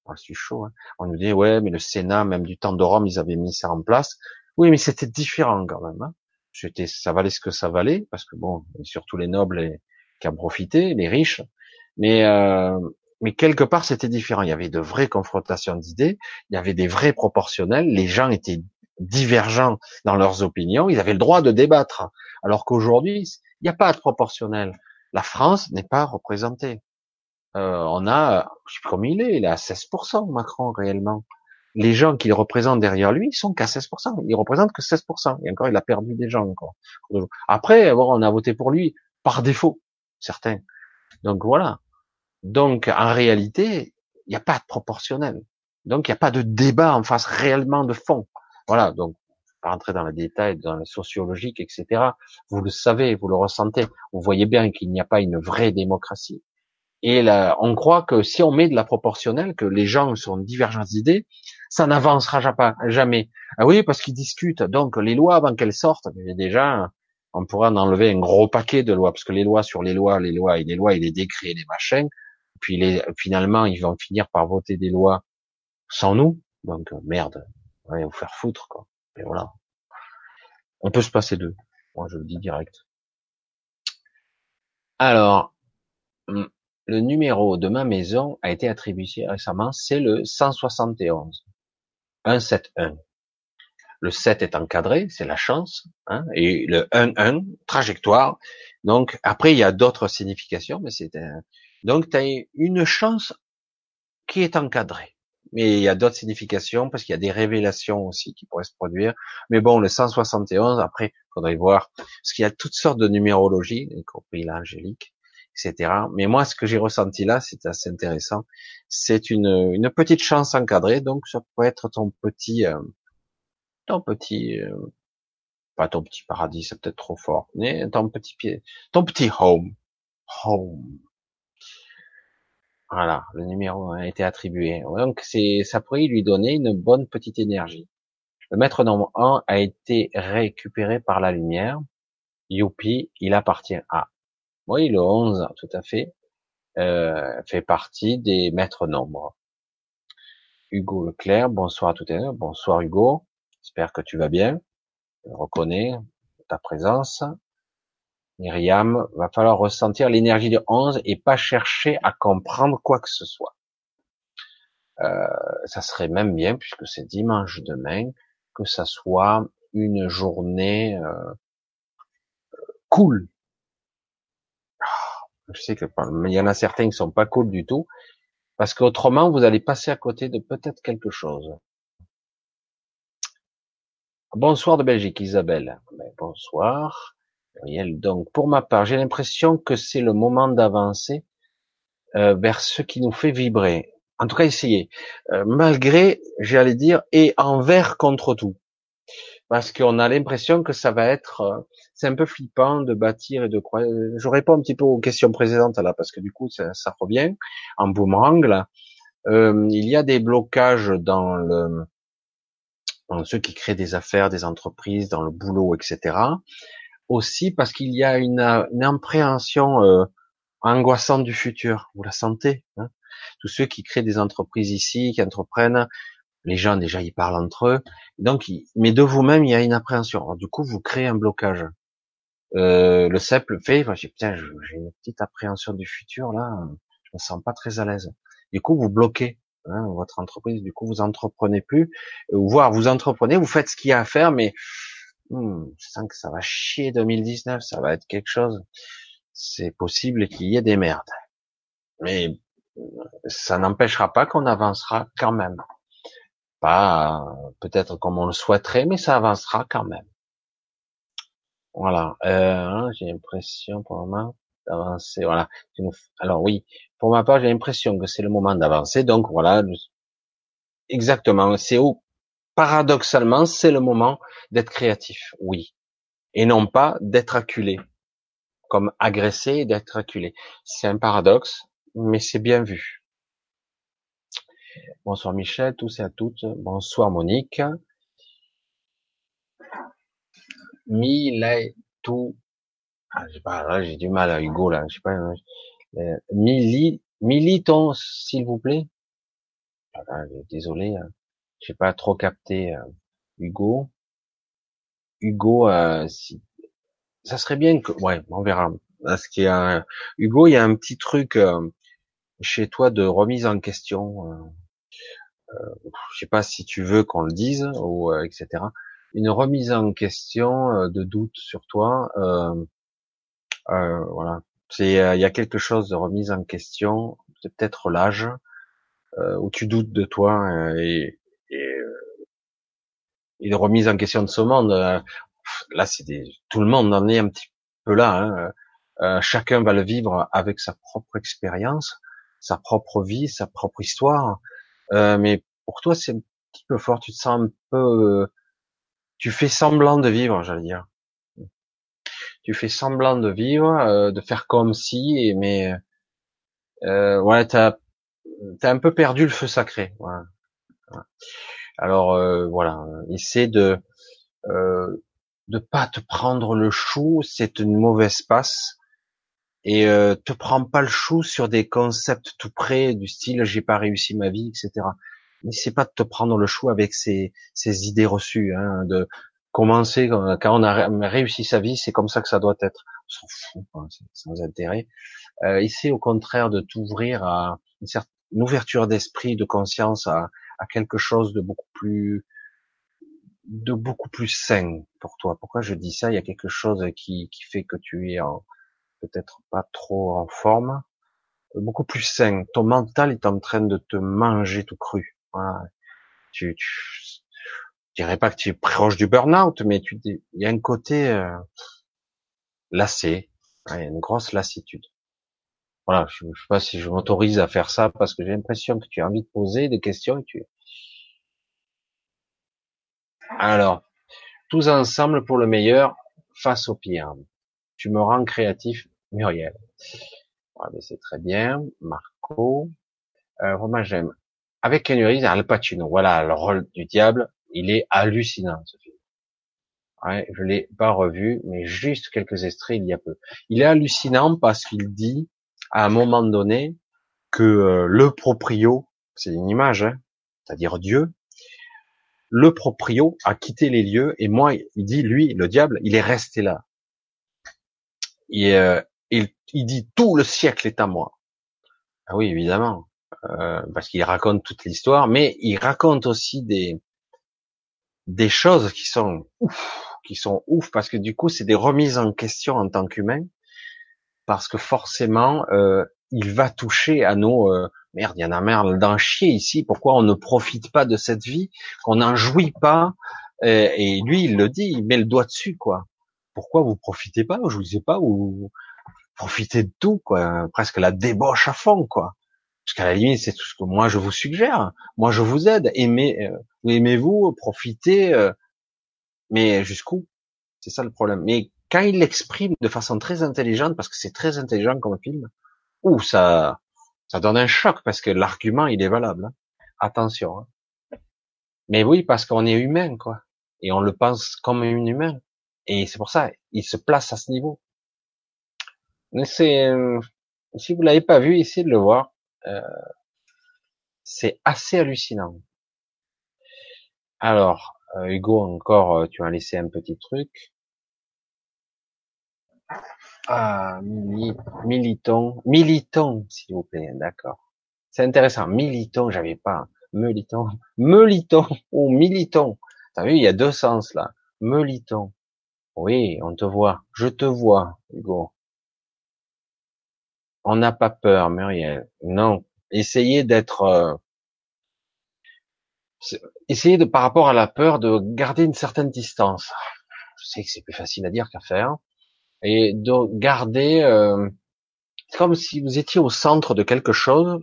Oh, c'est chaud. Hein. on nous dit ouais, mais le Sénat, même du temps de Rome, ils avaient mis ça en place. Oui, mais c'était différent quand même. Hein. C'était, ça valait ce que ça valait, parce que bon, surtout les nobles qui ont profité, les riches. Mais euh, mais quelque part c'était différent. Il y avait de vraies confrontations d'idées, il y avait des vrais proportionnels. Les gens étaient divergents dans leurs opinions, ils avaient le droit de débattre. Alors qu'aujourd'hui, il n'y a pas de proportionnel. La France n'est pas représentée. Euh, on a, je sais pas combien il est, il est à 16% Macron réellement. Les gens qu'il représente derrière lui, ils sont qu'à 16%. Il représente que 16%. Et encore, il a perdu des gens encore. Après, on a voté pour lui par défaut, certains. Donc voilà. Donc en réalité, il n'y a pas de proportionnel. Donc il n'y a pas de débat en face réellement de fond. Voilà. Donc pas rentrer dans les détails, dans le sociologique, etc. Vous le savez, vous le ressentez. Vous voyez bien qu'il n'y a pas une vraie démocratie. Et là, on croit que si on met de la proportionnelle, que les gens sont divergents d'idées, ça n'avancera jamais. Ah oui, parce qu'ils discutent. Donc les lois, avant qu'elles sortent, déjà, on pourra en enlever un gros paquet de lois, parce que les lois sur les lois, les lois et les lois et les décrets, les machins, puis les, finalement ils vont finir par voter des lois sans nous, donc merde, on va vous faire foutre quoi. Et voilà. On peut se passer d'eux. Moi je le dis direct. Alors, hum, le numéro de ma maison a été attribué récemment, c'est le 171. 171 le 7 est encadré, c'est la chance, hein, et le 1-1, trajectoire. Donc après il y a d'autres significations, mais c'est un... donc tu as une chance qui est encadrée. Mais il y a d'autres significations parce qu'il y a des révélations aussi qui pourraient se produire. Mais bon, le 171, après, faudrait voir, parce qu'il y a toutes sortes de numérologie, y compris l'angélique. Etc. Mais moi, ce que j'ai ressenti là, c'est assez intéressant. C'est une, une petite chance encadrée, donc ça peut être ton petit, euh, ton petit, euh, pas ton petit paradis, c'est peut-être trop fort, mais ton petit pied, ton petit home, home. Voilà, le numéro a été attribué. Donc c'est, ça pourrait lui donner une bonne petite énergie. Le maître nombre 1 a été récupéré par la lumière. Youpi, il appartient à. Oui, le 11, tout à fait, euh, fait partie des maîtres nombres. Hugo Leclerc, bonsoir à tout à l'heure. Bonsoir Hugo, j'espère que tu vas bien. Je reconnais ta présence. Myriam, va falloir ressentir l'énergie de 11 et pas chercher à comprendre quoi que ce soit. Euh, ça serait même bien, puisque c'est dimanche demain, que ça soit une journée euh, cool. Je sais que il y en a certains qui sont pas cool du tout, parce qu'autrement vous allez passer à côté de peut-être quelque chose. Bonsoir de Belgique, Isabelle. Ben, bonsoir. Donc, pour ma part, j'ai l'impression que c'est le moment d'avancer euh, vers ce qui nous fait vibrer. En tout cas, essayer. Euh, malgré, j'allais dire, et envers contre tout. Parce qu'on a l'impression que ça va être, euh, c'est un peu flippant de bâtir et de croire. Je réponds un petit peu aux questions précédentes là, parce que du coup, ça, ça revient en boomerang là. Euh, il y a des blocages dans le, dans ceux qui créent des affaires, des entreprises, dans le boulot, etc aussi parce qu'il y a une, une appréhension euh, angoissante du futur. Vous la sentez hein Tous ceux qui créent des entreprises ici, qui entreprennent, les gens déjà ils parlent entre eux. Donc, mais de vous-même il y a une appréhension. du coup, vous créez un blocage. Euh, le CEP fait. J'ai j'ai une petite appréhension du futur là. Je me sens pas très à l'aise. Du coup, vous bloquez hein, votre entreprise. Du coup, vous entreprenez plus. Ou voire vous entreprenez, vous faites ce qu'il y a à faire, mais hmm, je sens que ça va chier 2019, ça va être quelque chose. C'est possible qu'il y ait des merdes. Mais ça n'empêchera pas qu'on avancera quand même. Pas peut-être comme on le souhaiterait, mais ça avancera quand même. Voilà. Euh, j'ai l'impression pour le moment d'avancer. Voilà. Alors oui, pour ma part, j'ai l'impression que c'est le moment d'avancer. Donc voilà, exactement. C'est où paradoxalement, c'est le moment d'être créatif, oui, et non pas d'être acculé, comme agressé et d'être acculé. C'est un paradoxe, mais c'est bien vu. Bonsoir Michel, tous et à toutes. Bonsoir Monique. Milay tout. Ah, j'ai pas, là, j'ai du mal à Hugo, là. Je sais pas, euh, Mili, militon, s'il vous plaît. Ah, désolé. Hein j'ai pas trop capté euh, Hugo. Hugo, euh, si... ça serait bien que, ouais, on verra. Parce qu'il y a Hugo, il y a un petit truc euh, chez toi de remise en question. Euh, je sais pas si tu veux qu'on le dise ou etc. Une remise en question de doute sur toi. voilà, c'est il y a quelque chose de remise en question. C'est peut-être l'âge où tu doutes de toi et, et, et de remise en question de ce monde. Euh, là, c'est des, tout le monde en est un petit peu là. Hein. Euh, chacun va le vivre avec sa propre expérience, sa propre vie, sa propre histoire. Euh, mais pour toi, c'est un petit peu fort. Tu te sens un peu, tu fais semblant de vivre, j'allais dire. Tu fais semblant de vivre, de faire comme si, mais euh, ouais, t'as as un peu perdu le feu sacré. Alors euh, voilà, essaie de euh, de pas te prendre le chou, c'est une mauvaise passe. Et euh, te prends pas le chou sur des concepts tout près du style j'ai pas réussi ma vie, etc. N'essaie pas de te prendre le chou avec ces, idées reçues, hein, de commencer quand on a réussi sa vie, c'est comme ça que ça doit être. On s'en fout, sans intérêt. Euh, essaie au contraire de t'ouvrir à une certaine ouverture d'esprit, de conscience, à, à quelque chose de beaucoup plus de beaucoup plus sain pour toi. Pourquoi je dis ça? Il y a quelque chose qui, qui fait que tu es peut-être pas trop en forme, beaucoup plus sain. Ton mental est en train de te manger tout cru. Voilà. Tu, tu je dirais pas que tu es proche du burn-out, mais tu, il y a un côté euh, lassé, il une grosse lassitude. Voilà, je, je sais pas si je m'autorise à faire ça parce que j'ai l'impression que tu as envie de poser des questions et tu. Alors, tous ensemble pour le meilleur, face au pire. Tu me rends créatif, Muriel. Mais c'est très bien, Marco. Euh, j'aime. Avec Ken Reeves, Al Pacino. Voilà, le rôle du diable, il est hallucinant, ce film. Ouais, je l'ai pas revu, mais juste quelques extraits il y a peu. Il est hallucinant parce qu'il dit, à un moment donné, que euh, le proprio, c'est une image, hein, c'est-à-dire Dieu, le proprio a quitté les lieux et moi, il dit, lui, le diable, il est resté là. Et, euh, il, il dit tout le siècle est à moi. Ah oui, évidemment, euh, parce qu'il raconte toute l'histoire, mais il raconte aussi des des choses qui sont ouf, qui sont ouf, parce que du coup, c'est des remises en question en tant qu'humain, parce que forcément, euh, il va toucher à nos euh, merde, il y en a merde d'en chier ici. Pourquoi on ne profite pas de cette vie, qu'on n'en jouit pas? Euh, Et lui, il le dit, il met le doigt dessus, quoi. Pourquoi vous profitez pas Vous jouissez pas ou profitez de tout, quoi. Presque la débauche à fond, quoi. Parce qu'à la limite, c'est tout ce que moi je vous suggère. Moi, je vous aide. Aimez, euh, aimez-vous, profitez, euh, mais jusqu'où? C'est ça le problème. Mais quand il l'exprime de façon très intelligente, parce que c'est très intelligent comme film, ou ça, ça donne un choc parce que l'argument il est valable. Hein. Attention. Hein. Mais oui, parce qu'on est humain, quoi, et on le pense comme un humain. Et c'est pour ça, il se place à ce niveau. Mais c'est, euh, si vous l'avez pas vu, essayez de le voir. Euh, c'est assez hallucinant. Alors, euh, Hugo, encore, euh, tu as laissé un petit truc. Ah, militon, militon, s'il vous plaît, d'accord. C'est intéressant. Militon, j'avais pas. Meliton, meliton ou militon. T'as vu, il y a deux sens là. Meliton. Oui, on te voit. Je te vois, Hugo. On n'a pas peur, Muriel. Non. Essayez d'être, euh, essayez de, par rapport à la peur, de garder une certaine distance. Je sais que c'est plus facile à dire qu'à faire. Et de garder, euh, comme si vous étiez au centre de quelque chose.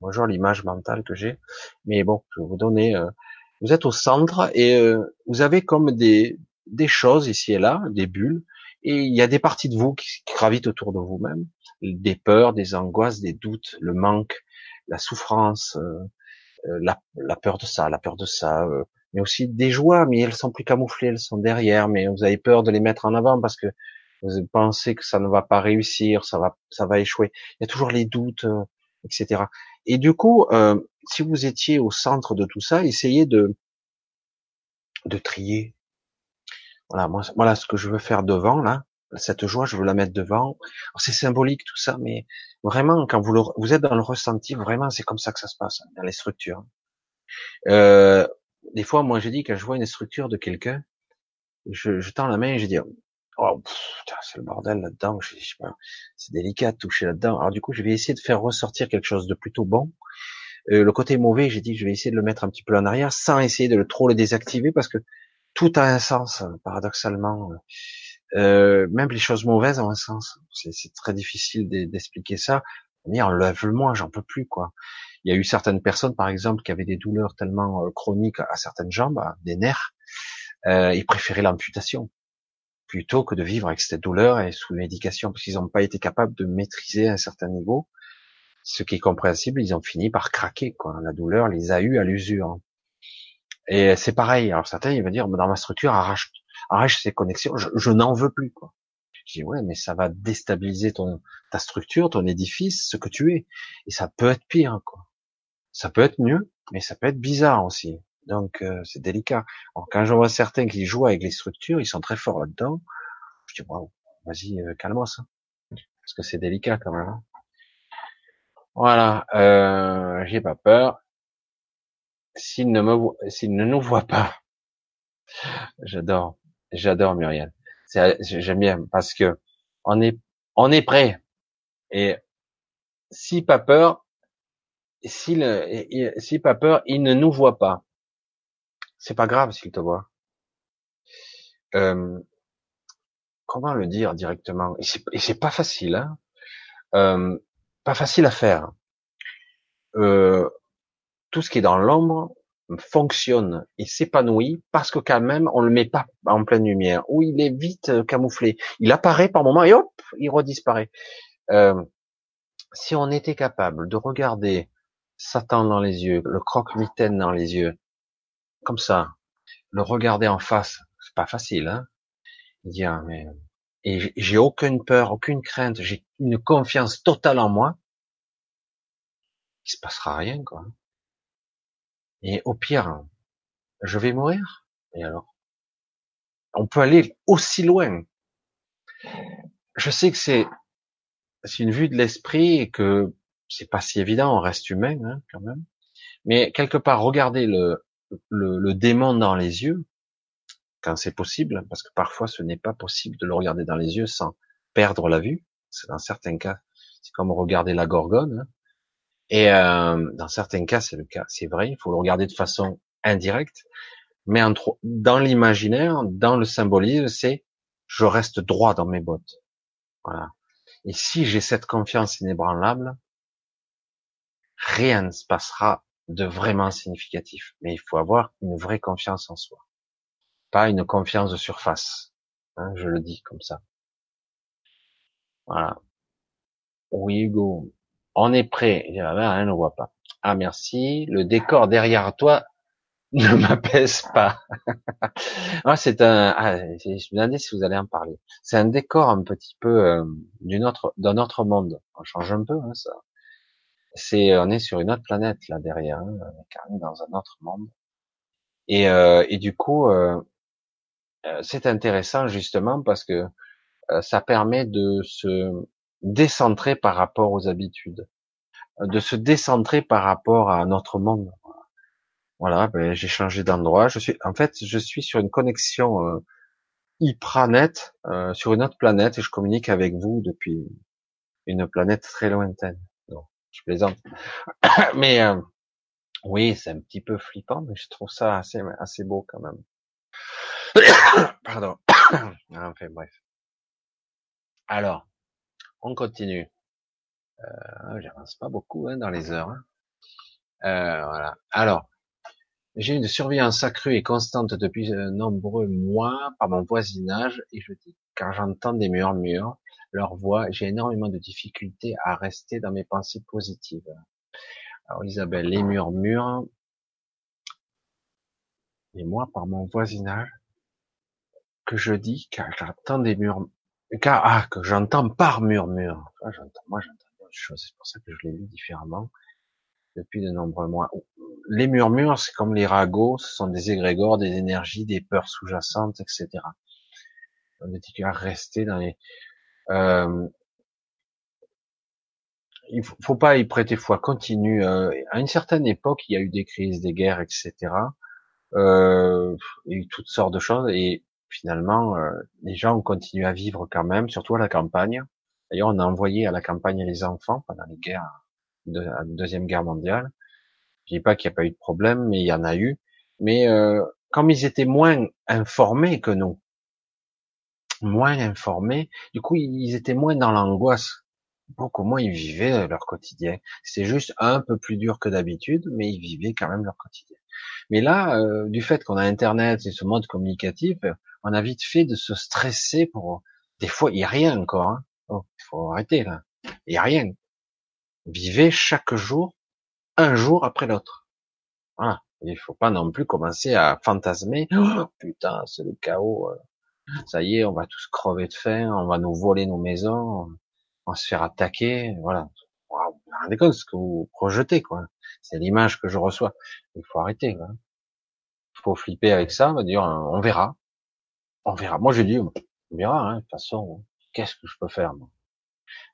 Bonjour l'image mentale que j'ai. Mais bon, je vais vous donner, euh, vous êtes au centre et euh, vous avez comme des, des choses ici et là, des bulles, et il y a des parties de vous qui, gravitent autour de vous-même, des peurs, des angoisses, des doutes, le manque, la souffrance, euh, euh, la, peur de ça, la peur de ça, euh, mais aussi des joies, mais elles sont plus camouflées, elles sont derrière, mais vous avez peur de les mettre en avant parce que vous pensez que ça ne va pas réussir, ça va, ça va échouer. Il y a toujours les doutes, etc. Et du coup, euh, si vous étiez au centre de tout ça, essayez de de trier voilà, moi, voilà ce que je veux faire devant, là. Cette joie, je veux la mettre devant. C'est symbolique tout ça, mais vraiment, quand vous, vous êtes dans le ressenti, vraiment, c'est comme ça que ça se passe dans les structures. Euh, des fois, moi, je dis quand je vois une structure de quelqu'un, je, je, tends la main et je dis, oh, c'est le bordel là-dedans. C'est délicat de toucher là-dedans. Alors du coup, je vais essayer de faire ressortir quelque chose de plutôt bon. Euh, le côté mauvais, j'ai dit, je vais essayer de le mettre un petit peu en arrière, sans essayer de le trop le désactiver, parce que tout a un sens, paradoxalement. Euh, même les choses mauvaises ont un sens. C'est très difficile d'expliquer ça. On lève le moins, j'en peux plus, quoi. Il y a eu certaines personnes, par exemple, qui avaient des douleurs tellement euh, chroniques à certaines jambes, des nerfs, euh, ils préféraient l'amputation plutôt que de vivre avec cette douleur et sous médication, parce qu'ils n'ont pas été capables de maîtriser un certain niveau. Ce qui est compréhensible, ils ont fini par craquer, quoi. La douleur les a eu à l'usure. Et c'est pareil. Alors certains, ils vont dire, dans ma structure, arrache, arrache ces connexions. Je, n'en veux plus, quoi. Je dis, ouais, mais ça va déstabiliser ton, ta structure, ton édifice, ce que tu es. Et ça peut être pire, quoi. Ça peut être mieux, mais ça peut être bizarre aussi. Donc, euh, c'est délicat. Alors, quand je vois certains qui jouent avec les structures, ils sont très forts là-dedans. Je dis, waouh, vas-y, euh, calme-moi ça. Parce que c'est délicat quand même. Hein. Voilà, euh, j'ai pas peur s'il ne me s'il ne nous voit pas. J'adore, j'adore Muriel. J'aime bien parce que on est, on est prêt. Et si pas peur, si si pas peur, il ne nous voit pas. C'est pas grave s'il te voit. Euh, comment le dire directement? Et c'est pas facile. Hein Euh, pas facile à faire. Euh, tout ce qui est dans l'ombre fonctionne et s'épanouit parce que quand même on le met pas en pleine lumière ou il est vite euh, camouflé. Il apparaît par moment et hop, il redisparaît. Euh, si on était capable de regarder Satan dans les yeux, le croque-mitaine dans les yeux, comme ça, le regarder en face, c'est pas facile, hein. Mais et j'ai aucune peur, aucune crainte, j'ai une confiance totale en moi. Il se passera rien, quoi. Et au pire, je vais mourir. Et alors On peut aller aussi loin. Je sais que c'est c'est une vue de l'esprit et que c'est pas si évident, on reste humain hein, quand même. Mais quelque part, regarder le, le, démon dans les yeux, quand c'est possible, parce que parfois ce n'est pas possible de le regarder dans les yeux sans perdre la vue. C'est dans certains cas, c'est comme regarder la gorgone. Hein. Et euh, dans certains cas, c'est le cas, c'est vrai, il faut le regarder de façon indirecte, mais en, dans l'imaginaire, dans le symbolisme, c'est je reste droit dans mes bottes. Voilà. Et si j'ai cette confiance inébranlable, rien ne se passera de vraiment significatif. Mais il faut avoir une vraie confiance en soi, pas une confiance de surface. Hein, je le dis comme ça. Voilà. Oui, Hugo. On est prêt. Il ne voit pas. Ah, merci. Le décor derrière toi ne m'apaise pas. ah, c'est un, ah, je me demandais si vous allez en parler. C'est un décor un petit peu euh, d'une autre, d'un autre monde. On change un peu, hein, ça. C'est, on est sur une autre planète là derrière, hein, carrément dans un autre monde. Et, euh, et du coup, euh, euh c'est intéressant justement parce que euh, ça permet de se décentrer par rapport aux habitudes, de se décentrer par rapport à notre monde. Voilà, ben, j'ai changé d'endroit. Je suis, en fait, je suis sur une connexion euh, euh, sur une autre planète et je communique avec vous depuis une planète très lointaine. Non, je plaisante. mais euh, oui, c'est un petit peu flippant, mais je trouve ça assez assez beau quand même. Pardon. enfin bref. Alors, on continue. Euh, J'avance pas beaucoup hein, dans les heures. Hein. Euh, voilà. Alors, j'ai une surveillance accrue et constante depuis de nombreux mois par mon voisinage et je dis, car j'entends des murmures, leur voix, j'ai énormément de difficultés à rester dans mes pensées positives. Alors Isabelle, les murmures, et moi par mon voisinage, que je dis, car j'entends des murmures, car, ah, que j'entends par murmure. moi, j'entends d'autres choses. C'est pour ça que je l'ai lu différemment depuis de nombreux mois. Les murmures, c'est comme les ragots, ce sont des égrégores, des énergies, des peurs sous-jacentes, etc. On dit qu'il rester dans les... Euh, il faut, faut pas y prêter foi. Continue. Euh, à une certaine époque, il y a eu des crises, des guerres, etc. Euh, il y a eu toutes sortes de choses et finalement, euh, les gens ont continué à vivre quand même, surtout à la campagne. D'ailleurs, on a envoyé à la campagne les enfants pendant les guerres, de la deuxième guerre mondiale. Je dis pas qu'il n'y a pas eu de problème, mais il y en a eu. Mais euh, comme ils étaient moins informés que nous, moins informés, du coup, ils étaient moins dans l'angoisse. Beaucoup moins ils vivaient leur quotidien. C'est juste un peu plus dur que d'habitude, mais ils vivaient quand même leur quotidien. Mais là, euh, du fait qu'on a Internet et ce mode communicatif, on a vite fait de se stresser pour. Des fois, il y a rien encore. Hein. Oh, faut arrêter là. Il y a rien. Vivez chaque jour, un jour après l'autre. Voilà. Il faut pas non plus commencer à fantasmer. Oh, putain, c'est le chaos. Euh. Ça y est, on va tous crever de faim, on va nous voler nos maisons, on va se faire attaquer. Voilà. Vous rendez compte ce que vous projetez, quoi. C'est l'image que je reçois. Il faut arrêter. Quoi. Il faut flipper avec ça, on va dire, on verra on verra. Moi, j'ai dit, on verra. Hein, de toute façon, qu'est-ce que je peux faire moi,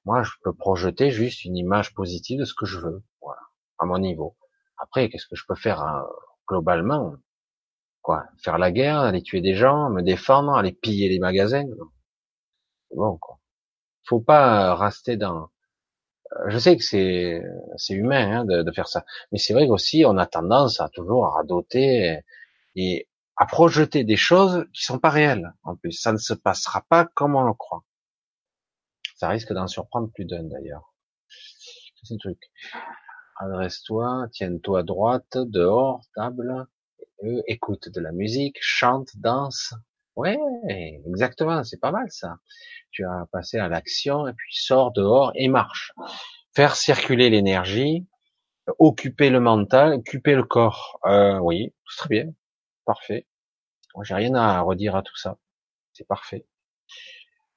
moi, je peux projeter juste une image positive de ce que je veux, voilà, à mon niveau. Après, qu'est-ce que je peux faire hein, globalement? Quoi? Faire la guerre, aller tuer des gens, me défendre, aller piller les magasins? Bon, quoi. Faut pas rester dans. Je sais que c'est c'est humain hein, de, de, faire ça, mais c'est vrai aussi on a tendance à toujours à radoter et à projeter des choses qui sont pas réelles. En plus, ça ne se passera pas comme on le croit. Ça risque d'en surprendre plus d'un d'ailleurs. C'est le truc. Adresse-toi, tiens-toi droite, dehors, table, euh, écoute de la musique, chante, danse. Ouais, exactement, c'est pas mal ça. Tu as passé à l'action et puis sors dehors et marche. Faire circuler l'énergie, occuper le mental, occuper le corps. Euh, oui, très bien, parfait. J'ai rien à redire à tout ça. C'est parfait.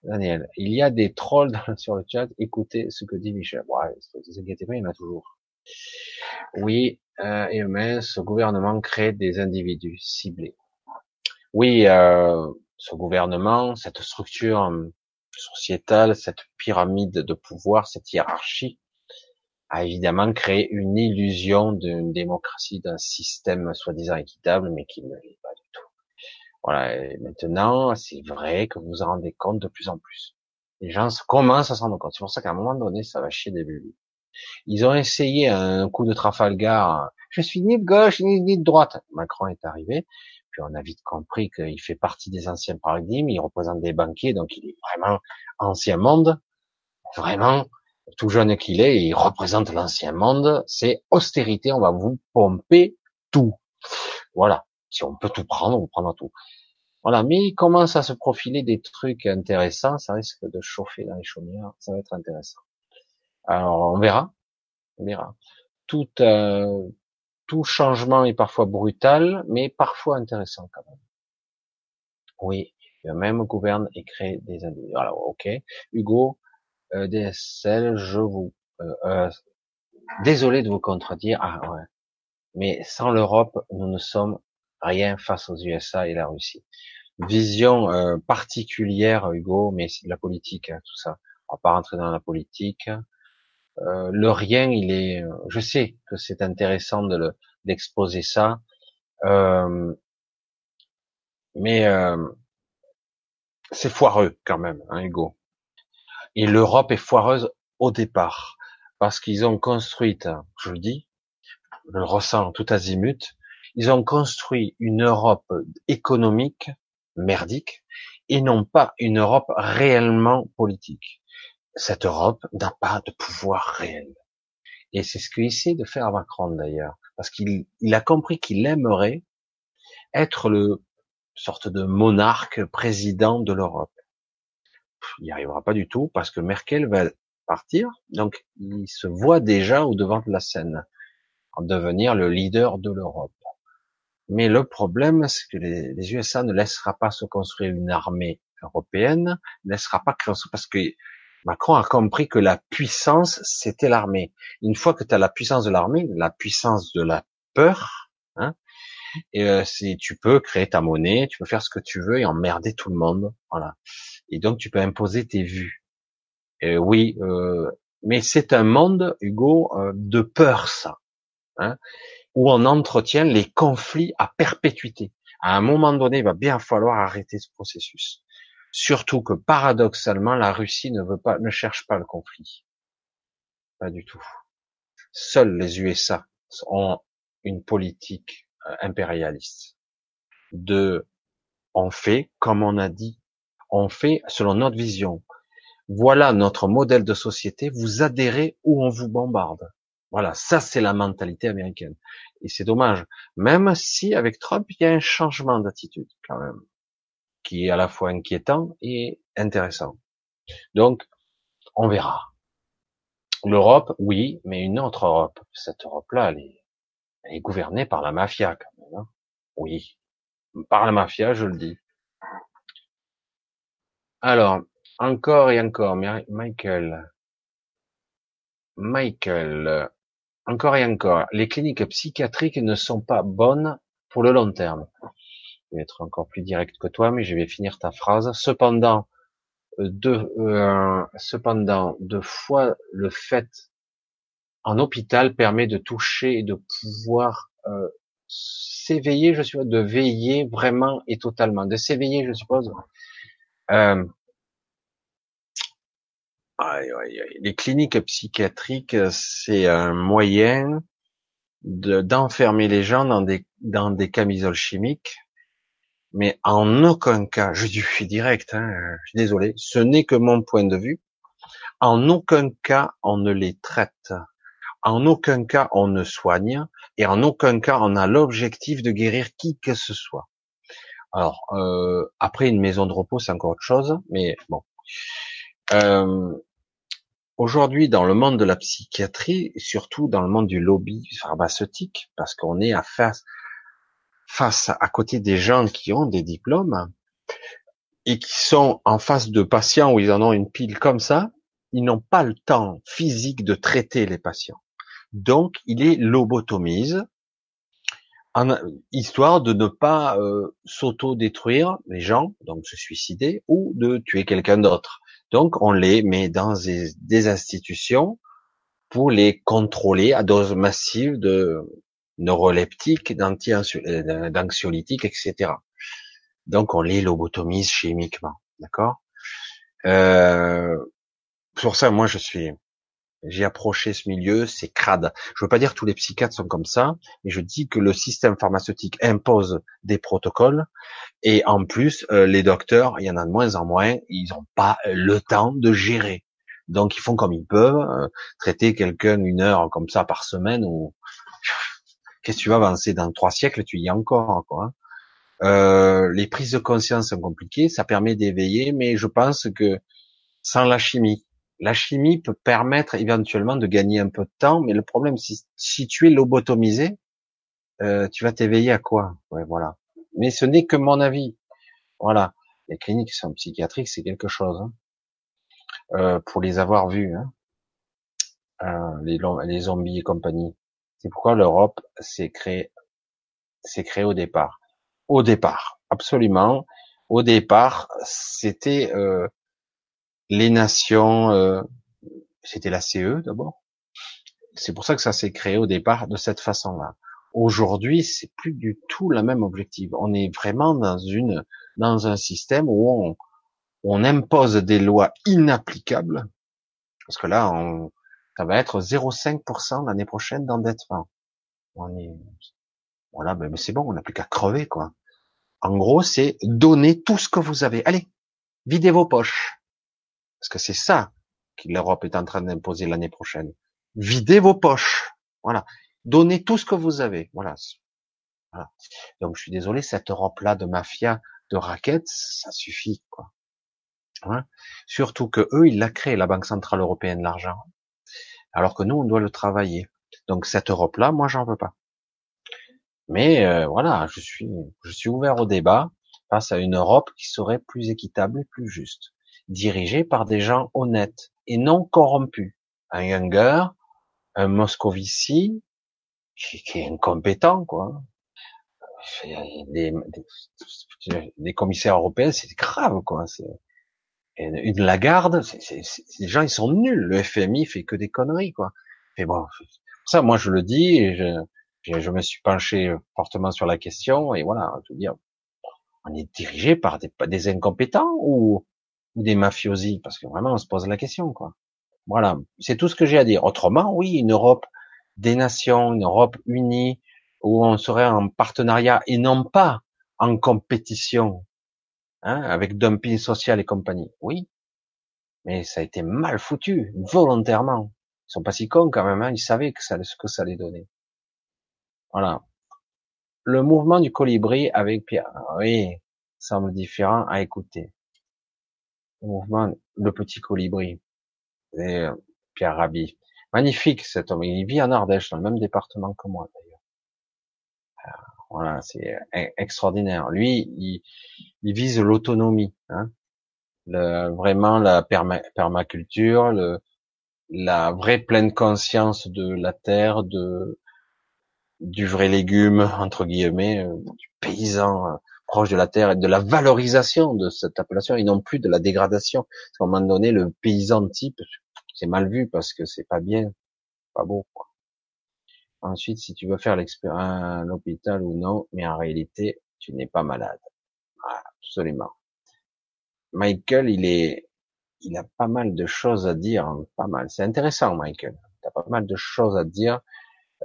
Daniel, il y a des trolls sur le chat. Écoutez ce que dit Michel. Ouais, ne vous inquiétez pas, il y en a toujours. Oui, euh, et même ce gouvernement crée des individus ciblés. Oui, euh, ce gouvernement, cette structure euh, sociétale, cette pyramide de pouvoir, cette hiérarchie, a évidemment créé une illusion d'une démocratie, d'un système soi-disant équitable, mais qui ne l'est pas du tout. Voilà. Et maintenant, c'est vrai que vous vous en rendez compte de plus en plus. Les gens commencent à s'en rendre compte. C'est pour ça qu'à un moment donné, ça va chier des bulles. Ils ont essayé un coup de Trafalgar. Je suis ni de gauche ni de droite. Macron est arrivé. Puis on a vite compris qu'il fait partie des anciens paradigmes. Il représente des banquiers, donc il est vraiment ancien monde. Vraiment, tout jeune qu'il est, il représente l'ancien monde. C'est austérité. On va vous pomper tout. Voilà. Si on peut tout prendre, on prendra tout. Voilà, mais il commence à se profiler des trucs intéressants, ça risque de chauffer dans les chaumières, ça va être intéressant. Alors on verra, on verra. Tout, euh, tout changement est parfois brutal, mais parfois intéressant quand même. Oui, le même gouverne et crée des individus. Ok, Hugo, euh, DSL, je vous, euh, euh, désolé de vous contredire. Ah ouais, mais sans l'Europe, nous ne sommes rien face aux USA et la Russie. Vision euh, particulière, Hugo, mais c'est de la politique, hein, tout ça. On va pas rentrer dans la politique. Euh, le rien, il est. Je sais que c'est intéressant de d'exposer ça, euh, mais c'est foireux quand même, hein, Hugo. Et l'Europe est foireuse au départ parce qu'ils ont construit, je le dis, je le ressens tout azimut, ils ont construit une Europe économique merdique et non pas une Europe réellement politique. Cette Europe n'a pas de pouvoir réel. Et c'est ce qu'il essaie de faire Macron d'ailleurs, parce qu'il il a compris qu'il aimerait être le sorte de monarque président de l'Europe. Il n'y arrivera pas du tout parce que Merkel va partir, donc il se voit déjà au devant de la scène en devenir le leader de l'Europe. Mais le problème, c'est que les, les, USA ne laissera pas se construire une armée européenne, ne laissera pas parce que Macron a compris que la puissance, c'était l'armée. Une fois que tu as la puissance de l'armée, la puissance de la peur, hein, euh, tu peux créer ta monnaie, tu peux faire ce que tu veux et emmerder tout le monde, voilà. Et donc tu peux imposer tes vues. Oui, euh, mais c'est un monde, Hugo, euh, de peur, ça. Hein où on entretient les conflits à perpétuité. À un moment donné, il va bien falloir arrêter ce processus. Surtout que paradoxalement, la Russie ne veut pas, ne cherche pas le conflit. Pas du tout. Seuls les USA ont une politique euh, impérialiste. De, on fait comme on a dit, on fait selon notre vision. Voilà notre modèle de société. Vous adhérez ou on vous bombarde. Voilà, ça c'est la mentalité américaine. Et c'est dommage. Même si avec Trump, il y a un changement d'attitude quand même, qui est à la fois inquiétant et intéressant. Donc, on verra. L'Europe, oui, mais une autre Europe. Cette Europe-là, elle est, gouvernée par la mafia quand même. Hein. oui, par la mafia, je le dis. Alors, encore et encore, Michael. Michael, encore et encore, les cliniques psychiatriques ne sont pas bonnes pour le long terme. Vais être encore plus direct que toi, mais je vais finir ta phrase. Cependant, euh, de, euh, cependant, de fois le fait en hôpital permet de toucher et de pouvoir euh, s'éveiller, je suppose, de veiller vraiment et totalement, de s'éveiller, je suppose. Euh, les cliniques psychiatriques, c'est un moyen d'enfermer les gens dans des, dans des camisoles chimiques, mais en aucun cas, je suis direct, hein, je suis désolé, ce n'est que mon point de vue, En aucun cas on ne les traite. En aucun cas on ne soigne et en aucun cas on a l'objectif de guérir qui que ce soit. Alors euh, après une maison de repos c'est encore autre chose, mais bon. Euh, aujourd'hui dans le monde de la psychiatrie, surtout dans le monde du lobby pharmaceutique, parce qu'on est à face face à côté des gens qui ont des diplômes et qui sont en face de patients où ils en ont une pile comme ça, ils n'ont pas le temps physique de traiter les patients. Donc, il les lobotomise, en, histoire de ne pas euh, s'auto-détruire les gens, donc se suicider, ou de tuer quelqu'un d'autre. Donc, on les met dans des, des, institutions pour les contrôler à dose massive de neuroleptiques, d'anxiolytiques, etc. Donc, on les lobotomise chimiquement, d'accord? Euh, Pour ça, moi, je suis j'ai approché ce milieu, c'est crade. Je veux pas dire que tous les psychiatres sont comme ça, mais je dis que le système pharmaceutique impose des protocoles et en plus euh, les docteurs, il y en a de moins en moins, ils n'ont pas le temps de gérer. Donc ils font comme ils peuvent, euh, traiter quelqu'un une heure comme ça par semaine ou qu'est-ce que tu vas avancer dans trois siècles, tu y es encore quoi. Hein. Euh, les prises de conscience sont compliquées, ça permet d'éveiller, mais je pense que sans la chimie, la chimie peut permettre éventuellement de gagner un peu de temps, mais le problème, si, si tu es lobotomisé, euh, tu vas t'éveiller à quoi? Ouais, voilà. Mais ce n'est que mon avis. Voilà. Les cliniques sont psychiatriques, c'est quelque chose. Hein. Euh, pour les avoir vus, hein. euh, les zombies et compagnie. C'est pourquoi l'Europe s'est créée, créée au départ. Au départ, absolument. Au départ, c'était euh, les nations, euh, c'était la CE d'abord. C'est pour ça que ça s'est créé au départ de cette façon-là. Aujourd'hui, c'est plus du tout la même objectif. On est vraiment dans une dans un système où on, on impose des lois inapplicables, parce que là, on, ça va être 0,5% l'année prochaine d'endettement. On est, voilà, ben, mais c'est bon, on n'a plus qu'à crever, quoi. En gros, c'est donner tout ce que vous avez. Allez, videz vos poches. Parce que c'est ça que l'Europe est en train d'imposer l'année prochaine. Videz vos poches. Voilà. Donnez tout ce que vous avez. Voilà. Donc je suis désolé, cette Europe-là de mafia, de raquettes, ça suffit, quoi. Hein? Surtout que eux, ils l'a créé, la Banque Centrale Européenne, l'argent. Alors que nous, on doit le travailler. Donc cette Europe-là, moi, j'en veux pas. Mais euh, voilà, je suis, je suis ouvert au débat face à une Europe qui serait plus équitable et plus juste dirigé par des gens honnêtes et non corrompus. Un Younger, un Moscovici, qui, est incompétent, quoi. Des, des, commissaires européens, c'est grave, quoi. Une Lagarde, c'est, les gens, ils sont nuls. Le FMI fait que des conneries, quoi. Mais bon, ça, moi, je le dis, et je, je, me suis penché fortement sur la question, et voilà, je veux dire, on est dirigé par des, des incompétents ou ou des mafiosi, parce que vraiment on se pose la question, quoi. Voilà, c'est tout ce que j'ai à dire. Autrement, oui, une Europe des nations, une Europe unie, où on serait en partenariat et non pas en compétition, hein, avec dumping social et compagnie. Oui, mais ça a été mal foutu, volontairement. Ils sont pas si cons quand même, hein, ils savaient que ça, ce que ça allait donner. Voilà. Le mouvement du colibri avec Pierre, oui, semble différent à écouter mouvement Le Petit Colibri. Euh, Pierre Rabhi. Magnifique cet homme. Il vit en Ardèche, dans le même département que moi voilà, c'est e-, extraordinaire. Lui, il, vise l'autonomie, hein. vraiment la permaculture, la vraie pleine conscience de la terre, de du vrai légume entre guillemets, euh, du paysan proche de la terre et de la valorisation de cette appellation et non plus de la dégradation. Parce qu'à un moment donné, le paysan type, c'est mal vu parce que c'est pas bien, pas beau. Quoi. Ensuite, si tu veux faire l'expérience à l'hôpital ou non, mais en réalité, tu n'es pas malade. absolument. Michael, il est, il a pas mal de choses à dire, hein, pas mal. C'est intéressant, Michael. Tu as pas mal de choses à dire.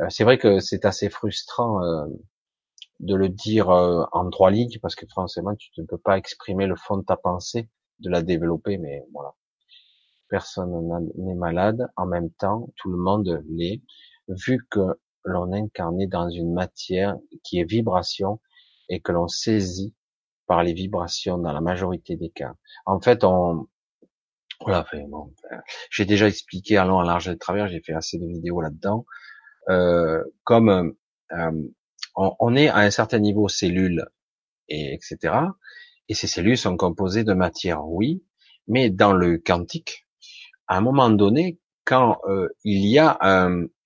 Euh, c'est vrai que c'est assez frustrant euh, de le dire euh, en trois lignes parce que forcément tu ne peux pas exprimer le fond de ta pensée, de la développer, mais voilà. personne n'est malade, en même temps, tout le monde l'est, vu que l'on incarne dans une matière qui est vibration et que l'on saisit par les vibrations dans la majorité des cas. En fait, on, j'ai déjà expliqué à long, à large et de travers, j'ai fait assez de vidéos là-dedans. Euh, comme euh, on, on, est à un certain niveau cellules et etc. Et ces cellules sont composées de matière, oui, mais dans le quantique, à un moment donné, quand euh, il y a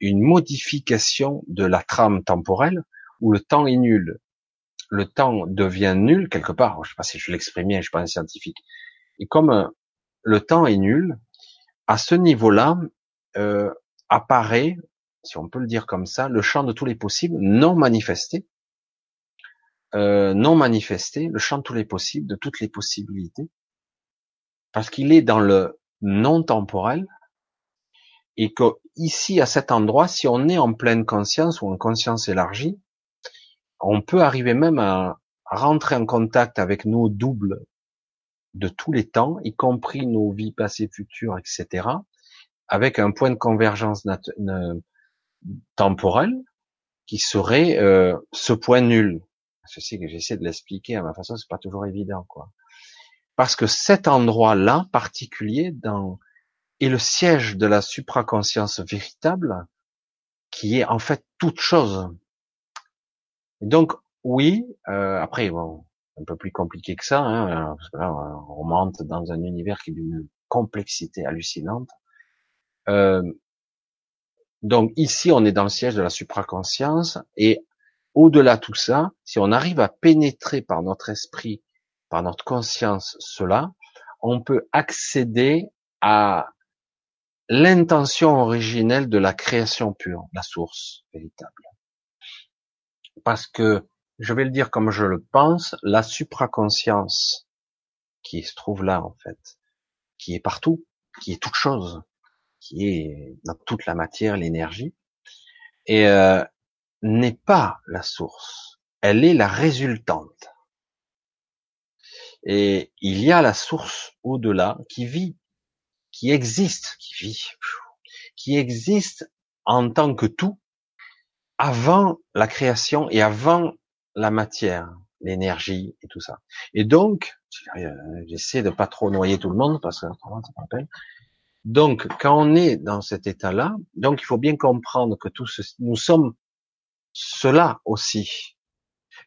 une modification de la trame temporelle où le temps est nul, le temps devient nul quelque part. Je sais pas si je l'exprime bien, je suis pas un scientifique. Et comme euh, le temps est nul, à ce niveau-là euh, apparaît, si on peut le dire comme ça, le champ de tous les possibles non manifesté, euh, non manifesté, le champ de tous les possibles, de toutes les possibilités, parce qu'il est dans le non temporel, et que ici, à cet endroit, si on est en pleine conscience ou en conscience élargie, on peut arriver même à, rentrer en contact avec nos doubles de tous les temps, y compris nos vies passées, futures, etc., avec un point de convergence temporel qui serait euh, ce point nul. Ceci que j'essaie de l'expliquer à ma façon, c'est pas toujours évident, quoi. Parce que cet endroit-là particulier dans est le siège de la supraconscience véritable, qui est en fait toute chose. donc oui, euh, après bon, un peu plus compliqué que ça, hein, parce que là on remonte dans un univers qui est d'une complexité hallucinante. Euh, donc ici on est dans le siège de la supraconscience et au-delà de tout ça, si on arrive à pénétrer par notre esprit, par notre conscience cela, on peut accéder à l'intention originelle de la création pure, la source véritable. Parce que, je vais le dire comme je le pense, la supraconscience qui se trouve là en fait, qui est partout, qui est toute chose, qui est dans toute la matière, l'énergie, et euh, n'est pas la source, elle est la résultante. Et il y a la source au-delà qui vit qui existe, qui vit, qui existe en tant que tout avant la création et avant la matière, l'énergie et tout ça. Et donc, j'essaie de pas trop noyer tout le monde parce que ça Donc, quand on est dans cet état-là, donc il faut bien comprendre que tout nous sommes cela aussi,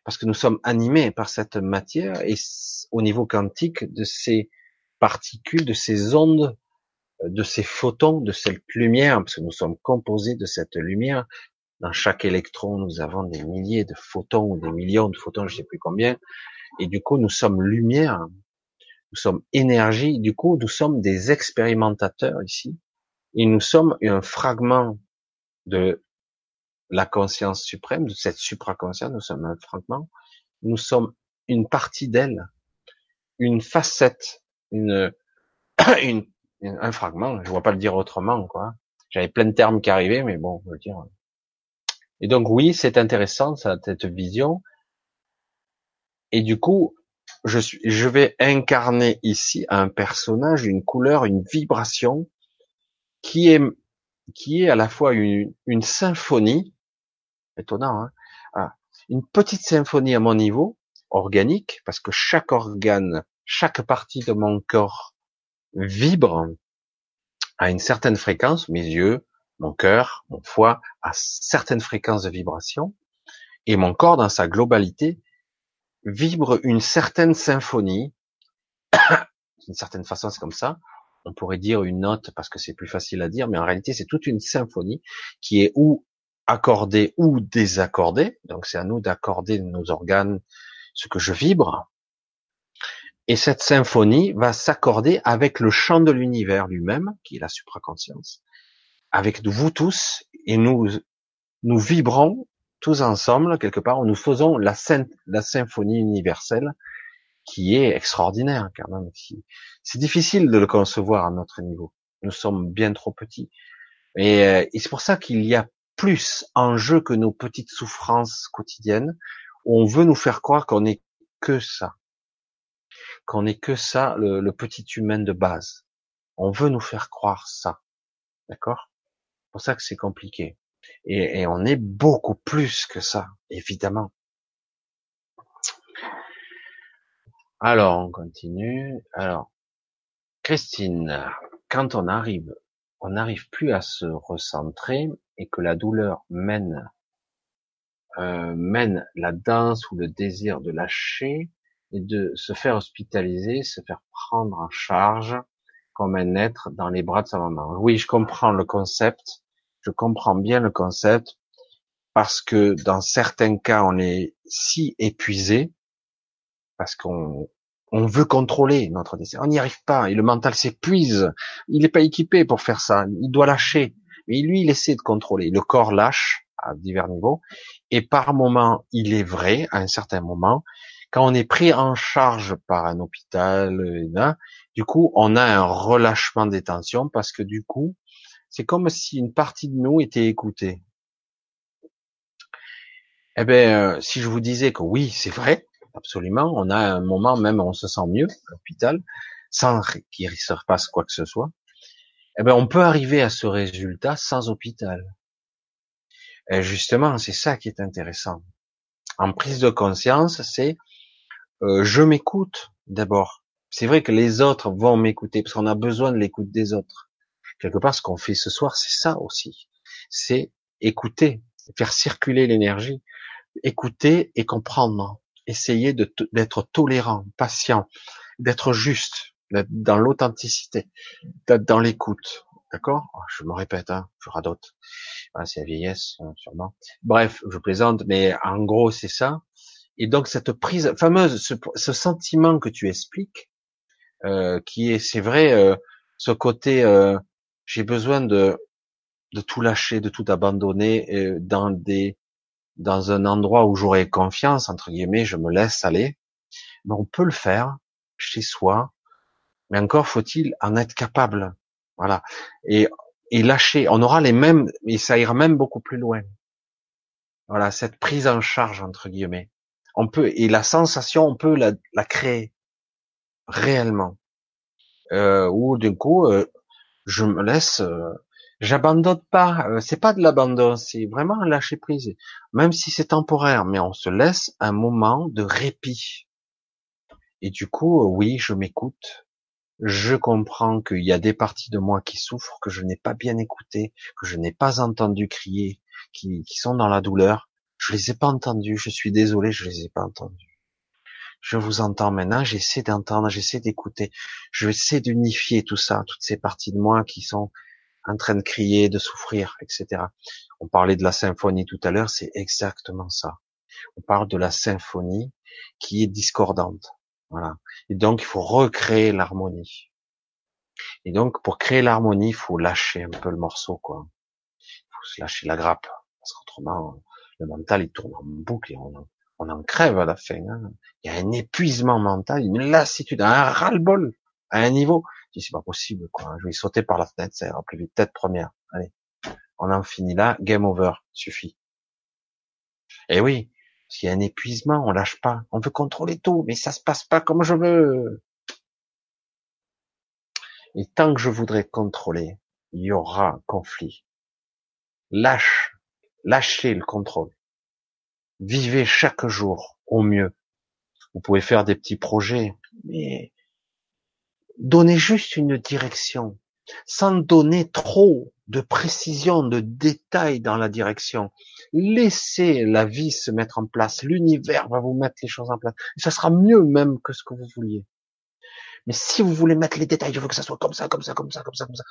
parce que nous sommes animés par cette matière et au niveau quantique de ces particules, de ces ondes de ces photons, de cette lumière, parce que nous sommes composés de cette lumière. Dans chaque électron, nous avons des milliers de photons ou des millions de photons, je ne sais plus combien. Et du coup, nous sommes lumière, nous sommes énergie. Du coup, nous sommes des expérimentateurs ici. Et nous sommes un fragment de la conscience suprême, de cette supraconscience. Nous sommes un fragment. Nous sommes une partie d'elle, une facette, une, une un fragment, je vois pas le dire autrement, quoi. J'avais plein de termes qui arrivaient, mais bon, je veux dire. Et donc oui, c'est intéressant cette vision. Et du coup, je suis, je vais incarner ici un personnage, une couleur, une vibration qui est qui est à la fois une, symphonie, étonnant, hein ah, une petite symphonie à mon niveau, organique, parce que chaque organe, chaque partie de mon corps vibre à une certaine fréquence, mes yeux, mon cœur, mon foie, à certaines fréquences de vibration, et mon corps dans sa globalité vibre une certaine symphonie. D'une certaine façon, c'est comme ça. On pourrait dire une note parce que c'est plus facile à dire, mais en réalité, c'est toute une symphonie qui est ou accordée ou désaccordée. Donc, c'est à nous d'accorder nos organes ce que je vibre. Et cette symphonie va s'accorder avec le chant de l'univers lui-même, qui est la supraconscience, avec vous tous, et nous, nous vibrons tous ensemble, quelque part, nous faisons la, symphonie universelle, qui est extraordinaire, quand même. C'est difficile de le concevoir à notre niveau. Nous sommes bien trop petits. Et, euh, et c'est pour ça qu'il y a plus en jeu que nos petites souffrances quotidiennes, où on veut nous faire croire qu'on n'est que ça qu'on n'est que ça, le, petit humain de base. On veut nous faire croire ça. D'accord? C'est pour ça que c'est compliqué. Et, et, on est beaucoup plus que ça, évidemment. Alors, on continue. Alors, Christine, quand on arrive, on n'arrive plus à se recentrer et que la douleur mène euh, mène la danse ou le désir de lâcher de se faire hospitaliser, se faire prendre en charge comme un être dans les bras de sa maman. Oui, je comprends le concept, je comprends bien le concept parce que dans certains cas, on est si épuisé parce qu'on on veut contrôler notre destin. On n'y arrive pas et le mental s'épuise. Il n'est pas équipé pour faire ça. Il doit lâcher. Mais lui, il essaie de contrôler. Le corps lâche à divers niveaux. Et par moment, il est vrai, à un certain moment, quand on est pris en charge par un hôpital, du coup, on a un relâchement des tensions parce que du coup, c'est comme si une partie de nous était écoutée. Eh bien, euh, si je vous disais que oui, c'est vrai, absolument. On a un moment même où on se sent mieux l'hôpital, sans qu'il se passe quoi que ce soit. Eh ben, on peut arriver à ce résultat sans hôpital. Et justement, c'est ça qui est intéressant. En prise de conscience, c'est euh, je m'écoute d'abord. C'est vrai que les autres vont m'écouter parce qu'on a besoin de l'écoute des autres. Quelque part, ce qu'on fait ce soir, c'est ça aussi. C'est écouter, faire circuler l'énergie, écouter et comprendre essayer d'être tolérant, patient, d'être juste, d'être dans l'authenticité, d'être dans l'écoute. D'accord? Oh, Je me répète, hein, je radote. Ah, c'est la vieillesse, hein, sûrement. Bref, je plaisante, mais en gros, c'est ça. Et donc, cette prise fameuse, ce, sentiment que tu expliques, euh, qui est, c'est vrai, euh, ce côté, euh, j'ai besoin de, de tout lâcher, de tout abandonner dans des dans un endroit où j'aurais confiance, entre guillemets, je me laisse aller, mais on peut le faire chez soi, mais encore faut-il en être capable. Voilà. Et, et lâcher. On aura les mêmes, et ça ira même beaucoup plus loin. Voilà, cette prise en charge, entre guillemets. On peut, et la sensation, on peut la, créer. Réellement. Euh, ou d'un coup, euh, je me laisse, euh, J'abandonne pas. C'est pas de l'abandon, c'est vraiment un lâcher prise. Même si c'est temporaire, mais on se laisse un moment de répit. Et du coup, oui, je m'écoute. Je comprends qu'il y a des parties de moi qui souffrent, que je n'ai pas bien écouté, que je n'ai pas entendu crier, qui sont dans la douleur. Je les ai pas entendus. Je suis désolé, je les ai pas entendus. Je vous entends maintenant. J'essaie d'entendre, j'essaie d'écouter. Je essaie d'unifier tout ça, toutes ces parties de moi qui sont en train de crier, de souffrir, etc. On parlait de la symphonie tout à l'heure, c'est exactement ça. On parle de la symphonie qui est discordante. Voilà. Et donc, il faut recréer l'harmonie. Et donc, pour créer l'harmonie, il faut lâcher un peu le morceau, quoi. Il faut se lâcher la grappe. Parce qu'autrement, le mental, il tourne en boucle et on, en crève à la fin. Hein. Il y a un épuisement mental, une lassitude, un ras-le-bol à un niveau c'est pas possible, quoi. Je vais sauter par la fenêtre, ça ira plus vite. Tête première. Allez. On en finit là. Game over. Suffit. Eh oui. S'il y a un épuisement, on lâche pas. On veut contrôler tout, mais ça se passe pas comme je veux. Et tant que je voudrais contrôler, il y aura conflit. Lâche, lâchez le contrôle. Vivez chaque jour au mieux. Vous pouvez faire des petits projets, mais Donnez juste une direction, sans donner trop de précision, de détails dans la direction. Laissez la vie se mettre en place. L'univers va vous mettre les choses en place. Et ça sera mieux même que ce que vous vouliez. Mais si vous voulez mettre les détails, je veux que ça soit comme ça, comme ça, comme ça, comme ça, comme ça.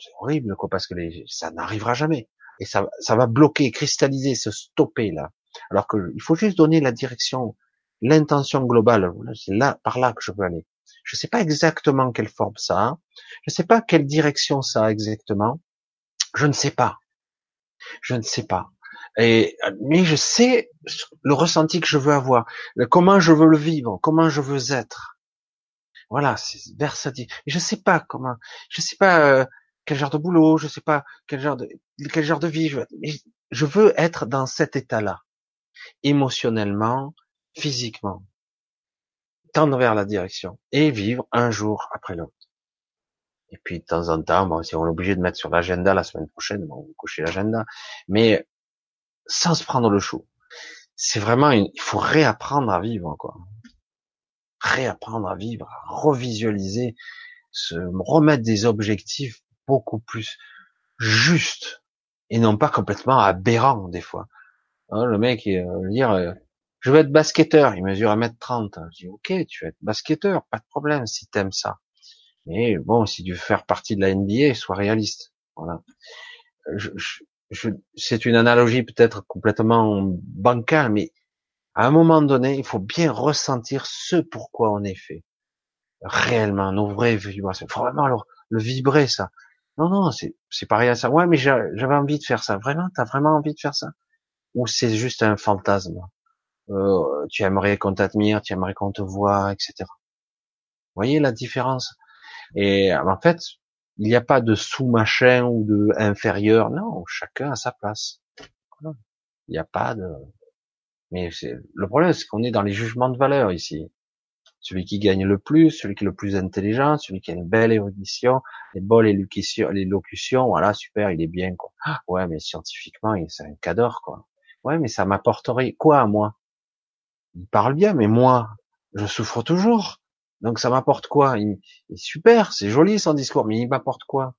C'est horrible, quoi, parce que ça n'arrivera jamais. Et ça, ça va bloquer, cristalliser, se stopper là. Alors que il faut juste donner la direction, l'intention globale. C'est là, par là que je veux aller. Je ne sais pas exactement quelle forme ça a. Je ne sais pas quelle direction ça a exactement. Je ne sais pas. Je ne sais pas. Et, mais je sais le ressenti que je veux avoir, comment je veux le vivre, comment je veux être. Voilà, c'est versatile. Je sais pas comment, je sais pas euh, quel genre de boulot, je sais pas quel genre de quel genre de vie. Je veux, être dans cet état-là, émotionnellement, physiquement tendre vers la direction et vivre un jour après l'autre. Et puis de temps en temps, bon, si on est obligé de mettre sur l'agenda la semaine prochaine, bon, on coucher l'agenda. Mais sans se prendre le chou. C'est vraiment, il faut réapprendre à vivre, quoi. Réapprendre à vivre, à revisualiser, se remettre des objectifs beaucoup plus justes et non pas complètement aberrants des fois. Hein, le mec, il va dire, euh, je veux être basketteur, il mesure 1m30. Je dis, ok, tu veux être basketteur, pas de problème si t'aimes ça. Mais bon, si tu veux faire partie de la NBA, sois réaliste. Voilà. Je, je, c'est une analogie peut-être complètement bancale, mais à un moment donné, il faut bien ressentir ce pourquoi on est fait. Réellement, nos vraies vibrations. Il faut vraiment le vibrer, ça. Non, non, c'est, c'est pareil à ça. Ouais, mais j'avais envie de faire ça. Vraiment, t'as vraiment envie de faire ça? Ou c'est juste un fantasme? Euh, tu aimerais qu'on t'admire, tu aimerais qu'on te voit, etc. Vous voyez la différence? Et en fait, il n'y a pas de sous-machin ou de inférieur. Non, chacun a sa place. Il n'y a pas de. Mais le problème, c'est qu'on est dans les jugements de valeur ici. Celui qui gagne le plus, celui qui est le plus intelligent, celui qui a une belle érudition, les bonnes élocutions, voilà, super, il est bien, quoi. Ah, ouais, mais scientifiquement, c'est un cadre, quoi. Ouais, mais ça m'apporterait quoi à moi? Il parle bien, mais moi, je souffre toujours. Donc ça m'apporte quoi? Il, est super, c'est joli son discours, mais il m'apporte quoi?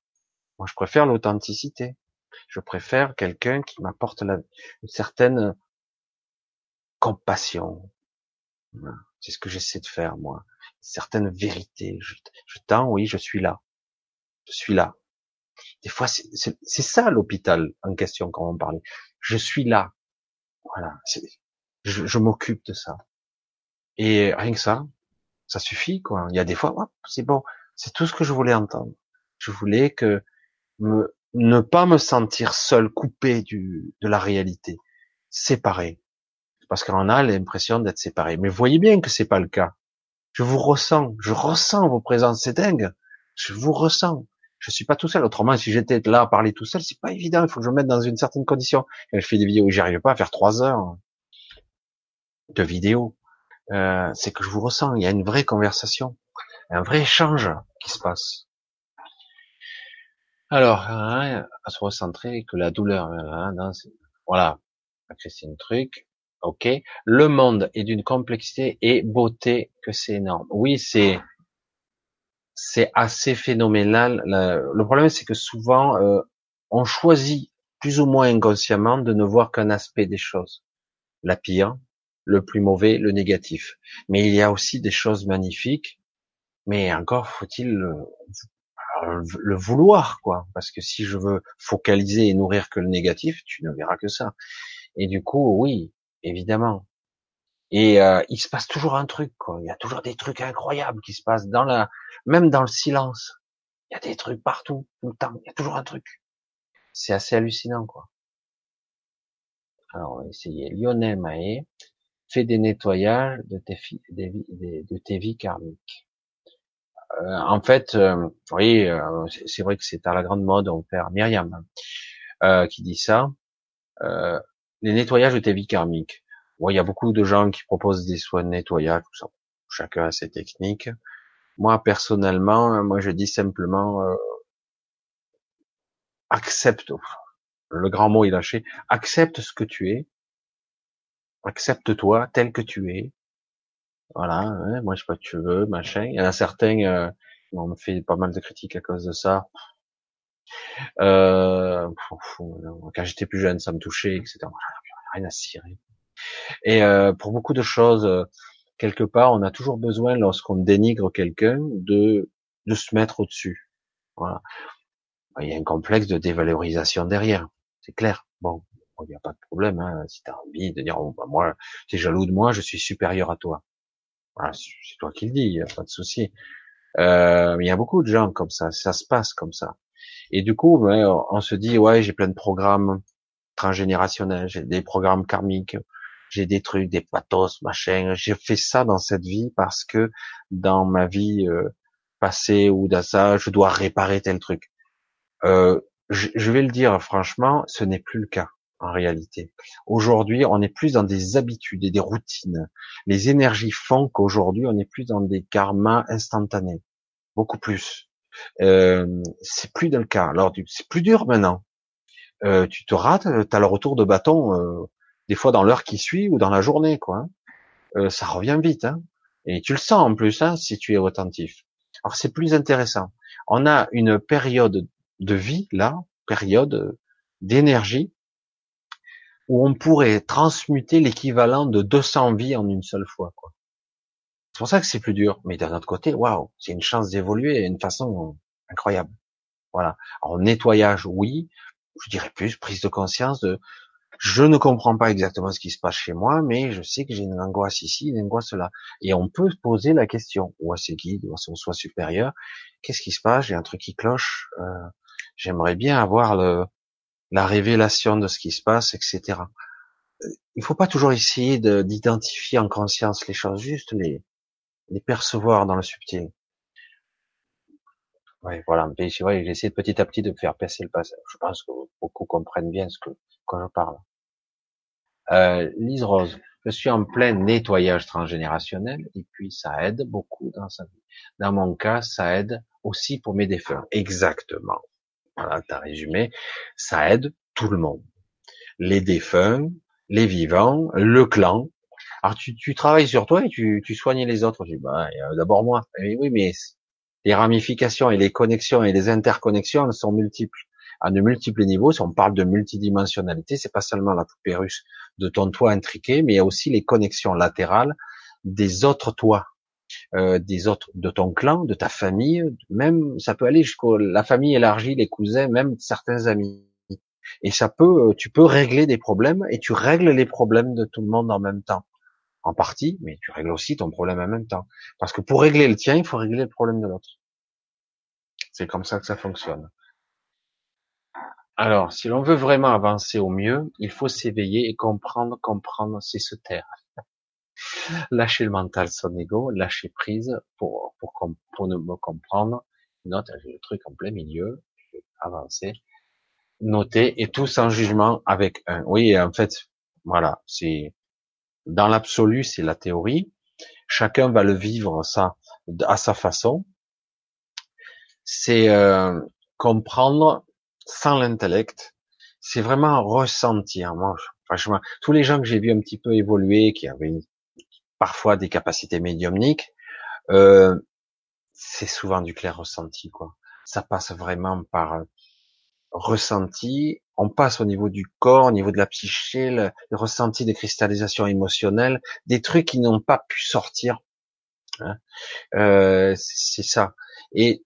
Moi, je préfère l'authenticité. Je préfère quelqu'un qui m'apporte une certaine compassion. C'est ce que j'essaie de faire, moi. Une certaine vérité. Je, je tends, oui, je suis là. Je suis là. Des fois, c'est ça l'hôpital en question quand on parlait. Je suis là. Voilà. Je, je m'occupe de ça. Et rien que ça, ça suffit, quoi. Il y a des fois, c'est bon, c'est tout ce que je voulais entendre. Je voulais que me, ne pas me sentir seul, coupé du, de la réalité, séparé. Parce qu'on a l'impression d'être séparé. Mais voyez bien que c'est pas le cas. Je vous ressens, je ressens vos présences, c'est dingue. Je vous ressens. Je suis pas tout seul. Autrement, si j'étais là à parler tout seul, c'est pas évident. Il faut que je me mette dans une certaine condition. je fais des vidéos où j'arrive pas à faire trois heures de vidéos. Euh, c'est que je vous ressens. Il y a une vraie conversation, un vrai échange qui se passe. Alors, hein, à se recentrer que la douleur, hein, voilà, c'est un truc. Ok, le monde est d'une complexité et beauté que c'est énorme. Oui, c'est c'est assez phénoménal. Le problème, c'est que souvent, euh, on choisit plus ou moins inconsciemment de ne voir qu'un aspect des choses. La pire, le plus mauvais, le négatif. Mais il y a aussi des choses magnifiques, mais encore faut-il le, vouloir, quoi. Parce que si je veux focaliser et nourrir que le négatif, tu ne verras que ça. Et du coup, oui, évidemment. Et euh, il se passe toujours un truc, quoi. Il y a toujours des trucs incroyables qui se passent dans la, même dans le silence. Il y a des trucs partout, tout le temps. Il y a toujours un truc. C'est assez hallucinant, quoi. Alors, on va essayer. Lionel Maé fais des nettoyages de tes, de tes vies karmiques. Euh, en fait, euh, oui, euh, c'est vrai que c'est à la grande mode, on perd Myriam euh, qui dit ça. Les nettoyages de tes vies karmiques. il y a beaucoup de gens qui proposent des soins de nettoyage, tout ça. Chacun a ses techniques. Moi, personnellement, moi, je dis simplement accepte. Le grand mot est lâché. Accepte ce que tu es accepte-toi tel que tu es. Voilà, hein, moi je sais pas que tu veux, machin. Il y en a certains, euh, on me fait pas mal de critiques à cause de ça. Euh, quand j'étais plus jeune, ça me touchait, etc. Rien à cirer. Et euh, pour beaucoup de choses, euh, quelque part, on a toujours besoin, lorsqu'on dénigre quelqu'un, de de se mettre au-dessus. Voilà. Il y a un complexe de dévalorisation derrière, c'est clair. Bon, il n'y a pas de problème. Hein, si tu as envie de dire, oh, bah, moi, tu es jaloux de moi, je suis supérieur à toi. Voilà, c'est toi qui le dis, n'y a pas de souci. Euh, il y a beaucoup de gens comme ça, ça se passe comme ça. Et du coup, ben, on se dit, ouais, j'ai plein de programmes transgénérationnels, j'ai des programmes karmiques, j'ai des trucs, des pathos, machin. J'ai fait ça dans cette vie parce que dans ma vie euh, passée ou dans ça, je dois réparer tel truc. Euh, je, je, vais le dire franchement, ce n'est plus le cas en réalité. Aujourd'hui, on est plus dans des habitudes et des routines. Les énergies font qu'aujourd'hui, on est plus dans des karmas instantanés. Beaucoup plus. Euh, c'est plus dans le cas. Alors c'est plus dur maintenant. Euh, tu te rates, tu as le retour de bâton euh, des fois dans l'heure qui suit ou dans la journée, quoi. Hein. Euh, ça revient vite, hein. et tu le sens en plus, hein, si tu es attentif. Alors c'est plus intéressant. On a une période de vie là, période d'énergie où on pourrait transmuter l'équivalent de 200 vies en une seule fois. Quoi. C'est pour ça que c'est plus dur. Mais d'un autre côté, waouh, c'est une chance d'évoluer d'une façon incroyable. Voilà. Alors nettoyage, oui. Je dirais plus prise de conscience de je ne comprends pas exactement ce qui se passe chez moi, mais je sais que j'ai une angoisse ici, une angoisse là. Et on peut se poser la question, ou à ses guides, ou à son soi supérieur, qu'est-ce qui se passe? J'ai un truc qui cloche. Euh, J'aimerais bien avoir le, la révélation de ce qui se passe, etc. Il faut pas toujours essayer d'identifier en conscience les choses, juste les, les percevoir dans le subtil. Ouais, voilà. Vrai, j'essaie petit à petit de faire passer le passage. Je pense que beaucoup comprennent bien ce que quand je parle. Euh, Lise Rose, je suis en plein nettoyage transgénérationnel et puis ça aide beaucoup dans sa vie. Dans mon cas, ça aide aussi pour mes défunts. Exactement. Voilà, t'as résumé. Ça aide tout le monde. Les défunts, les vivants, le clan. Alors tu, travailles sur toi et tu, soignes les autres. Je dis, bah, d'abord moi. Oui, mais les ramifications et les connexions et les interconnexions sont multiples à de multiples niveaux. Si on parle de multidimensionnalité, c'est pas seulement la poupée russe de ton toit intriqué, mais il y a aussi les connexions latérales des autres toits, euh, des autres de ton clan, de ta famille, même ça peut aller jusqu'à la famille élargie, les cousins, même certains amis. Et ça peut, euh, tu peux régler des problèmes et tu règles les problèmes de tout le monde en même temps. En partie, mais tu règles aussi ton problème en même temps. Parce que pour régler le tien, il faut régler le problème de l'autre. C'est comme ça que ça fonctionne. Alors, si l'on veut vraiment avancer au mieux, il faut s'éveiller et comprendre, comprendre, c'est se taire. lâcher le mental, son ego, lâcher prise pour, pour, pour me comprendre. Note, le truc en plein milieu, avancer, noter, et tout sans jugement avec un. Oui, en fait, voilà, c'est, dans l'absolu, c'est la théorie. Chacun va le vivre ça à sa façon. C'est euh, comprendre sans l'intellect, c'est vraiment ressentir. Moi, franchement, tous les gens que j'ai vus un petit peu évoluer, qui avaient parfois des capacités médiumniques, euh, c'est souvent du clair ressenti, quoi. Ça passe vraiment par ressenti. On passe au niveau du corps, au niveau de la psyché, le, ressenti des cristallisations émotionnelles, des trucs qui n'ont pas pu sortir. Hein. Euh, c'est ça. Et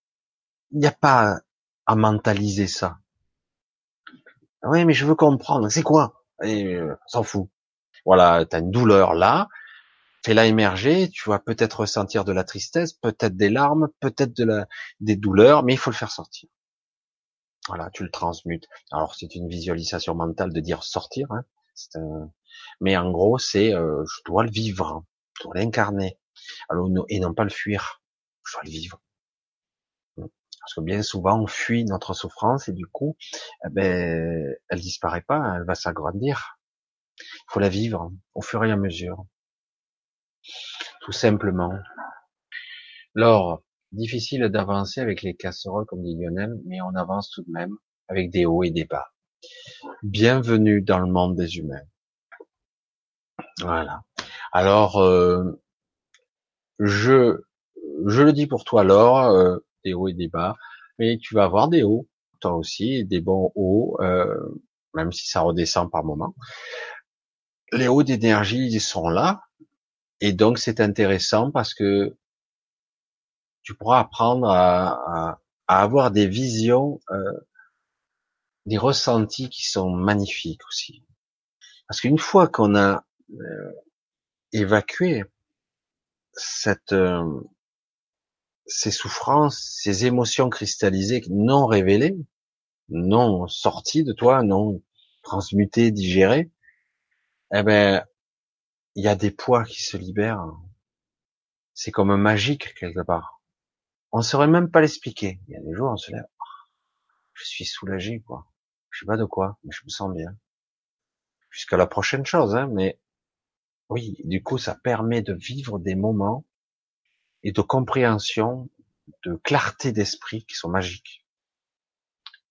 il n'y a pas à mentaliser ça. Oui, mais je veux comprendre. C'est quoi? Euh, S'en fout. Voilà, tu as une douleur là, fais-la émerger, tu vas peut-être ressentir de la tristesse, peut-être des larmes, peut-être de la, des douleurs, mais il faut le faire sortir. Voilà, tu le transmutes. Alors c'est une visualisation mentale de dire sortir, hein. mais en gros c'est euh, je dois le vivre, je dois l'incarner, alors et non pas le fuir, je dois le vivre. Parce que bien souvent, on fuit notre souffrance et du coup, eh ben, elle disparaît pas, elle va s'agrandir. Il faut la vivre au fur et à mesure. Tout simplement. Alors, difficile d'avancer avec les casseroles, comme dit Lionel, mais on avance tout de même avec des hauts et des bas. Bienvenue dans le monde des humains. Voilà. Alors, euh, je, je le dis pour toi, Laure, euh, des hauts et des bas, mais tu vas avoir des hauts, toi aussi, des bons hauts, euh, même si ça redescend par moment. Les hauts d'énergie, ils sont là, et donc c'est intéressant parce que tu pourras apprendre à, avoir des visions, euh, des ressentis qui sont magnifiques aussi. Parce qu'une fois qu'on a euh, évacué cette ces souffrances, ces émotions cristallisées non révélées, non sorties de toi, non transmutées, digérées, eh ben, il y a des poids qui se libèrent. C'est comme magique quelque part. On saurait même pas l'expliquer. Il y a des jours, on se lève, je suis soulagé, quoi. Je sais pas de quoi, mais je me sens bien. Jusqu'à la prochaine chose, hein, mais oui, du coup, ça permet de vivre des moments et de compréhension de clarté d'esprit qui sont magiques.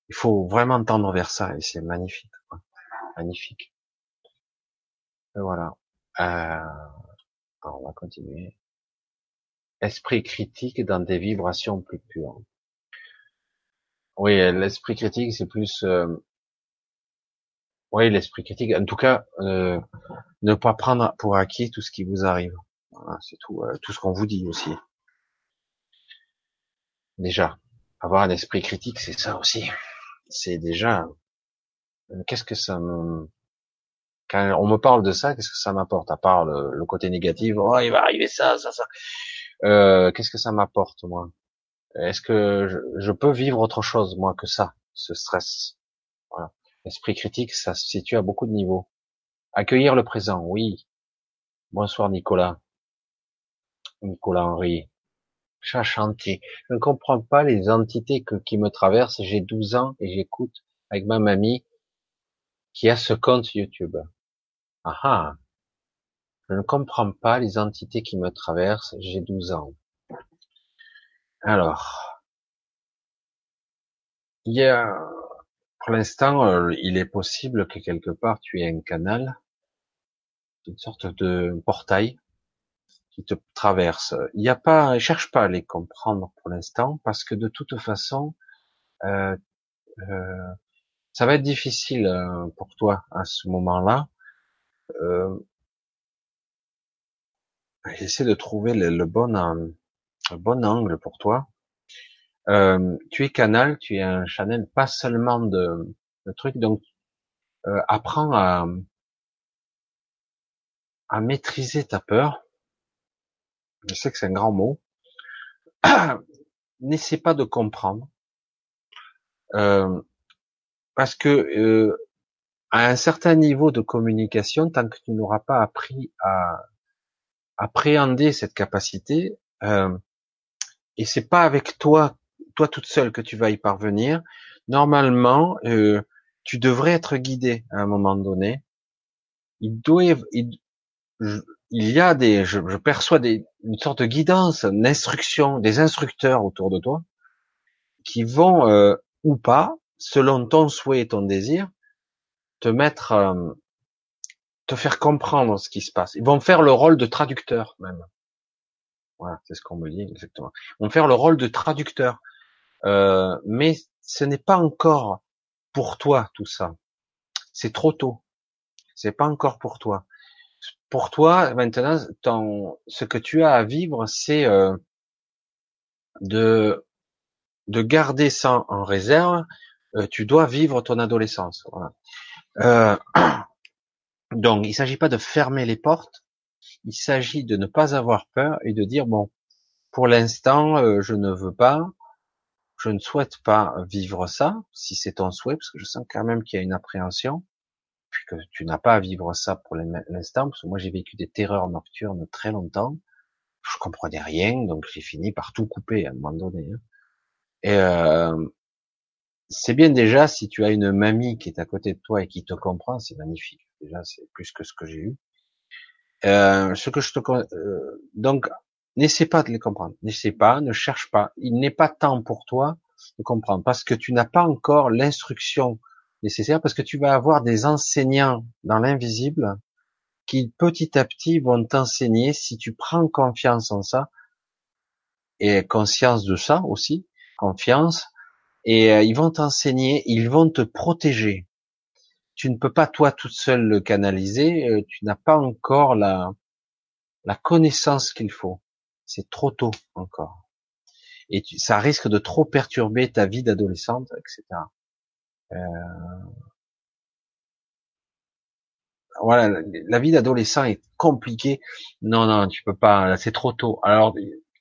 Il faut vraiment tendre vers ça et c'est magnifique, magnifique. Et voilà. Euh, on va continuer. Esprit critique dans des vibrations plus pures. Oui, l'esprit critique, c'est plus. Euh... Oui, l'esprit critique. En tout cas, euh, ne pas prendre pour acquis tout ce qui vous arrive. C'est tout. Euh, tout ce qu'on vous dit aussi. Déjà, avoir un esprit critique, c'est ça aussi. C'est déjà. Euh, qu'est-ce que ça me quand on me parle de ça, qu'est-ce que ça m'apporte à part le, côté négatif Oh, il va arriver ça, ça, ça. Euh, qu'est-ce que ça m'apporte moi? Est-ce que je, peux vivre autre chose moi que ça, ce stress? Voilà. L'esprit critique, ça se situe à beaucoup de niveaux. Accueillir le présent, oui. Bonsoir Nicolas. Nicolas Henry. Chat chantier. Je ne comprends pas les entités qui me traversent. J'ai 12 ans et j'écoute avec ma mamie qui a ce compte YouTube. Ah ah. Je ne comprends pas les entités qui me traversent, j'ai 12 ans. Alors, il y a, pour l'instant, euh, il est possible que quelque part tu aies un canal, une sorte de portail qui te traverse. Il n'y a pas, cherche pas à les comprendre pour l'instant parce que de toute façon, euh, euh, ça va être difficile pour toi à ce moment-là j'essaie de trouver le, bon, euh, bon angle pour toi. Euh, tu es canal, tu es un channel, pas seulement de, de trucs. Donc, euh, apprends à, à maîtriser ta peur. Je sais que c'est un grand mot. N'essaie pas de comprendre. Euh, parce que euh, à un certain niveau de communication, tant que tu n'auras pas appris à appréhender cette capacité, euh, et c'est pas avec toi, toi toute seule que tu vas y parvenir. Normalement, euh, tu devrais être guidé à un moment donné. Il doit, il, il y a des, je, perçois des, une sorte de guidance, une des instructeurs autour de toi qui vont euh, ou pas, selon ton souhait et ton désir, te mettre, euh, te faire comprendre ce qui se passe. Ils vont faire le rôle de traducteur même. Voilà, c'est ce qu'on me dit exactement. Ils vont faire le rôle de traducteur, euh, mais ce n'est pas encore pour toi tout ça. C'est trop tôt. C'est pas encore pour toi. Pour toi, maintenant, ton, ce que tu as à vivre, c'est euh, de de garder ça en réserve. Euh, tu dois vivre ton adolescence. Voilà. Donc, il ne s'agit pas de fermer les portes, il s'agit de ne pas avoir peur et de dire, bon, pour l'instant, euh, je ne veux pas, je ne souhaite pas vivre ça, si c'est ton souhait, parce que je sens quand même qu'il y a une appréhension, puis que tu n'as pas à vivre ça pour l'instant, parce que moi j'ai vécu des terreurs nocturnes très longtemps, je comprenais rien, donc j'ai fini par tout couper à un moment donné. Hein. Et, euh, c'est bien déjà si tu as une mamie qui est à côté de toi et qui te comprend, c'est magnifique. Déjà, c'est plus que ce que j'ai eu. Euh, ce que je te euh, donc n'essaie pas de les comprendre, n'essaie pas, ne cherche pas. Il n'est pas temps pour toi de comprendre parce que tu n'as pas encore l'instruction nécessaire parce que tu vas avoir des enseignants dans l'invisible qui petit à petit vont t'enseigner si tu prends confiance en ça et conscience de ça aussi, confiance, et euh, ils vont t'enseigner, ils vont te protéger. Tu ne peux pas toi toute seule le canaliser, euh, tu n'as pas encore la, la connaissance qu'il faut. C'est trop tôt encore. Et ça risque de trop perturber ta vie d'adolescente, etc. Euh, voilà, la vie d'adolescent est compliquée. Non, non, tu peux pas. C'est trop tôt. Alors,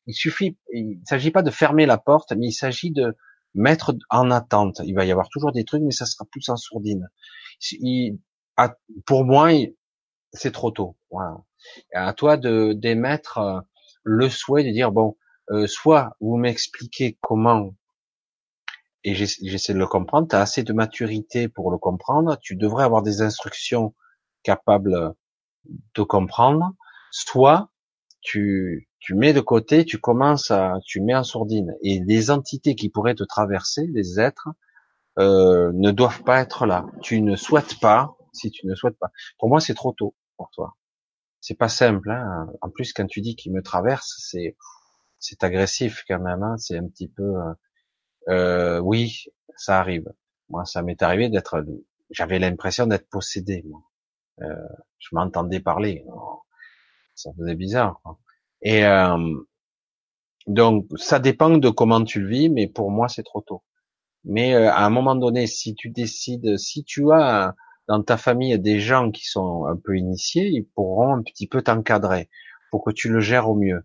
il suffit. Il s'agit pas de fermer la porte, mais il s'agit de mettre en attente. Il va y avoir toujours des trucs, mais ça sera plus en sourdine. Pour moi, c'est trop tôt. Voilà. À toi de d'émettre euh, le souhait de dire bon, euh, soit vous m'expliquez comment et j'essaie de le comprendre. Tu as assez de maturité pour le comprendre. Tu devrais avoir des instructions capables de comprendre. Soit tu, tu mets de côté, tu commences à, tu mets en sourdine. Et les entités qui pourraient te traverser, les êtres, euh, ne doivent pas être là. Tu ne souhaites pas, si tu ne souhaites pas. Pour moi, c'est trop tôt pour toi. C'est pas simple. Hein. En plus, quand tu dis qu'il me traverse, c'est c'est agressif quand même. Hein. C'est un petit peu. Euh, euh, oui, ça arrive. Moi, ça m'est arrivé d'être. J'avais l'impression d'être possédé. Moi. Euh, je m'entendais parler. Ça faisait bizarre. Quoi. Et euh, donc, ça dépend de comment tu le vis, mais pour moi, c'est trop tôt. Mais euh, à un moment donné, si tu décides, si tu as dans ta famille des gens qui sont un peu initiés, ils pourront un petit peu t'encadrer pour que tu le gères au mieux.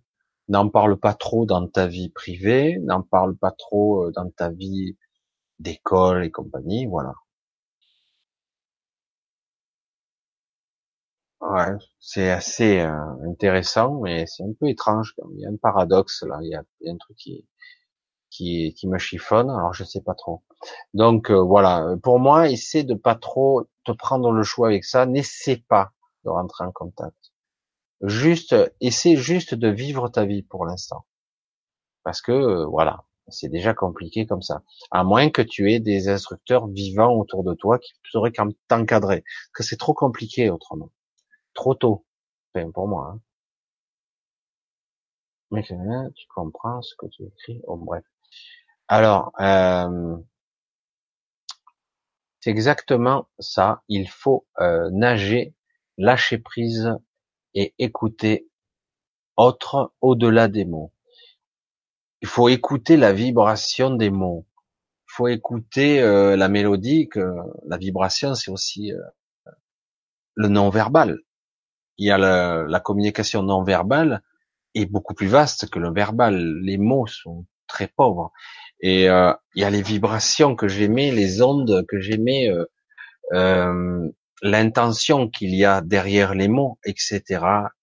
N'en parle pas trop dans ta vie privée, n'en parle pas trop euh, dans ta vie d'école et compagnie, voilà. Ouais, c'est assez euh, intéressant, mais c'est un peu étrange. Il y a un paradoxe là, il y a, il y a un truc qui, qui, qui me chiffonne, alors je sais pas trop. Donc euh, voilà, pour moi, essaie de pas trop te prendre le choix avec ça, n'essaie pas de rentrer en contact. Juste, essaie juste de vivre ta vie pour l'instant. Parce que euh, voilà, c'est déjà compliqué comme ça. À moins que tu aies des instructeurs vivants autour de toi qui sauraient t'encadrer. Parce que c'est trop compliqué autrement. Trop tôt. Enfin, pour moi. Hein. Mais tu comprends ce que tu écris. Oh, bref. Alors, euh, c'est exactement ça. Il faut euh, nager, lâcher prise et écouter autre au-delà des mots. Il faut écouter la vibration des mots. Il faut écouter euh, la mélodie. Que la vibration, c'est aussi le non-verbal. Il y a la communication non-verbale est beaucoup plus vaste que le verbal. Les mots sont très pauvres. Et euh, il y a les vibrations que j'aimais, les ondes que j'aimais, euh, euh, l'intention qu'il y a derrière les mots, etc.,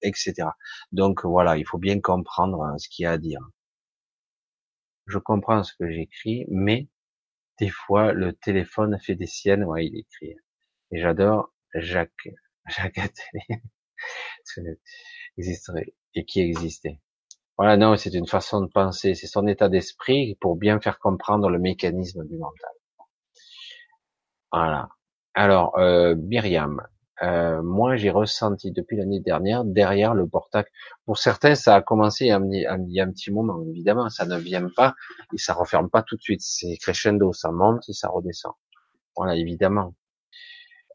etc. Donc voilà, il faut bien comprendre hein, ce qu'il y a à dire. Je comprends ce que j'écris, mais des fois le téléphone fait des siennes. Ouais, il écrit. Et j'adore Jacques, Jacques Atelier, et qui existait. Voilà, non, c'est une façon de penser, c'est son état d'esprit pour bien faire comprendre le mécanisme du mental. Voilà. Alors, euh, Myriam, euh, moi j'ai ressenti depuis l'année dernière derrière le portacle. Pour certains, ça a commencé il y a, un petit moment. Évidemment, ça ne vient pas et ça referme pas tout de suite. C'est crescendo, ça monte et ça redescend. Voilà, évidemment.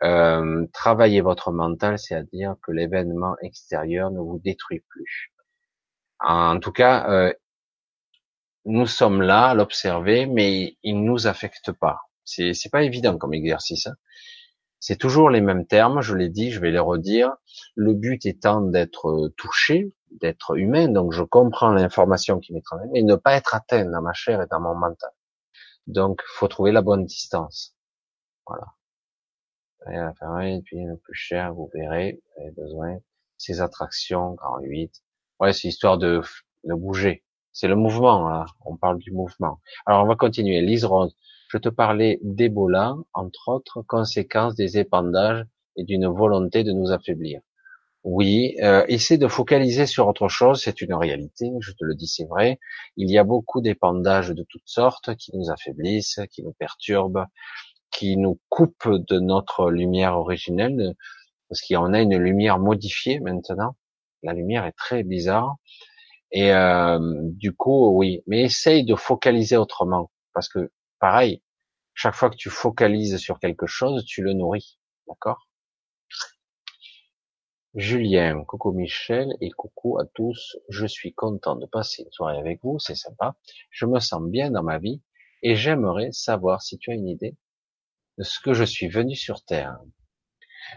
Euh, travailler votre mental, c'est-à-dire que l'événement extérieur ne vous détruit plus. En tout cas, euh, nous sommes là à l'observer, mais il nous affecte pas. C'est, c'est pas évident comme exercice. Hein. C'est toujours les mêmes termes, je l'ai dit, je vais les redire. Le but étant d'être euh, touché, d'être humain, donc je comprends l'information qui m'est transmise, mais ne pas être atteint dans ma chair et dans mon mental. Donc, faut trouver la bonne distance. Voilà. Et puis le plus cher, vous verrez, vous avez besoin. Ces attractions, grand 8, Ouais, c'est histoire de, de bouger. C'est le mouvement, là. On parle du mouvement. Alors, on va continuer. Lise Rose, je te parlais d'Ebola, entre autres conséquences des épandages et d'une volonté de nous affaiblir. Oui, euh, de focaliser sur autre chose, c'est une réalité, je te le dis, c'est vrai. Il y a beaucoup d'épandages de toutes sortes qui nous affaiblissent, qui nous perturbent, qui nous coupent de notre lumière originelle, parce en a une lumière modifiée maintenant la lumière est très bizarre. Et euh, du coup, oui, mais essaye de focaliser autrement, parce que pareil, chaque fois que tu focalises sur quelque chose, tu le nourris, d'accord? Julien, coucou Michel et coucou à tous. Je suis content de passer une soirée avec vous, c'est sympa. Je me sens bien dans ma vie et j'aimerais savoir si tu as une idée de ce que je suis venu sur Terre.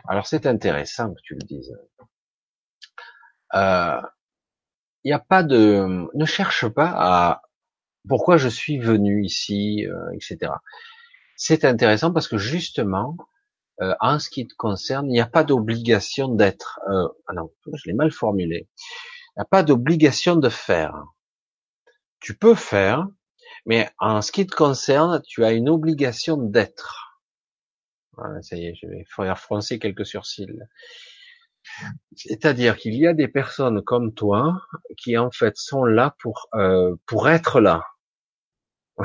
Alors c'est intéressant que tu le dises. Il euh, n'y a pas de, ne cherche pas à pourquoi je suis venu ici, euh, etc. C'est intéressant parce que justement, euh, en ce qui te concerne, il n'y a pas d'obligation d'être. Euh, ah non, je l'ai mal formulé. Il n'y a pas d'obligation de faire. Tu peux faire, mais en ce qui te concerne, tu as une obligation d'être. Voilà, ça y est, je vais faire froncer quelques sourcils. C'est-à-dire qu'il y a des personnes comme toi qui en fait sont là pour euh, pour être là.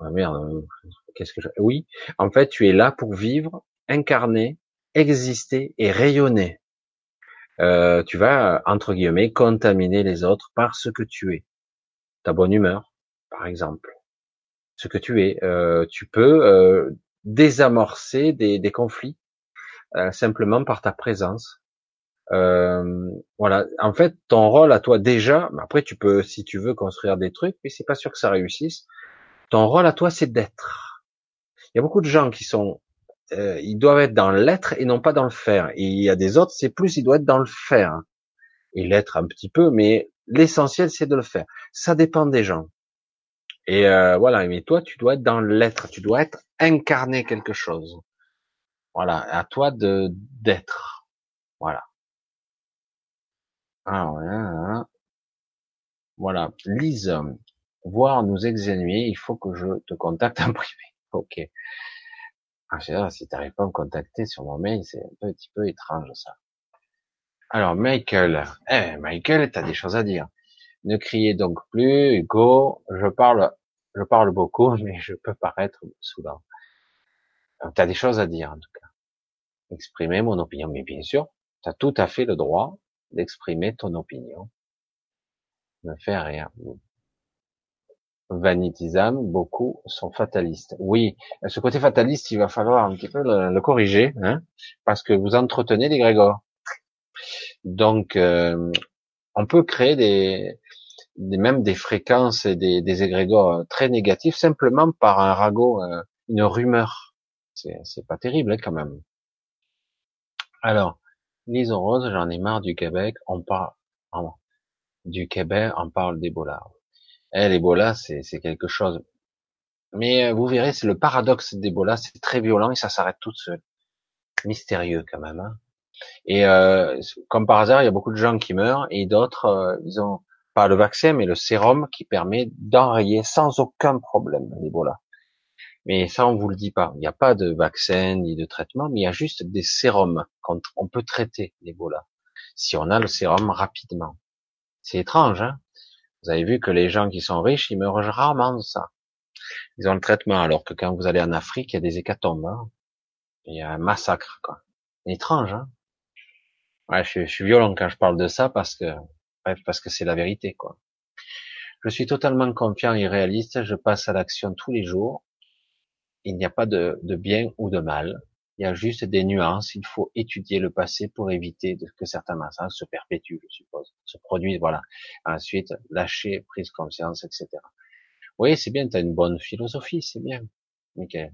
Oh merde, qu'est-ce que je... Oui, en fait, tu es là pour vivre, incarner, exister et rayonner. Euh, tu vas entre guillemets contaminer les autres par ce que tu es. Ta bonne humeur, par exemple. Ce que tu es. Euh, tu peux désamorcer des, conflits simplement par ta présence. Euh, voilà. En fait, ton rôle à toi déjà, après tu peux, si tu veux, construire des trucs, mais c'est pas sûr que ça réussisse. Ton rôle à toi, c'est d'être. Il y a beaucoup de gens qui sont, euh, ils doivent être dans l'être et non pas dans le faire. Et il y a des autres, c'est plus, ils doivent être dans le faire et l'être un petit peu, mais l'essentiel, c'est de le faire. Ça dépend des gens. Et euh, voilà. Mais toi, tu dois être dans l'être. Tu dois être incarné quelque chose. Voilà, à toi de d'être. Voilà. Ah, voilà. Lise, voir nous exénuer, il faut que je te contacte en privé. Ok. Ah, sais si t'arrives pas à me contacter sur mon mail, c'est un petit peu étrange ça. Alors, Michael. Eh, Michael, t'as des choses à dire. Ne criez donc plus, Hugo. Je parle, je parle beaucoup, mais je peux paraître saoulant. T'as des choses à dire, en tout cas exprimer mon opinion. Mais bien sûr, tu as tout à fait le droit d'exprimer ton opinion. Ne fais rien. Vanitisme, beaucoup sont fatalistes. Oui, ce côté fataliste, il va falloir un petit peu le, corriger, hein, parce que vous entretenez des grégores. Donc, euh, on peut créer des, des, même des fréquences et des, des égrégores très négatifs simplement par un ragot, euh, une rumeur. C'est pas terrible hein, quand même. Alors, Lison Rose, j'en ai marre du Québec, on parle, du Québec, on parle d'Ebola. Eh, l'Ebola, c'est, quelque chose. Mais euh, vous verrez, c'est le paradoxe d'Ebola, c'est très violent et ça s'arrête tout seul. Mystérieux quand même. Hein. et euh, comme par hasard, il y a beaucoup de gens qui meurent et d'autres, euh, ils ont pas le vaccin, mais le sérum qui permet d'enrayer sans aucun problème l'Ebola. Mais ça, on vous le dit pas. Il n'y a pas de vaccin ni de traitement, mais il y a juste des sérums contre. On peut traiter l'Ebola si on a le sérum rapidement. C'est étrange, hein Vous avez vu que les gens qui sont riches, ils meurent rarement de ça. Ils ont le traitement, alors que quand vous allez en Afrique, il y a des hécatombes. Hein il y a un massacre, quoi. étrange, hein Ouais, je, je, suis violent quand je parle de ça parce que, bref, parce que c'est la vérité, quoi. Je suis totalement confiant et réaliste. Je passe à l'action tous les jours il n'y a pas de, bien ou de mal. Il y a juste des nuances. Il faut étudier le passé pour éviter que certains massacres se perpétuent, je suppose, se produisent. Voilà. Ensuite, lâcher, prise conscience, etc. Oui, c'est bien. Tu as une bonne philosophie, c'est bien. Michael.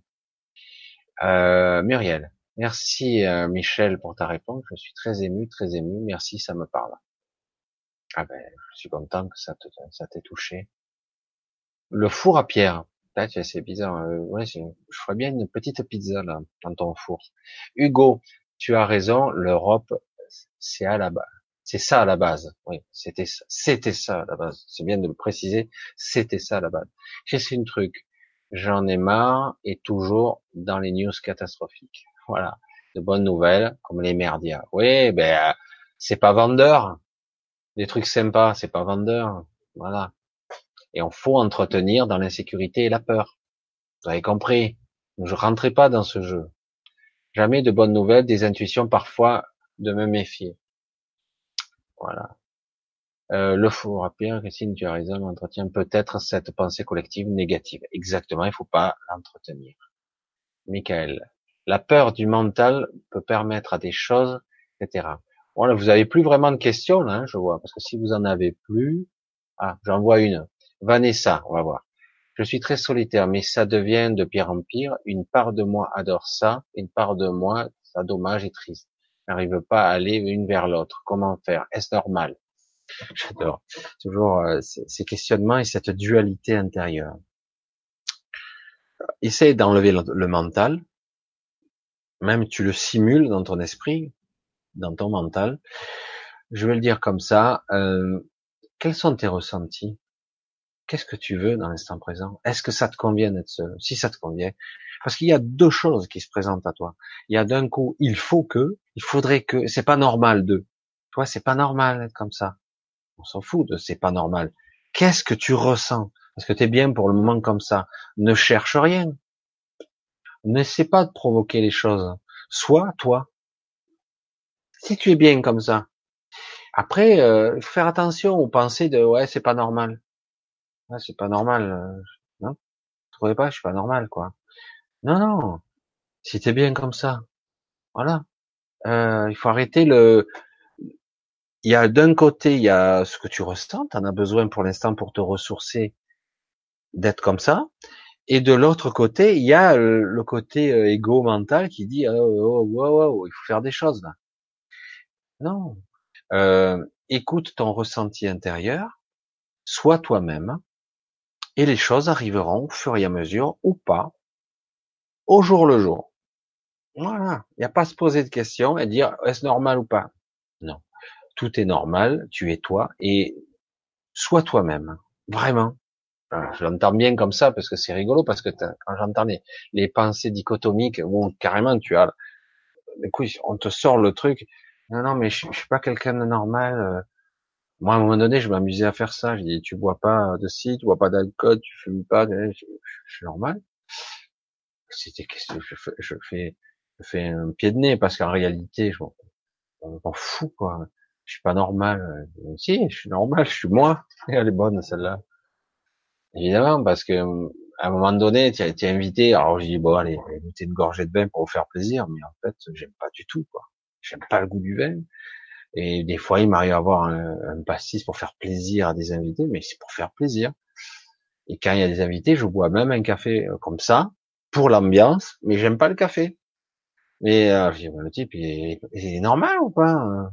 Euh, Muriel. Merci euh, Michel pour ta réponse. Je suis très ému, très ému. Merci, ça me parle. Ah ben, je suis content que ça ça t'ait touché. Le four à pierre c'est bizarre. Euh, ouais, je ferais bien une petite pizza là dans ton four. Hugo, tu as raison. L'Europe, c'est à la base. C'est ça à la base. Oui, c'était c'était ça à la base. C'est bien de le préciser. C'était ça à la base. J'ai une truc. J'en ai marre et toujours dans les news catastrophiques. Voilà, de bonnes nouvelles comme les merdias. Oui, ben euh, c'est pas vendeur. Des trucs sympas, c'est pas vendeur. Voilà. Et on faut entretenir dans l'insécurité et la peur. Vous avez compris. Je rentrerai pas dans ce jeu. Jamais de bonnes nouvelles, des intuitions parfois de me méfier. Voilà. Euh, le faux rappeler, Christine, tu as raison, entretient peut-être cette pensée collective négative. Exactement, il faut pas l'entretenir. Michael, la peur du mental peut permettre à des choses, etc. Voilà, vous avez plus vraiment de questions là, hein, je vois, parce que si vous en avez plus, ah, j'en vois une. Vanessa, on va voir. Je suis très solitaire, mais ça devient de pire en pire. Une part de moi adore ça, une part de moi, ça dommage et triste. N'arrive pas à aller l'une vers l'autre. Comment faire? Est-ce normal? J'adore toujours euh, ces questionnements et cette dualité intérieure. Essaye d'enlever le, mental, même tu le simules dans ton esprit, dans ton mental. Je vais le dire comme ça. Euh, quels sont tes ressentis? Qu'est-ce que tu veux dans l'instant présent? Est-ce que ça te convient d'être seul? Si ça te convient, parce qu'il y a deux choses qui se présentent à toi. Il y a d'un coup, il faut que, il faudrait que, c'est pas normal de. Toi, c'est pas normal d'être comme ça. On s'en fout de c'est pas normal. Qu'est-ce que tu ressens? Est-ce que tu es bien pour le moment comme ça Ne cherche rien. N'essaie pas de provoquer les choses. Sois toi. Si tu es bien comme ça. Après, euh, faire attention aux pensées de ouais, c'est pas normal. C'est pas normal. Euh, non? Tu trouvez pas Je suis pas normal, quoi. Non, non. Si t'es bien comme ça, voilà. Euh, il faut arrêter le. Il y a d'un côté, il y a ce que tu ressens, t'en as besoin pour l'instant pour te ressourcer, d'être comme ça. Et de l'autre côté, il y a le côté euh, égo mental qui dit oh, oh, oh, il faut faire des choses là. Non. Euh, écoute ton ressenti intérieur, sois toi-même, et les choses arriveront au fur et à mesure ou pas, au jour le jour. Voilà. Il n'y a pas à se poser de questions et dire est-ce normal ou pas? Non. Tout est normal, tu es toi et sois toi-même. Vraiment. je l'entends bien comme ça parce que c'est rigolo parce que quand j'entends les, pensées dichotomiques où carrément tu as, écoute, on te sort le truc. Non, non, mais je, je suis pas quelqu'un de normal. Moi, à un moment donné, je m'amusais à faire ça. Je dis, tu bois pas de ci, tu bois pas d'alcool, tu fumes pas. Je, suis normal c'était qu'est-ce que je fais, je fais, un pied de nez parce qu'en réalité, je m'en fous quoi. Je suis pas normal. Si, je suis normal, je suis moi. elle est bonne celle-là. Évidemment, parce que à un moment donné, tu été invité. Alors je dis bon allez, goûter une gorgée de vin pour vous faire plaisir, mais en fait, j'aime pas du tout quoi. J'aime pas le goût du vin. Et des fois, il m'arrive à avoir un, un pastis pour faire plaisir à des invités, mais c'est pour faire plaisir. Et quand il y a des invités, je bois même un café euh, comme ça, pour l'ambiance, mais j'aime pas le café. Mais euh, le type, il est, normal ou pas hein?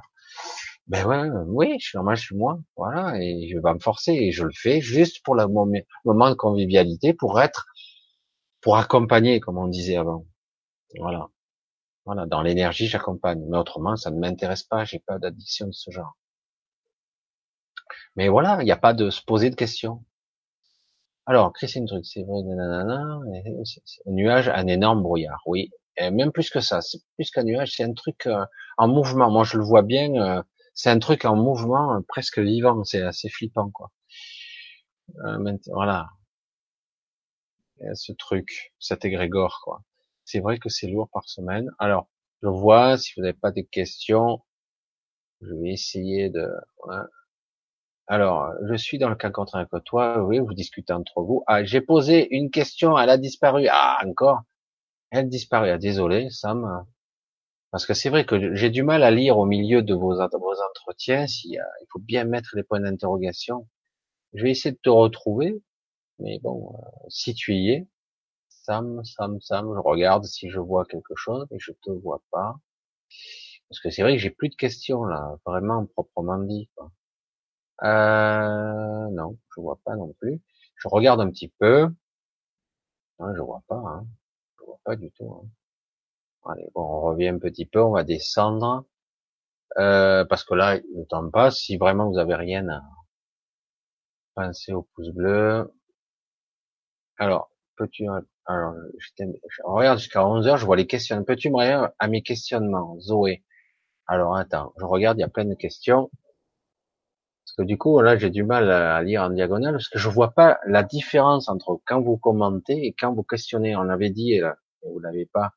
Ben ouais, oui, je suis normal, je suis moi, voilà, et je vais pas me forcer, et je le fais juste pour le moment de convivialité, pour être, pour accompagner, comme on disait avant. Voilà, voilà, dans l'énergie, j'accompagne, mais autrement, ça ne m'intéresse pas, j'ai pas d'addiction de ce genre. Mais voilà, il n'y a pas de se poser de questions. Alors, Christine Truc, c'est vrai, nanana, un nuage, un énorme brouillard, oui. Et même plus que ça, c'est plus qu'un nuage, c'est un truc euh, en mouvement. Moi, je le vois bien, euh, c'est un truc en mouvement, euh, presque vivant, c'est assez flippant, quoi. voilà. ce truc, cet égrégore, quoi. C'est vrai que c'est lourd par semaine. Alors, je vois, si vous n'avez pas de questions, je vais essayer de... Alors, je suis dans le cas contraire que toi, oui, vous discutez entre vous. Ah, j'ai posé une question, elle a disparu. Ah, encore Elle disparaît. Ah, désolé, Sam. Parce que c'est vrai que j'ai du mal à lire au milieu de vos, vos entretiens. il faut bien mettre les points d'interrogation. Je vais essayer de te retrouver. Mais bon, euh, si tu y es, Sam, Sam, Sam, je regarde si je vois quelque chose, mais je te vois pas. Parce que c'est vrai que j'ai plus de questions là, vraiment proprement dit. Quoi. Euh, non, je vois pas non plus. Je regarde un petit peu. Non, je vois pas. Hein. Je vois pas du tout. Hein. Allez, bon, on revient un petit peu. On va descendre. Euh, parce que là, le temps passe. Si vraiment vous avez rien à penser au pouce bleu. Alors, peux-tu, alors, je, regarde jusqu'à 11 heures, je vois les questions. Peux-tu me regarder à mes questionnements, Zoé? Alors, attends, je regarde, il y a plein de questions. Parce que du coup, là, j'ai du mal à lire en diagonale parce que je vois pas la différence entre quand vous commentez et quand vous questionnez. On avait dit, et vous l'avez pas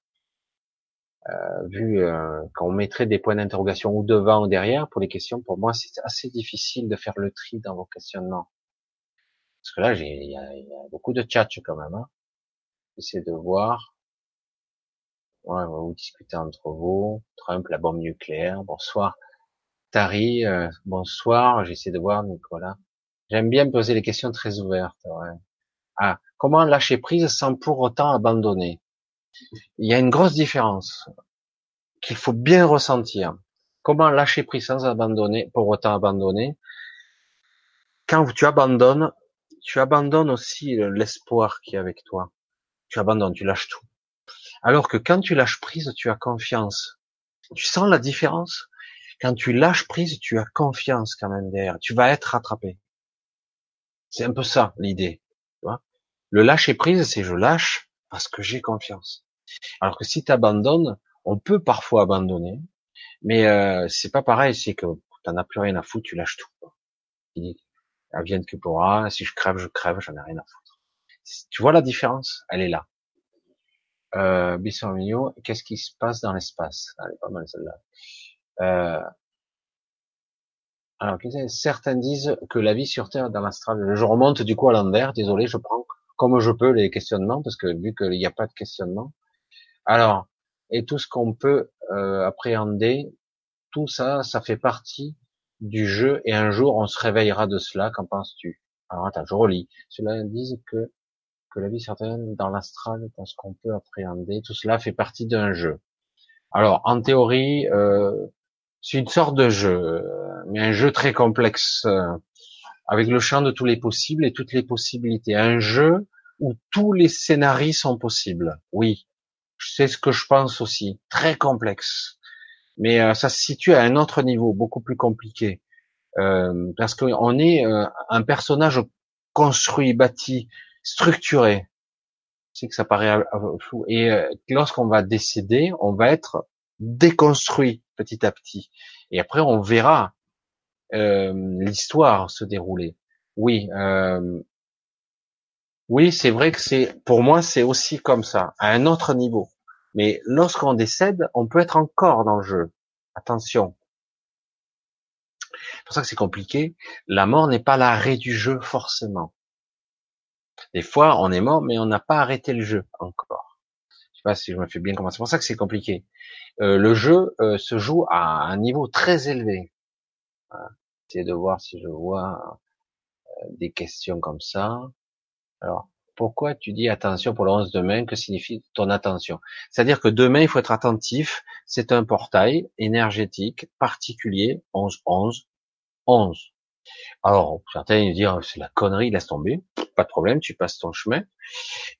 euh, vu, euh, quand on mettrait des points d'interrogation ou devant ou derrière pour les questions. Pour moi, c'est assez difficile de faire le tri dans vos questionnements. Parce que là, il y a, beaucoup de chat quand même. Hein. Essayez de voir. Ouais, vous discutez entre vous. Trump, la bombe nucléaire. Bonsoir. Tari, euh, bonsoir, j'essaie de voir Nicolas. J'aime bien poser les questions très ouvertes. Ah, comment lâcher prise sans pour autant abandonner? Il y a une grosse différence qu'il faut bien ressentir. Comment lâcher prise sans abandonner, pour autant abandonner? Quand tu abandonnes, tu abandonnes aussi l'espoir qui est avec toi. Tu abandonnes, tu lâches tout. Alors que quand tu lâches prise, tu as confiance. Tu sens la différence? Quand tu lâches prise, tu as confiance quand même derrière. Tu vas être rattrapé. C'est un peu ça l'idée. Le lâcher prise, c'est je lâche parce que j'ai confiance. Alors que si tu abandonnes, on peut parfois abandonner, mais euh, c'est pas pareil. C'est que t'en as plus rien à foutre, tu lâches tout. Elle vient que pourra. Si je crève, je crève, j'en ai rien à foutre. Tu vois la différence? Elle est là. Euh, qu'est-ce qui se passe dans l'espace? Elle est pas mal celle-là. Euh, alors, certains disent que la vie sur Terre dans l'astral. Je remonte du coup à l'envers. Désolé, je prends comme je peux les questionnements parce que vu qu'il n'y a pas de questionnement. Alors, et tout ce qu'on peut euh, appréhender, tout ça, ça fait partie du jeu. Et un jour, on se réveillera de cela. Qu'en penses-tu? Alors attends, je relis. Cela disent que que la vie certaine dans l'astral, dans ce qu'on peut appréhender, tout cela fait partie d'un jeu. Alors, en théorie, euh, c'est une sorte de jeu, mais un jeu très complexe, euh, avec le champ de tous les possibles et toutes les possibilités. Un jeu où tous les scénarios sont possibles. Oui, c'est ce que je pense aussi. Très complexe. Mais euh, ça se situe à un autre niveau, beaucoup plus compliqué. Euh, parce qu'on est un personnage construit, bâti, structuré. C'est que ça paraît fou. Et lorsqu'on va décéder, on va être déconstruit petit à petit. Et après, on verra euh, l'histoire se dérouler. Oui, euh, oui, c'est vrai que c'est, pour moi, c'est aussi comme ça, à un autre niveau. Mais lorsqu'on décède, on peut être encore dans le jeu. Attention. C'est pour ça que c'est compliqué. La mort n'est pas l'arrêt du jeu forcément. Des fois, on est mort, mais on n'a pas arrêté le jeu encore. Je sais pas si je me fais bien comprendre. C'est pour ça que c'est compliqué. Euh, le jeu euh, se joue à un niveau très élevé. Voilà. de voir si je vois euh, des questions comme ça. Alors, pourquoi tu dis attention pour le 11 demain? Que signifie ton attention? C'est-à-dire que demain, il faut être attentif. C'est un portail énergétique particulier, 11, 11, 11. Alors, certains disent, oh, c'est la connerie, laisse tomber. Pas de problème, tu passes ton chemin.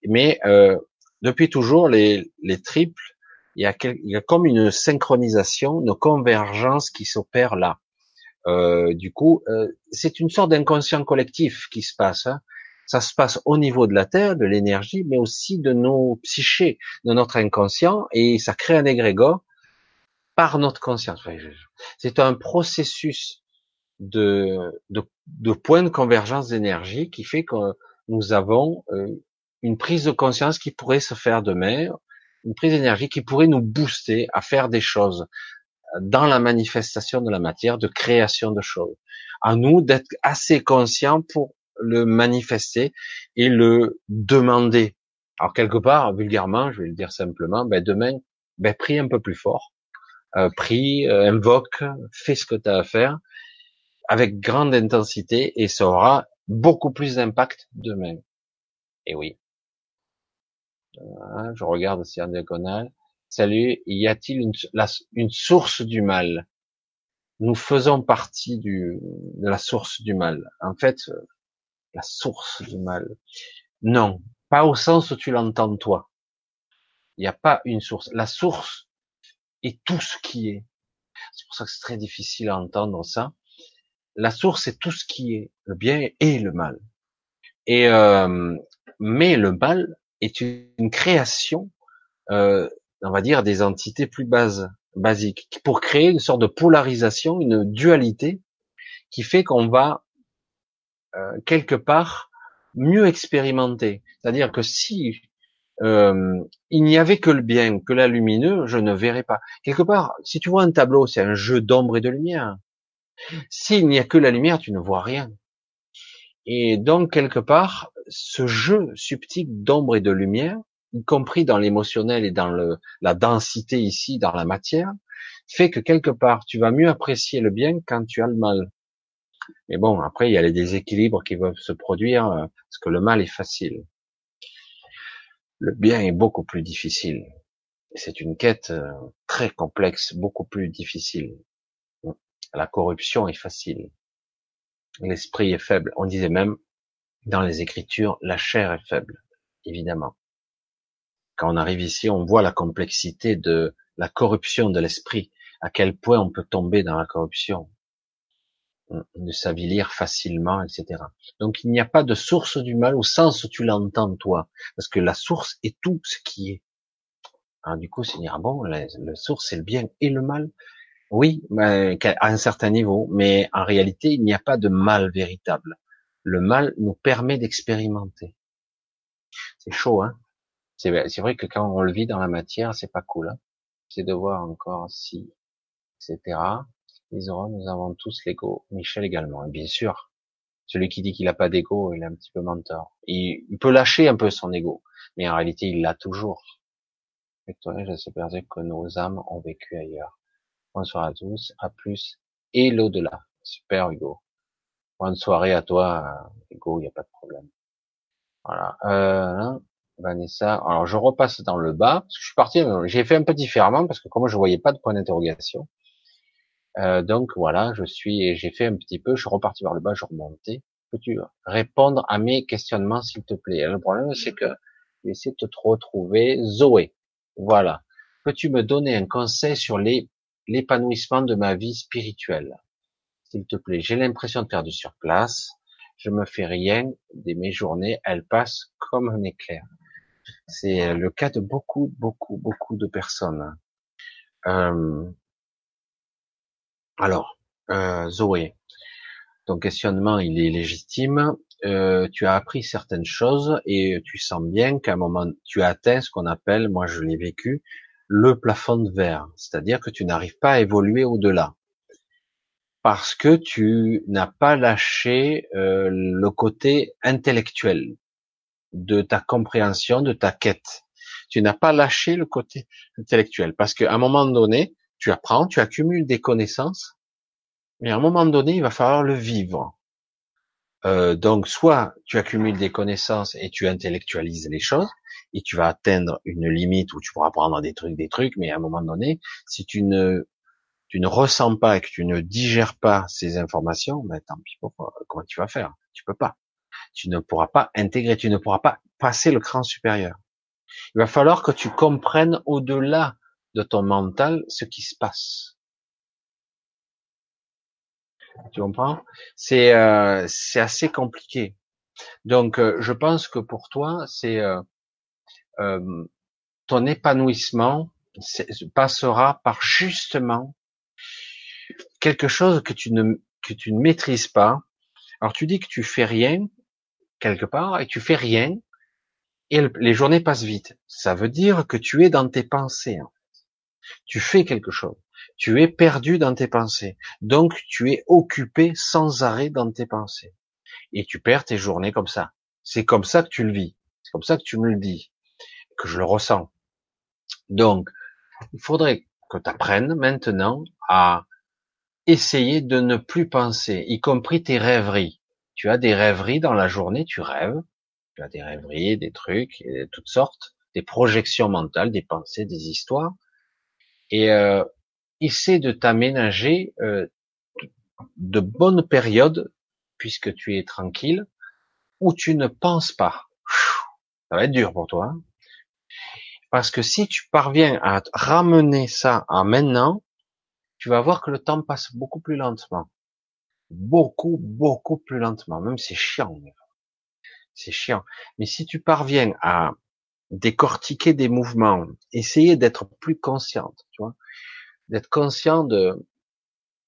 Mais euh, depuis toujours, les, les triples il y a, il y a comme une synchronisation, une convergence qui s'opère là. Euh, du coup, euh, c'est une sorte d'inconscient collectif qui se passe. Hein. Ça se passe au niveau de la Terre, de l'énergie, mais aussi de nos psychés, de notre inconscient, et ça crée un égrégore par notre conscience. C'est un processus de, de, de points de convergence d'énergie qui fait que nous avons euh, une prise de conscience qui pourrait se faire demain, une prise d'énergie qui pourrait nous booster à faire des choses dans la manifestation de la matière, de création de choses. À nous d'être assez conscients pour le manifester et le demander. Alors quelque part, vulgairement, je vais le dire simplement, ben demain, ben prie un peu plus fort, euh, prie, euh, invoque, fais ce que tu as à faire avec grande intensité et ça aura beaucoup plus d'impact demain. Et oui, je regarde aussi en diagonale. Salut, y a-t-il une, source du mal? Nous faisons partie du, de la source du mal. En fait, la source du mal. Non, pas au sens où tu l'entends toi. Il n'y a pas une source. La source est tout ce qui est. C'est pour ça que c'est très difficile à entendre ça. La source est tout ce qui est, le bien et le mal. Et euh, mais le mal est une création, euh, on va dire, des entités plus basiques, pour créer une sorte de polarisation, une dualité, qui fait qu'on va euh, quelque part mieux expérimenter. C'est-à-dire que si il n'y avait que le bien, que la lumineux, je ne verrais pas. Quelque part, si tu vois un tableau, c'est un jeu d'ombre et de lumière. S'il n'y a que la lumière, tu ne vois rien. Et donc, quelque part, ce jeu subtil d'ombre et de lumière, y compris dans l'émotionnel et dans la densité ici, dans la matière, fait que quelque part, tu vas mieux apprécier le bien quand tu as le mal. Mais bon, après, il y a les déséquilibres qui peuvent se produire, euh, parce que le mal est facile. Le bien est beaucoup plus difficile. C'est une quête euh, très complexe, beaucoup plus difficile. La corruption est facile. L'esprit est faible. On disait même, dans les Écritures, la chair est faible, évidemment. Quand on arrive ici, on voit la complexité de la corruption de l'esprit, à quel point on peut tomber dans la corruption. de s'avilir facilement, etc. Donc il n'y a pas de source du mal au sens où tu l'entends toi, parce que la source est tout ce qui est. Alors du coup, c'est dire bon, la, source c'est le bien et le mal. Oui, à un certain niveau, mais en réalité, il n'y a pas de mal véritable. Le mal nous permet d'expérimenter. C'est chaud, hein C'est vrai que quand on le vit dans la matière, c'est pas cool. Hein c'est de voir encore si, etc. Auront, nous avons tous l'ego. Michel également, bien sûr. Celui qui dit qu'il n'a pas d'ego, il est un petit peu menteur. Il, il, peut lâcher un peu son ego, mais en réalité, il l'a toujours. Victorien, je sais que nos âmes ont vécu ailleurs? Bonsoir à tous, à plus, et l'au-delà. Super Hugo. Bonne soirée à toi, Hugo, il n'y a pas de problème. Voilà. Euh, Vanessa. Alors je repasse dans le bas. Parce que je suis parti, j'ai fait un peu différemment parce que comme je voyais pas de point d'interrogation. Euh, donc voilà, je suis, j'ai fait un petit peu, je suis reparti vers le bas, je remontais. Peux-tu répondre à mes questionnements s'il te plaît? Le problème c'est que je vais essayer de te retrouver. Zoé, voilà. Peux-tu me donner un conseil sur l'épanouissement de ma vie spirituelle S'il te plaît, j'ai l'impression de perdre sur place. Je me fais rien de mes journées, elles passent comme un éclair. C'est le cas de beaucoup, beaucoup, beaucoup de personnes. Euh, alors, euh, Zoé, ton questionnement, il est légitime. Euh, tu as appris certaines choses et tu sens bien qu'à un moment, tu as atteint ce qu'on appelle, moi je l'ai vécu, le plafond de verre. C'est-à-dire que tu n'arrives pas à évoluer au-delà. Parce que tu n'as pas lâché le côté intellectuel de ta compréhension, de ta quête. Tu n'as pas lâché le côté intellectuel parce qu'à un moment donné, tu apprends, tu accumules des connaissances, mais à un moment donné, il va falloir le vivre. Euh, donc, soit tu accumules des connaissances et tu intellectualises les choses, et tu vas atteindre une limite où tu pourras apprendre des trucs, des trucs, mais à un moment donné, si tu ne tu ne ressens pas et que tu ne digères pas ces informations, ben tant pis pour comment tu vas faire? Tu peux pas tu ne pourras pas intégrer, tu ne pourras pas passer le cran supérieur. Il va falloir que tu comprennes au-delà de ton mental ce qui se passe. Tu comprends? C'est euh, c'est assez compliqué. Donc euh, je pense que pour toi c'est euh, euh ton épanouissement passera par justement quelque chose que tu ne que maîtrises pas. Alors tu dis que tu fais rien, quelque part et tu fais rien et les journées passent vite. Ça veut dire que tu es dans tes pensées. Tu fais quelque chose. Tu es perdu dans tes pensées. Donc tu es occupé sans arrêt dans tes pensées. Et tu perds tes journées comme ça. C'est comme ça que tu le vis. C'est comme ça que tu me le dis. Que je le ressens. Donc, il faudrait que tu apprennes maintenant à essayer de ne plus penser, y compris tes rêveries. Tu as des rêveries dans la journée, tu rêves, tu as des rêveries, des trucs, et toutes sortes, des projections mentales, des pensées, des histoires, et euh, essaie de t'aménager euh, de bonnes périodes, puisque tu es tranquille, où tu ne penses pas. Ça va être dur pour toi. Hein. Parce que si tu parviens à ramener ça à maintenant, tu vas voir que le temps passe beaucoup plus lentement beaucoup, beaucoup plus lentement. Même c'est chiant. C'est chiant. Mais si tu parviens à décortiquer des mouvements, essayer d'être plus consciente, tu vois, d'être conscient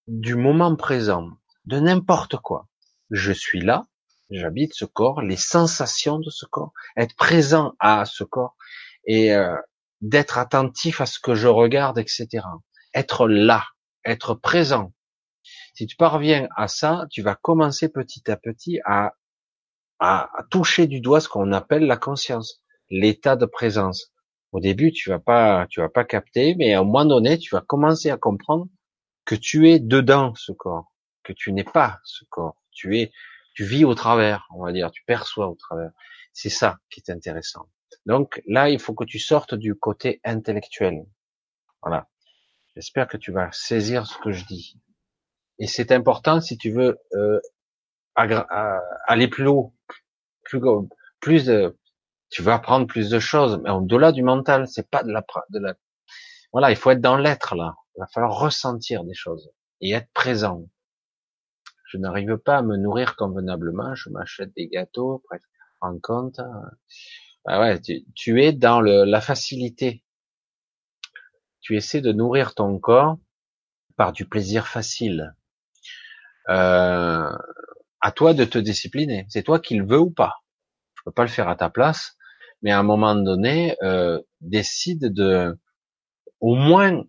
du moment présent, de n'importe quoi. Je suis là, j'habite ce corps, les sensations de ce corps, être présent à ce corps et euh, d'être attentif à ce que je regarde, etc. Être là, être présent, si tu parviens à ça, tu vas commencer petit à petit à, à, toucher du doigt ce qu'on appelle la conscience, l'état de présence. Au début, tu vas pas, tu vas pas capter, mais à un moment donné, tu vas commencer à comprendre que tu es dedans ce corps, que tu n'es pas ce corps. Tu es, tu vis au travers, on va dire, tu perçois au travers. C'est ça qui est intéressant. Donc là, il faut que tu sortes du côté intellectuel. Voilà. J'espère que tu vas saisir ce que je dis. Et c'est important si tu veux euh, aller plus haut, plus, tu veux apprendre plus de choses, mais au-delà du mental, c'est pas de la, de la, voilà, il faut être dans l'être là. Il va falloir ressentir des choses et être présent. Je n'arrive pas à me nourrir convenablement. Je m'achète des gâteaux, presque en compte. Ah ouais, tu, es dans la facilité. Tu essaies de nourrir ton corps par du plaisir facile. Euh, à toi de te discipliner. C'est toi qui le veux ou pas. Je peux pas le faire à ta place, mais à un moment donné, euh, décide de, au moins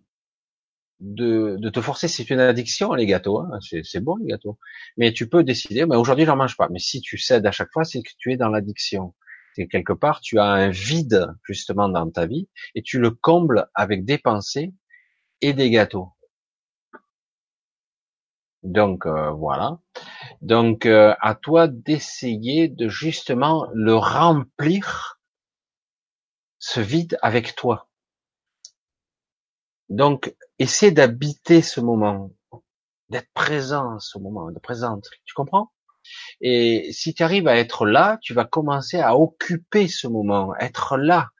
de, de te forcer. C'est une addiction les gâteaux, hein. c'est bon les gâteaux. Mais tu peux décider. Mais aujourd'hui, j'en mange pas. Mais si tu cèdes à chaque fois, c'est que tu es dans l'addiction. Quelque part, tu as un vide justement dans ta vie et tu le combles avec des pensées et des gâteaux. Donc euh, voilà. Donc euh, à toi d'essayer de justement le remplir ce vide avec toi. Donc essaie d'habiter ce moment, d'être présent ce moment, de présente. Tu comprends? Et si tu arrives à être là, tu vas commencer à occuper ce moment, être là.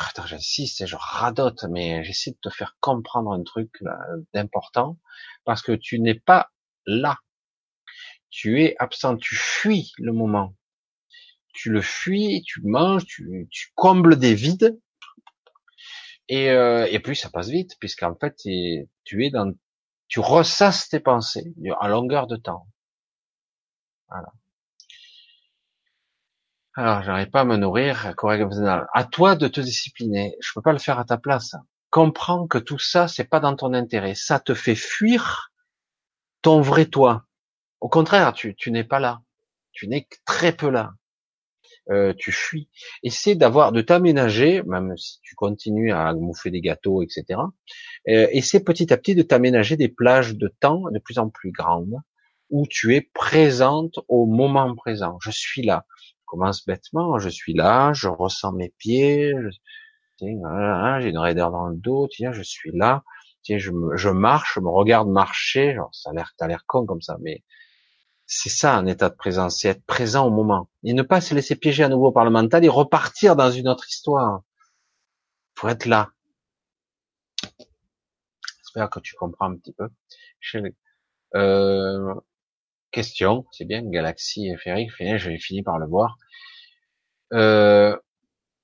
Attends, j'insiste, je radote, mais j'essaie de te faire comprendre un truc d'important parce que tu n'es pas là. Tu es absent, tu fuis le moment. Tu le fuis, tu manges, tu, tu combles des vides. Et, euh, et puis ça passe vite, puisqu'en fait, tu es dans, tu ressasses tes pensées à longueur de temps. Voilà. Alors, j'arrive pas à me nourrir. À toi de te discipliner. Je peux pas le faire à ta place comprends que tout ça, c'est pas dans ton intérêt. Ça te fait fuir ton vrai toi. Au contraire, tu, n'es pas là. Tu n'es très peu là. Euh, tu fuis. Essaie d'avoir, de t'aménager, même si tu continues à mouffer des gâteaux, etc. Euh, essaie petit à petit de t'aménager des plages de temps de plus en plus grandes où tu es présente au moment présent. Je suis là. Je commence bêtement, je suis là, je ressens mes pieds, j'ai une raideur dans le dos, tiens, je suis là, tiens, je, je marche, je me regarde marcher, genre, ça a l'air, t'as l'air con comme ça, mais c'est ça un état de présence, c'est être présent au moment. Et ne pas se laisser piéger à nouveau par le mental et repartir dans une autre histoire. Faut être là. J'espère que tu comprends un petit peu. Euh, question, c'est bien, Galaxie érique, j'ai fini par le voir. Euh,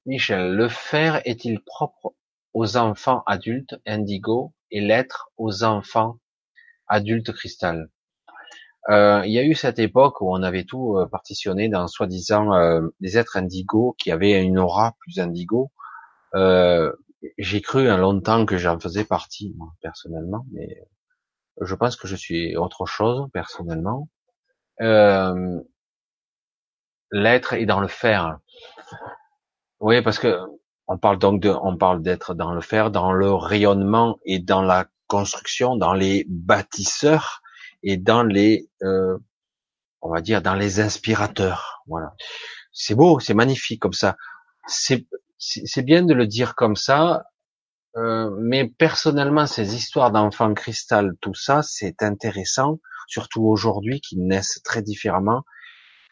Michel, le faire est-il propre aux enfants adultes indigo et l'être aux enfants adultes cristal? Euh, Il y a eu cette époque où on avait tout euh, partitionné dans soi-disant euh, des êtres indigo qui avaient une aura plus indigo. J'ai cru un longtemps que j'en faisais partie, moi, personnellement, mais je pense que je suis autre chose, personnellement. L'être est dans le faire. Oui, parce que on parle donc de, on parle d'être dans le fer, dans le rayonnement et dans la construction, dans les bâtisseurs et dans les, euh, on va dire, dans les inspirateurs. Voilà. C'est beau, c'est magnifique comme ça. C'est, c'est bien de le dire comme ça, euh, mais personnellement, ces histoires d'enfants cristal, tout ça, c'est intéressant, surtout aujourd'hui, qui naissent très différemment.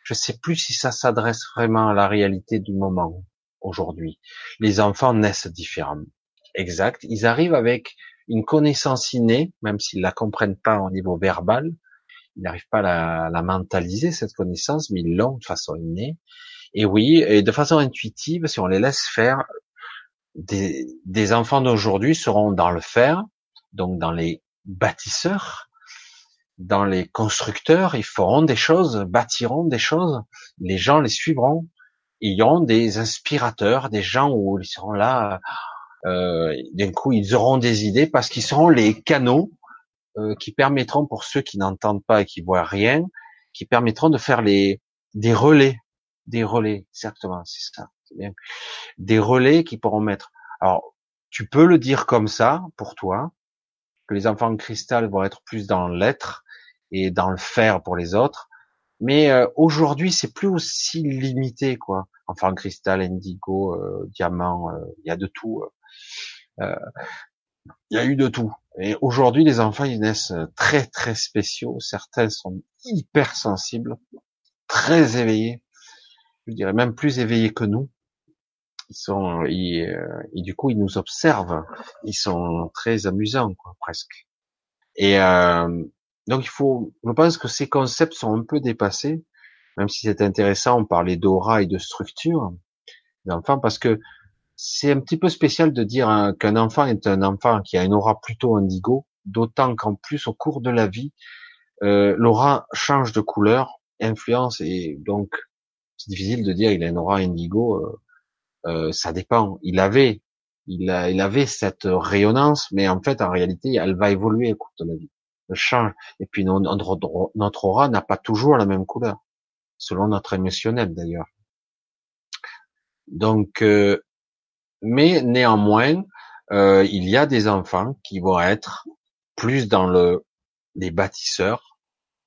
Je sais plus si ça s'adresse vraiment à la réalité du moment aujourd'hui. Les enfants naissent différemment. Exact. Ils arrivent avec une connaissance innée, même s'ils la comprennent pas au niveau verbal. Ils n'arrivent pas à la, mentaliser, cette connaissance, mais ils l'ont de façon innée. Et oui, et de façon intuitive, si on les laisse faire, des, des enfants d'aujourd'hui seront dans le faire, donc dans les bâtisseurs, dans les constructeurs, ils feront des choses, bâtiront des choses, les gens les suivront, ils ont des inspirateurs, des gens où ils seront là, euh, d'un coup ils auront des idées parce qu'ils seront les canaux euh, qui permettront pour ceux qui n'entendent pas et qui voient rien, qui permettront de faire les des relais, des relais, exactement, c'est ça, bien, des relais qui pourront mettre. Alors tu peux le dire comme ça pour toi, que les enfants de cristal vont être plus dans l'être et dans le faire pour les autres, mais euh, aujourd'hui, c'est plus aussi limité, quoi. Enfin, cristal, indigo, euh, diamant, euh, il y a de tout. Il y a eu de tout. Et aujourd'hui, les enfants, ils naissent très très spéciaux. Certains sont hyper sensibles, très éveillés. Je dirais même plus éveillés que nous. Ils sont, ils, et du coup, ils nous observent. Ils sont très amusants, quoi, presque. Et Donc il faut, je pense que ces concepts sont un peu dépassés, même si c'est intéressant, on parlait d'aura et de structure d'enfant, parce que c'est un petit peu spécial de dire qu'un enfant est un enfant qui a une aura plutôt indigo, d'autant qu'en plus au cours de la vie, euh, l'aura change de couleur, influence, et donc c'est difficile de dire il a une aura indigo, euh, euh, ça dépend. Il avait, il, a, il avait cette rayonnance, mais en fait en réalité elle va évoluer au cours de la vie change. Et puis notre, aura n'a pas toujours la même couleur, selon notre émotionnel d'ailleurs. Donc, euh, mais néanmoins, euh, il y a des enfants qui vont être plus dans le les bâtisseurs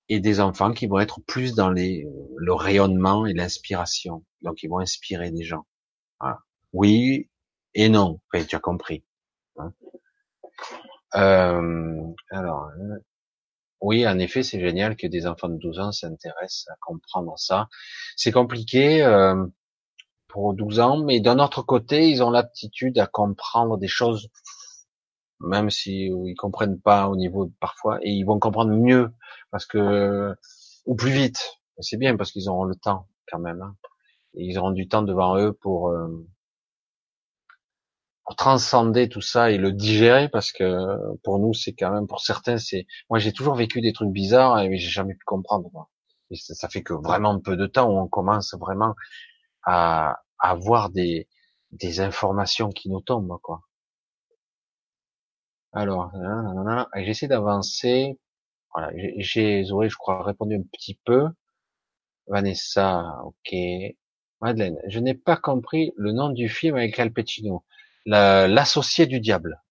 et des enfants qui vont être plus dans les le rayonnement et l'inspiration. Donc, ils vont inspirer des gens. Oui et non. Tu as compris. Hein. Euh, alors, oui, en effet, c'est génial que des enfants de 12 ans s'intéressent à comprendre ça. C'est compliqué euh, pour 12 ans, mais d'un autre côté, ils ont l'aptitude à comprendre des choses, même si ils comprennent pas au niveau parfois, et ils vont comprendre mieux parce que ou plus vite. C'est bien parce qu'ils auront le temps quand même. Hein. Ils auront du temps devant eux pour euh, transcender tout ça et le digérer parce que pour nous c'est quand même pour certains c'est moi j'ai toujours vécu des trucs bizarres et j'ai jamais pu comprendre ça, fait que vraiment peu de temps où on commence vraiment à, avoir des des informations qui nous tombent quoi. Alors j'essaie d'avancer. Voilà j'ai Zoé je crois répondu un petit peu. Vanessa ok. Madeleine je n'ai pas compris le nom du film avec Al Pacino l'associé du diable,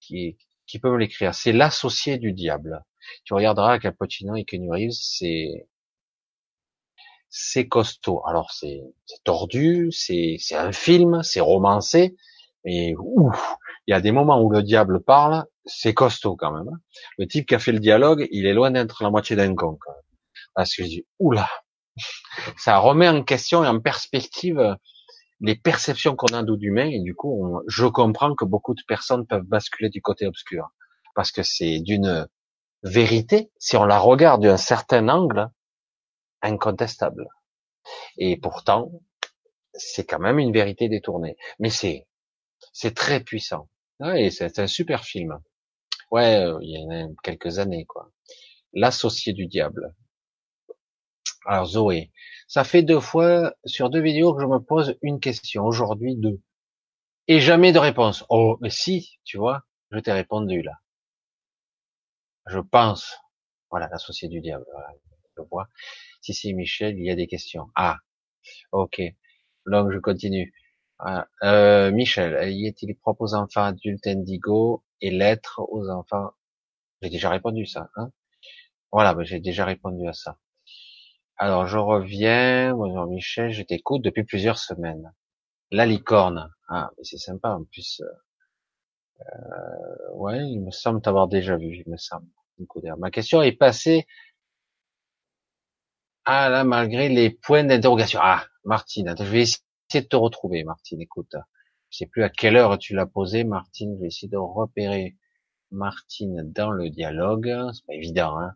qui, qui peut me l'écrire. C'est l'associé du diable. Tu regarderas Cappuccino et Kenny Reeves, c'est c'est costaud. Alors c'est tordu, c'est un film, c'est romancé, mais ouf, il y a des moments où le diable parle, c'est costaud quand même. Le type qui a fait le dialogue, il est loin d'être la moitié d'un con. Parce que je dis oula, ça remet en question et en perspective les perceptions qu'on a d'humain et du coup, je comprends que beaucoup de personnes peuvent basculer du côté obscur parce que c'est d'une vérité, si on la regarde d'un certain angle, incontestable. Et pourtant, c'est quand même une vérité détournée. Mais c'est, c'est très puissant. Ouais, c'est un super film. Ouais, euh, il y a quelques années, quoi. L'associé du diable. Alors Zoé, ça fait deux fois sur deux vidéos que je me pose une question. Aujourd'hui, deux. Et jamais de réponse. Oh, mais si, tu vois, je t'ai répondu là. Je pense. Voilà, l'associé du diable. je vois. Si c'est Michel, il y a des questions. Ah, ok. Donc je continue. Euh, Michel, y est-il propre aux enfants adultes indigo et l'être aux enfants? J'ai déjà répondu ça. Hein voilà, j'ai déjà répondu à ça. Alors, je reviens. Bonjour Michel, je t'écoute depuis plusieurs semaines. La licorne. Ah, c'est sympa en plus. Euh, ouais, il me semble t'avoir déjà vu, il me semble. Ma question est passée. Ah là, malgré les points d'interrogation. Ah, Martine, je vais essayer de te retrouver, Martine. Écoute, je sais plus à quelle heure tu l'as posé, Martine. Je vais essayer de repérer Martine dans le dialogue. C'est pas évident, hein.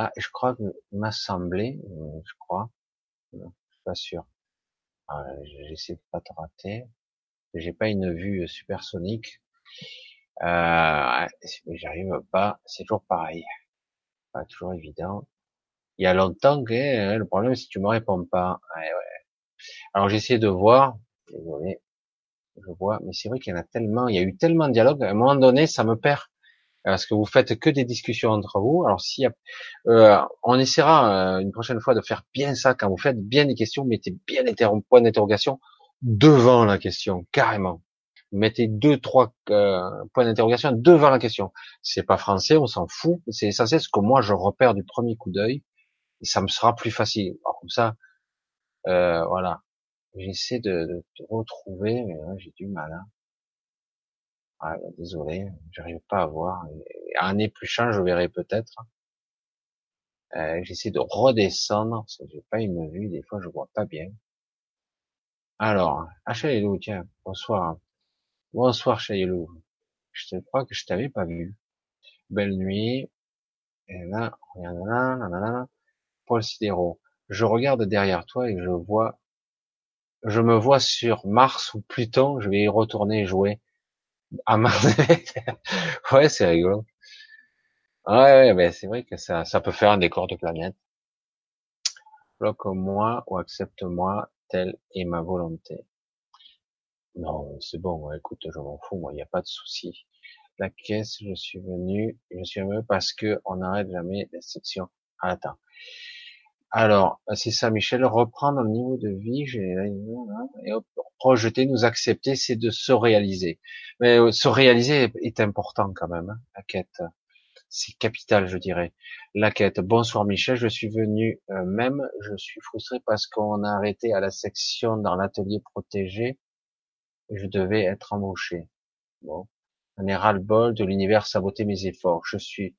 Ah, je crois que m'a semblé, euh, je crois, je suis pas sûr. Ah, j'essaie de pas te rater. J'ai pas une vue supersonique. Euh, j'arrive pas. C'est toujours pareil. Pas toujours évident. Il y a longtemps que hein, le problème, c'est que tu me réponds pas. Alors j'essaie de voir. Je vois, mais c'est vrai qu'il y en a tellement. Il y a eu tellement de dialogues. À un moment donné, ça me perd parce que vous faites que des discussions entre vous. Alors si euh, on essaiera euh, une prochaine fois de faire bien ça quand vous faites bien des questions, mettez bien les points d'interrogation devant la question, carrément. Mettez deux, trois euh, points d'interrogation devant la question. C'est pas français, on s'en fout. C'est ça, c'est ce que moi je repère du premier coup d'œil, et ça me sera plus facile. Alors, comme ça, euh, voilà. J'essaie de, de, retrouver, mais j'ai du mal. Hein. Ah, désolé, j'arrive pas à voir. En épluchant, je verrai peut-être. Euh, J'essaie de redescendre, parce que j'ai pas une vue, des fois je vois pas bien. Alors, ah Chaïlou, tiens, bonsoir. Bonsoir Chaïlou. Je te crois que je t'avais pas vu. Belle nuit. Et là, regarde là, là, là, là, Paul Sidero. Je regarde derrière toi et je vois, je me vois sur Mars ou Pluton, je vais y retourner jouer à Mars. ouais, c'est rigolo. Ouais, mais c'est vrai que ça, ça peut faire un décor de planète. Bloque-moi ou accepte-moi, telle est ma volonté. Non, c'est bon, écoute, je m'en fous, moi, il n'y a pas de souci. La caisse, je suis venu, je suis venu parce que on n'arrête jamais les sections. Ah, attends. Alors, c'est ça, Michel, reprendre le niveau de vie, et rejeter, nous accepter, c'est de se réaliser. Mais euh, se réaliser est important quand même, hein, la quête. C'est capital, je dirais. La quête. Bonsoir Michel, je suis venu euh, même, je suis frustré parce qu'on a arrêté à la section dans l'atelier protégé je devais être embauché. Bon. On est ras-le-bol de l'univers saboter mes efforts. Je suis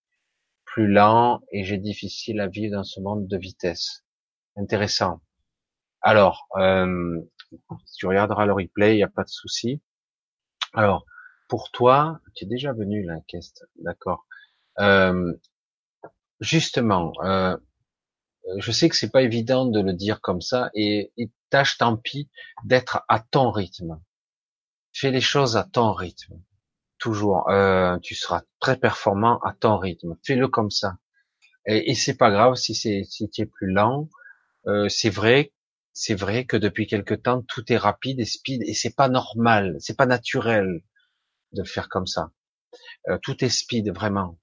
plus lent et j'ai difficile à vivre dans ce monde de vitesse. Intéressant. Alors, euh, tu regarderas le replay, il n'y a pas de souci. Alors, pour toi, tu es déjà venu là, d'accord. Euh, justement, euh, je sais que c'est pas évident de le dire comme ça, et, et tâche tant pis d'être à ton rythme. Fais les choses à ton rythme. Toujours. Euh, tu seras très performant à ton rythme. Fais-le comme ça. Et, et c'est pas grave si c'est si tu es plus lent. Euh, c'est vrai, c'est vrai que depuis quelque temps tout est rapide et speed et c'est pas normal, c'est pas naturel de faire comme ça. Euh, tout est speed vraiment.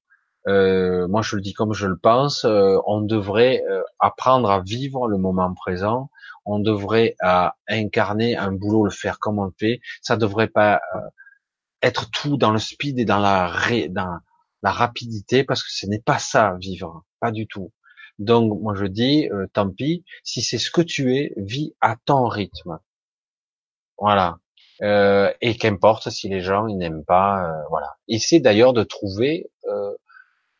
Euh, moi je le dis comme je le pense. Euh, on devrait euh, apprendre à vivre le moment présent on devrait euh, incarner un boulot, le faire comme on le fait. Ça devrait pas être tout dans le speed et dans la dans la rapidité parce que ce n'est pas ça vivre, pas du tout. Donc moi je dis euh, tant pis, si c'est ce que tu es, vis à ton rythme. Voilà. et qu'importe si les gens ils n'aiment pas, voilà. Essaie d'ailleurs de trouver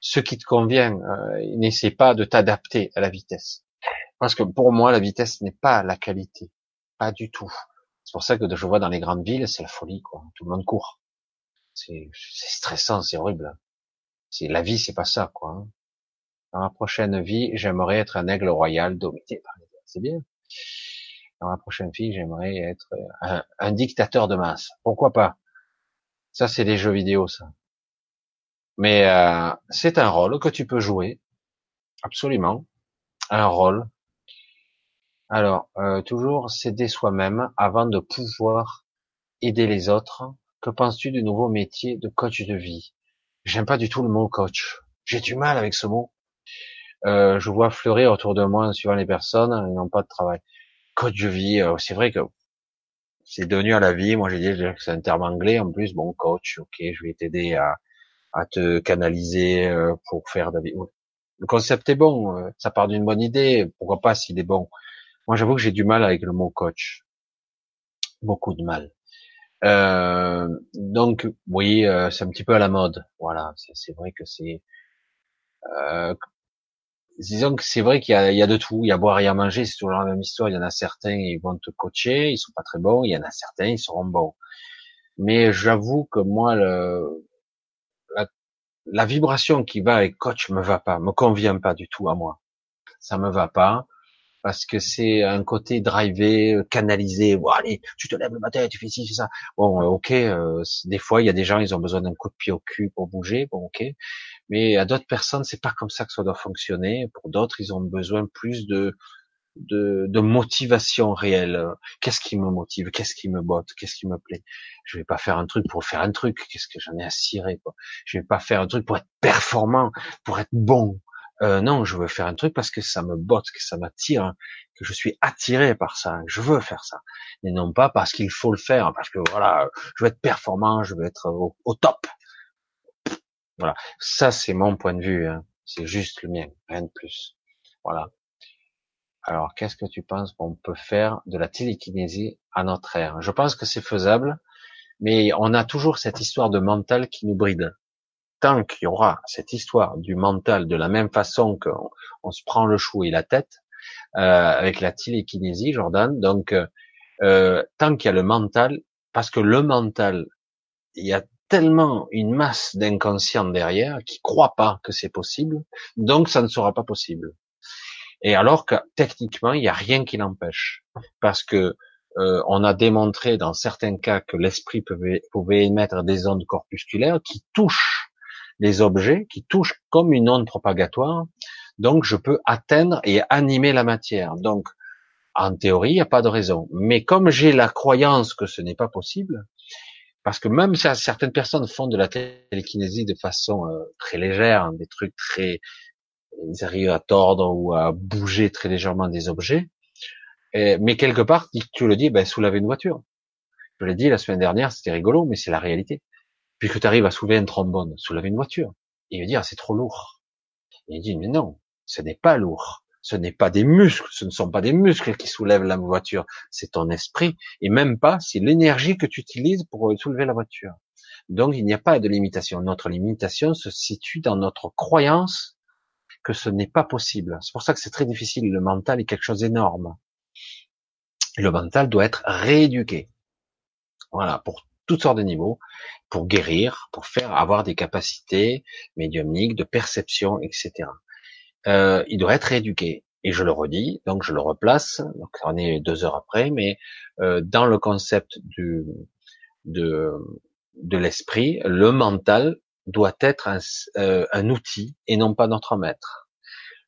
ce qui te convient. N'essaie pas de t'adapter à la vitesse. Parce que pour moi, la vitesse n'est pas la qualité. Pas du tout. C'est pour ça que je vois dans les grandes villes, c'est la folie, quoi. Tout le monde court. C'est stressant, c'est horrible. C'est la vie, c'est pas ça, quoi. Hein. Dans la prochaine vie, j'aimerais être un aigle royal domité par les C'est bien. Dans la prochaine vie, j'aimerais être un, un, dictateur de masse. Pourquoi pas? Ça, c'est des jeux vidéo, ça. Mais euh, c'est un rôle que tu peux jouer, absolument, un rôle alors, euh, toujours s'aider soi-même avant de pouvoir aider les autres. Que penses-tu du nouveau métier de coach de vie? J'aime pas du tout le mot coach. J'ai du mal avec ce mot. Euh, je vois fleurir autour de moi, suivant les personnes, ils n'ont pas de travail. Coach de vie, euh, c'est vrai que c'est devenu à la vie. Moi, j'ai dit que c'est un terme anglais. En plus, bon, coach, ok, je vais t'aider à, à te canaliser pour faire de vie. Le concept est bon, ça part d'une bonne idée. Pourquoi pas s'il est bon? Moi, j'avoue que j'ai du mal avec le mot coach. Beaucoup de mal. Euh, donc, oui, euh, c'est un petit peu à la mode. Voilà, c'est vrai que c'est... Euh, disons que c'est vrai qu'il y, y a, de tout. Il y a boire et à manger, c'est toujours la même histoire. Il y en a certains, ils vont te coacher, ils sont pas très bons. Il y en a certains, ils seront bons. Mais j'avoue que moi, le, la, la, vibration qui va avec coach me va pas, me convient pas du tout à moi. Ça me va pas parce que c'est un côté drivé, canalisé. Bon, allez, tu te lèves le matin, tu fais ci, tu fais ça. Bon, euh, ok. Euh, des fois, il y a des gens, ils ont besoin d'un coup de pied au cul pour bouger. Bon, ok. Mais à d'autres personnes, c'est pas comme ça que ça doit fonctionner. Pour d'autres, ils ont besoin plus de de, de motivation réelle. Qu'est-ce qui me motive? Qu'est-ce qui me botte? Qu'est-ce qui me plaît? Je vais pas faire un truc pour faire un truc. Qu'est-ce que j'en ai à cirer quoi? Je vais pas faire un truc pour être performant, pour être bon. Euh, non, je veux faire un truc parce que ça me botte, que ça m'attire, que je suis attiré par ça, je veux faire ça, et non pas parce qu'il faut le faire, parce que voilà, je veux être performant, je veux être au, top. Voilà, ça c'est mon point de vue, hein. c'est juste le mien, rien de plus. Voilà. Alors, qu'est-ce que tu penses qu'on peut faire de la télékinésie à notre ère? Je pense que c'est faisable, mais on a toujours cette histoire de mental qui nous bride tant qu'il y aura cette histoire du mental de la même façon qu'on on se prend le chou et la tête, euh, avec la télékinésie, Jordan, donc euh, euh tant qu'il y a le mental, parce que le mental, il y a tellement une masse d'inconscients derrière qui croient pas que c'est possible, donc ça ne sera pas possible. Et alors que techniquement, il n'y a rien qui l'empêche, parce que on a démontré dans certains cas que l'esprit pouvait, pouvait émettre des ondes corpusculaires qui touchent les objets, qui touchent comme une onde propagatoire. Donc, je peux atteindre et animer la matière. Donc, en théorie, il n'y a pas de raison. Mais comme j'ai la croyance que ce n'est pas possible, parce que même si certaines personnes font de la télékinésie de façon euh, très légère, hein, des trucs très, ils arrivent à tordre ou à bouger très légèrement des objets, mais quelque part, tu le dis, ben, soulever une voiture. Je l'ai dit la semaine dernière, c'était rigolo, mais c'est la réalité. Puis que tu arrives à soulever un trombone, soulever une voiture. Il veut dire, c'est trop lourd. il dit, mais non, ce n'est pas lourd. Ce n'est pas des muscles, ce ne sont pas des muscles qui soulèvent la voiture, c'est ton esprit, et même pas, c'est l'énergie que tu utilises pour soulever la voiture. Donc il n'y a pas de limitation. Notre limitation se situe dans notre croyance que ce n'est pas possible. C'est pour ça que c'est très difficile. Le mental est quelque chose d'énorme. Le mental doit être rééduqué. Voilà, pour toutes sortes de niveaux, pour guérir, pour faire avoir des capacités médiumniques, de perception, etc. Euh, il doit être rééduqué. Et je le redis, donc je le replace. Donc on est deux heures après, mais euh, dans le concept du de de l'esprit, le mental doit être euh, un outil et non pas notre maître.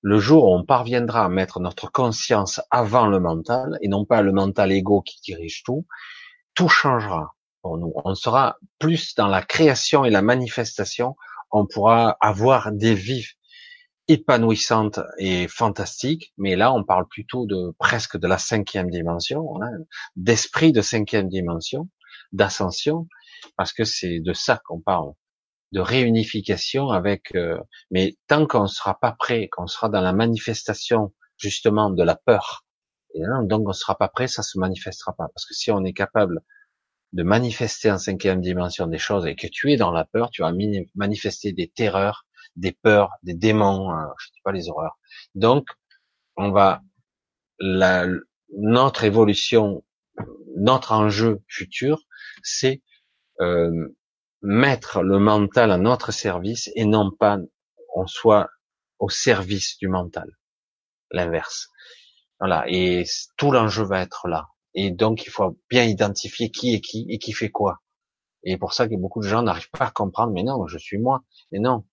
Le jour où on parviendra à mettre notre conscience avant le mental et non pas le mental égo qui dirige tout, tout changera On sera plus dans la création et la manifestation. On pourra avoir des vies épanouissantes et fantastiques, mais là on parle plutôt de presque de la cinquième dimension, hein, d'esprit de cinquième dimension, d'ascension, parce que c'est de ça qu'on parle de réunification avec. Euh, mais tant qu'on ne sera pas prêt, qu'on sera dans la manifestation justement de la peur, et donc on ne sera pas prêt, ça se manifestera pas. Parce que si on est capable de manifester en cinquième dimension des choses et que tu es dans la peur, tu vas manifester des terreurs, des peurs, des démons, hein, je dis pas les horreurs. Donc on va la, notre évolution, notre enjeu futur, c'est euh, mettre le mental à notre service et non pas on soit au service du mental. L'inverse. Voilà. Et tout l'enjeu va être là. Et donc, il faut bien identifier qui est qui et qui fait quoi. Et pour ça que beaucoup de gens n'arrivent pas à comprendre, mais non, je suis moi. Mais non.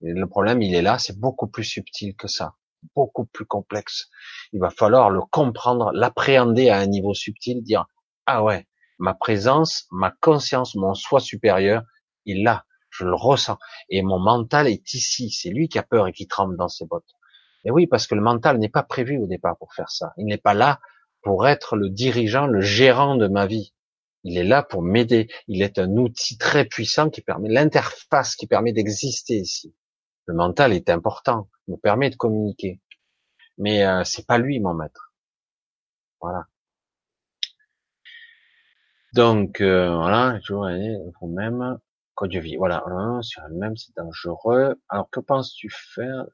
le problème, il est là, c'est beaucoup plus subtil que ça. Beaucoup plus complexe. Il va falloir le comprendre, l'appréhender à un niveau subtil, dire, ah ouais, ma présence, ma conscience, mon soi supérieur, il l'a, je le ressens. Et mon mental est ici, c'est lui qui a peur et qui tremble dans ses bottes. Et oui, parce que le mental n'est pas prévu au départ pour faire ça. Il n'est pas là pour être le dirigeant, le gérant de ma vie. Il est là pour m'aider. Il est un outil très puissant qui permet l'interface, qui permet d'exister ici. Le mental est important, me permet de communiquer. Mais euh, c'est pas lui mon maître. Voilà. Donc euh, voilà, toujours vous-même. Code de vie, voilà, sur elle-même, c'est dangereux. Alors, que penses-tu faire?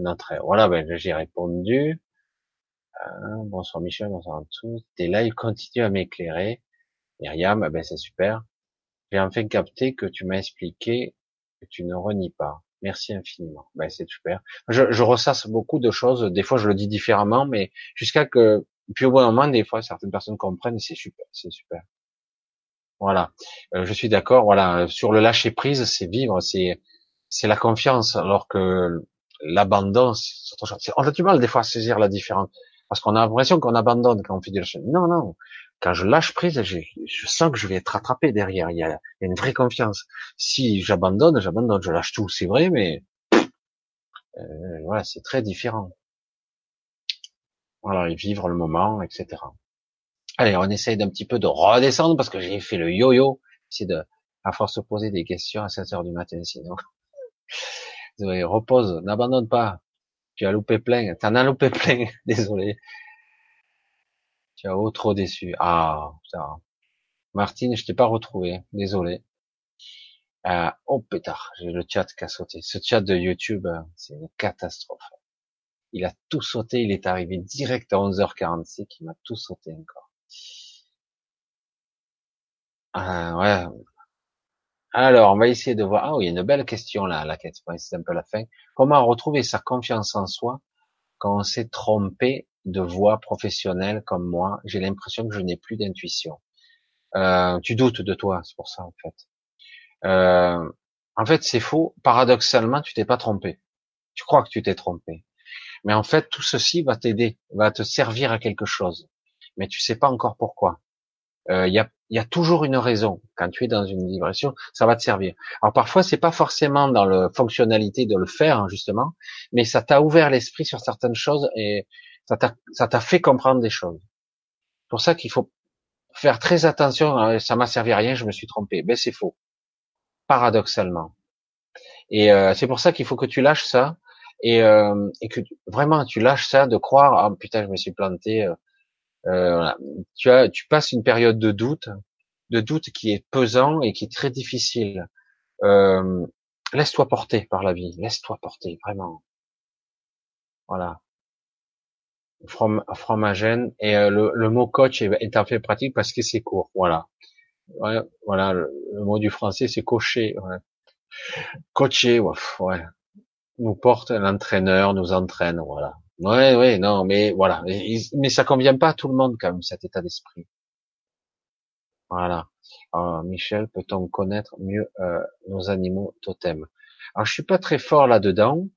D'entrée Voilà, ben, j'ai répondu. Euh, bonsoir Michel, bonsoir à tous. T'es là, il continue à m'éclairer. Myriam, ben, c'est super. J'ai enfin capté que tu m'as expliqué que tu ne renies pas. Merci infiniment. Ben, c'est super. Je, je ressasse beaucoup de choses. Des fois, je le dis différemment, mais jusqu'à que, puis au bout d'un moment, des fois, certaines personnes comprennent c'est super, c'est super. Voilà, euh, je suis d'accord. Voilà, sur le lâcher prise, c'est vivre, c'est c'est la confiance, alors que l'abandon, on a du mal des fois à saisir la différence, parce qu'on a l'impression qu'on abandonne quand on fait du lâcher. Non, non. Quand je lâche prise, je, sens que je vais être rattrapé derrière. Il y a, une vraie confiance. Si j'abandonne, j'abandonne, je lâche tout, c'est vrai, mais euh, voilà, c'est très différent. Voilà, et vivre le moment, etc. Allez, on essaye d'un petit peu de redescendre parce que j'ai fait le yo-yo. C'est de, à force de poser des questions à 7 heures du matin, sinon. Repose, n'abandonne pas. Tu as loupé plein, t'en as loupé plein, désolé. Tu as trop déçu. Ah, putain. Martine, je t'ai pas retrouvé, désolé. Euh, oh pétard, j'ai le chat qui a sauté. Ce chat de YouTube, c'est une catastrophe. Il a tout sauté, il est arrivé direct à 11h46, il m'a tout sauté encore. Ah, ouais. Alors, on va essayer de voir. Ah oui, une belle question là, la quête. C'est un peu la fin. Comment retrouver sa confiance en soi quand on s'est trompé de voie professionnelle comme moi? J'ai l'impression que je n'ai plus d'intuition. Euh, tu doutes de toi, c'est pour ça en fait. Euh, en fait, c'est faux. Paradoxalement, tu t'es pas trompé. Tu crois que tu t'es trompé. Mais en fait, tout ceci va t'aider, va te servir à quelque chose. Mais tu sais pas encore pourquoi. Euh, il y, a, y, a, toujours une raison. Quand tu es dans une vibration, ça va te servir. Alors parfois, c'est pas forcément dans la fonctionnalité de le faire hein, justement, mais ça t'a ouvert l'esprit sur certaines choses et ça t'a fait comprendre des choses. C'est pour ça qu'il faut faire très attention. Ça m'a servi à rien, je me suis trompé. Ben c'est faux, paradoxalement. Et euh, c'est pour ça qu'il faut que tu lâches ça et, euh, et que vraiment tu lâches ça de croire ah putain je me suis planté. Euh, voilà. Tu as, tu passes une période de doute, de doute qui est pesant et qui est très difficile. Euh, laisse-toi porter par la vie, laisse-toi porter vraiment. Voilà. From, fromagène et euh, le, le, mot coach est, est fait pratique parce que c'est court. Voilà. Voilà, le, mot du français c'est cocher. Ouais. Coacher, ouais, ouais. Nous porte l'entraîneur, nous entraîne, voilà. Ouais, ouais, non, mais voilà, mais ça convient pas à tout le monde quand même cet état d'esprit. Voilà. Alors, Michel, peut-on connaître mieux euh, nos animaux totems? Alors, je suis pas très fort là-dedans,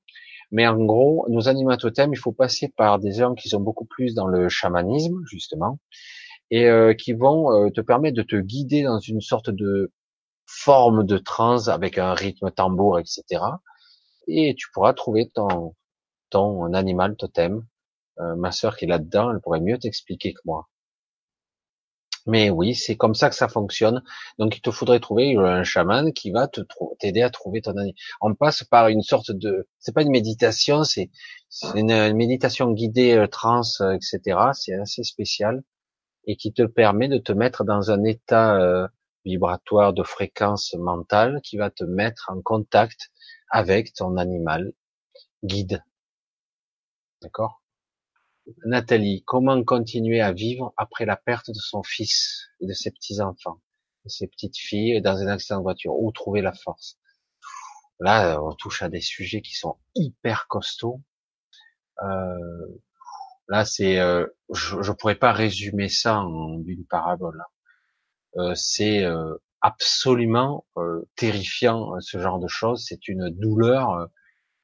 mais en gros, nos animaux totems, il faut passer par des gens qui sont beaucoup plus dans le chamanisme, justement, et euh, qui vont euh, te permettre de te guider dans une sorte de forme de transe avec un rythme tambour, etc. Et tu pourras trouver ton, ton animal totem. Euh, ma sœur qui est là-dedans, elle pourrait mieux t'expliquer que moi. Mais oui, c'est comme ça que ça fonctionne. Donc il te faudrait trouver un chaman qui va te t'aider à trouver ton animal. On passe par une sorte de, c'est pas une méditation, c'est une, méditation guidée euh, trans, euh, etc. C'est assez spécial et qui te permet de te mettre dans un état vibratoire de fréquence mentale qui va te mettre en contact avec ton animal guide. D'accord? Nathalie, comment continuer à vivre après la perte de son fils et de ses petits-enfants, de ses petites filles dans un accident de voiture? Où trouver la force? Là, on touche à des sujets qui sont hyper costauds. Euh, là, c'est, euh, je, ne pourrais pas résumer ça en une parabole. Euh, c'est absolument terrifiant ce genre de choses. C'est une douleur,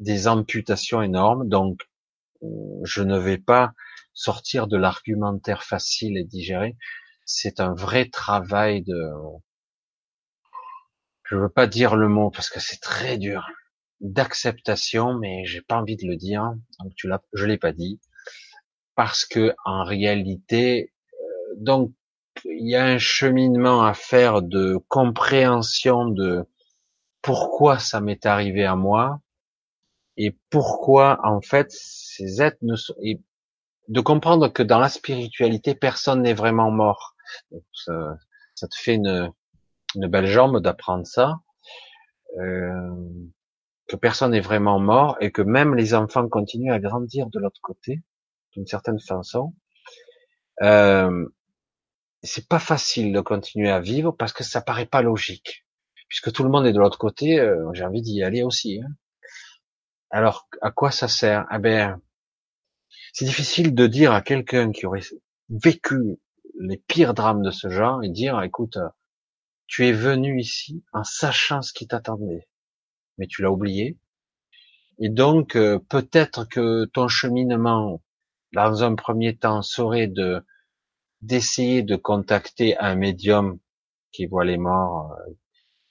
des amputations énormes. Donc, je ne vais pas sortir de l'argumentaire facile et digéré. C'est un vrai travail de, je veux pas dire le mot parce que c'est très dur, d'acceptation, mais j'ai pas envie de le dire. Donc tu l'as, je l'ai pas dit parce que en réalité, euh, donc il y a un cheminement à faire de compréhension de pourquoi ça m'est arrivé à moi, et pourquoi en fait ces êtres ne sont et de comprendre que dans la spiritualité personne n'est vraiment mort. ça, te fait une, une belle jambe d'apprendre ça, euh, que personne n'est vraiment mort et que même les enfants continuent à grandir de l'autre côté d'une certaine façon. Euh, c'est pas facile de continuer à vivre parce que ça paraît pas logique, puisque tout le monde est de l'autre côté. Euh, J'ai envie d'y aller aussi. Hein. Alors, à quoi ça sert? Eh ben, c'est difficile de dire à quelqu'un qui aurait vécu les pires drames de ce genre et dire, écoute, tu es venu ici en sachant ce qui t'attendait, mais tu l'as oublié. Et donc, euh, peut-être que ton cheminement, dans un premier temps, serait de d'essayer de contacter un médium qui voit les morts euh,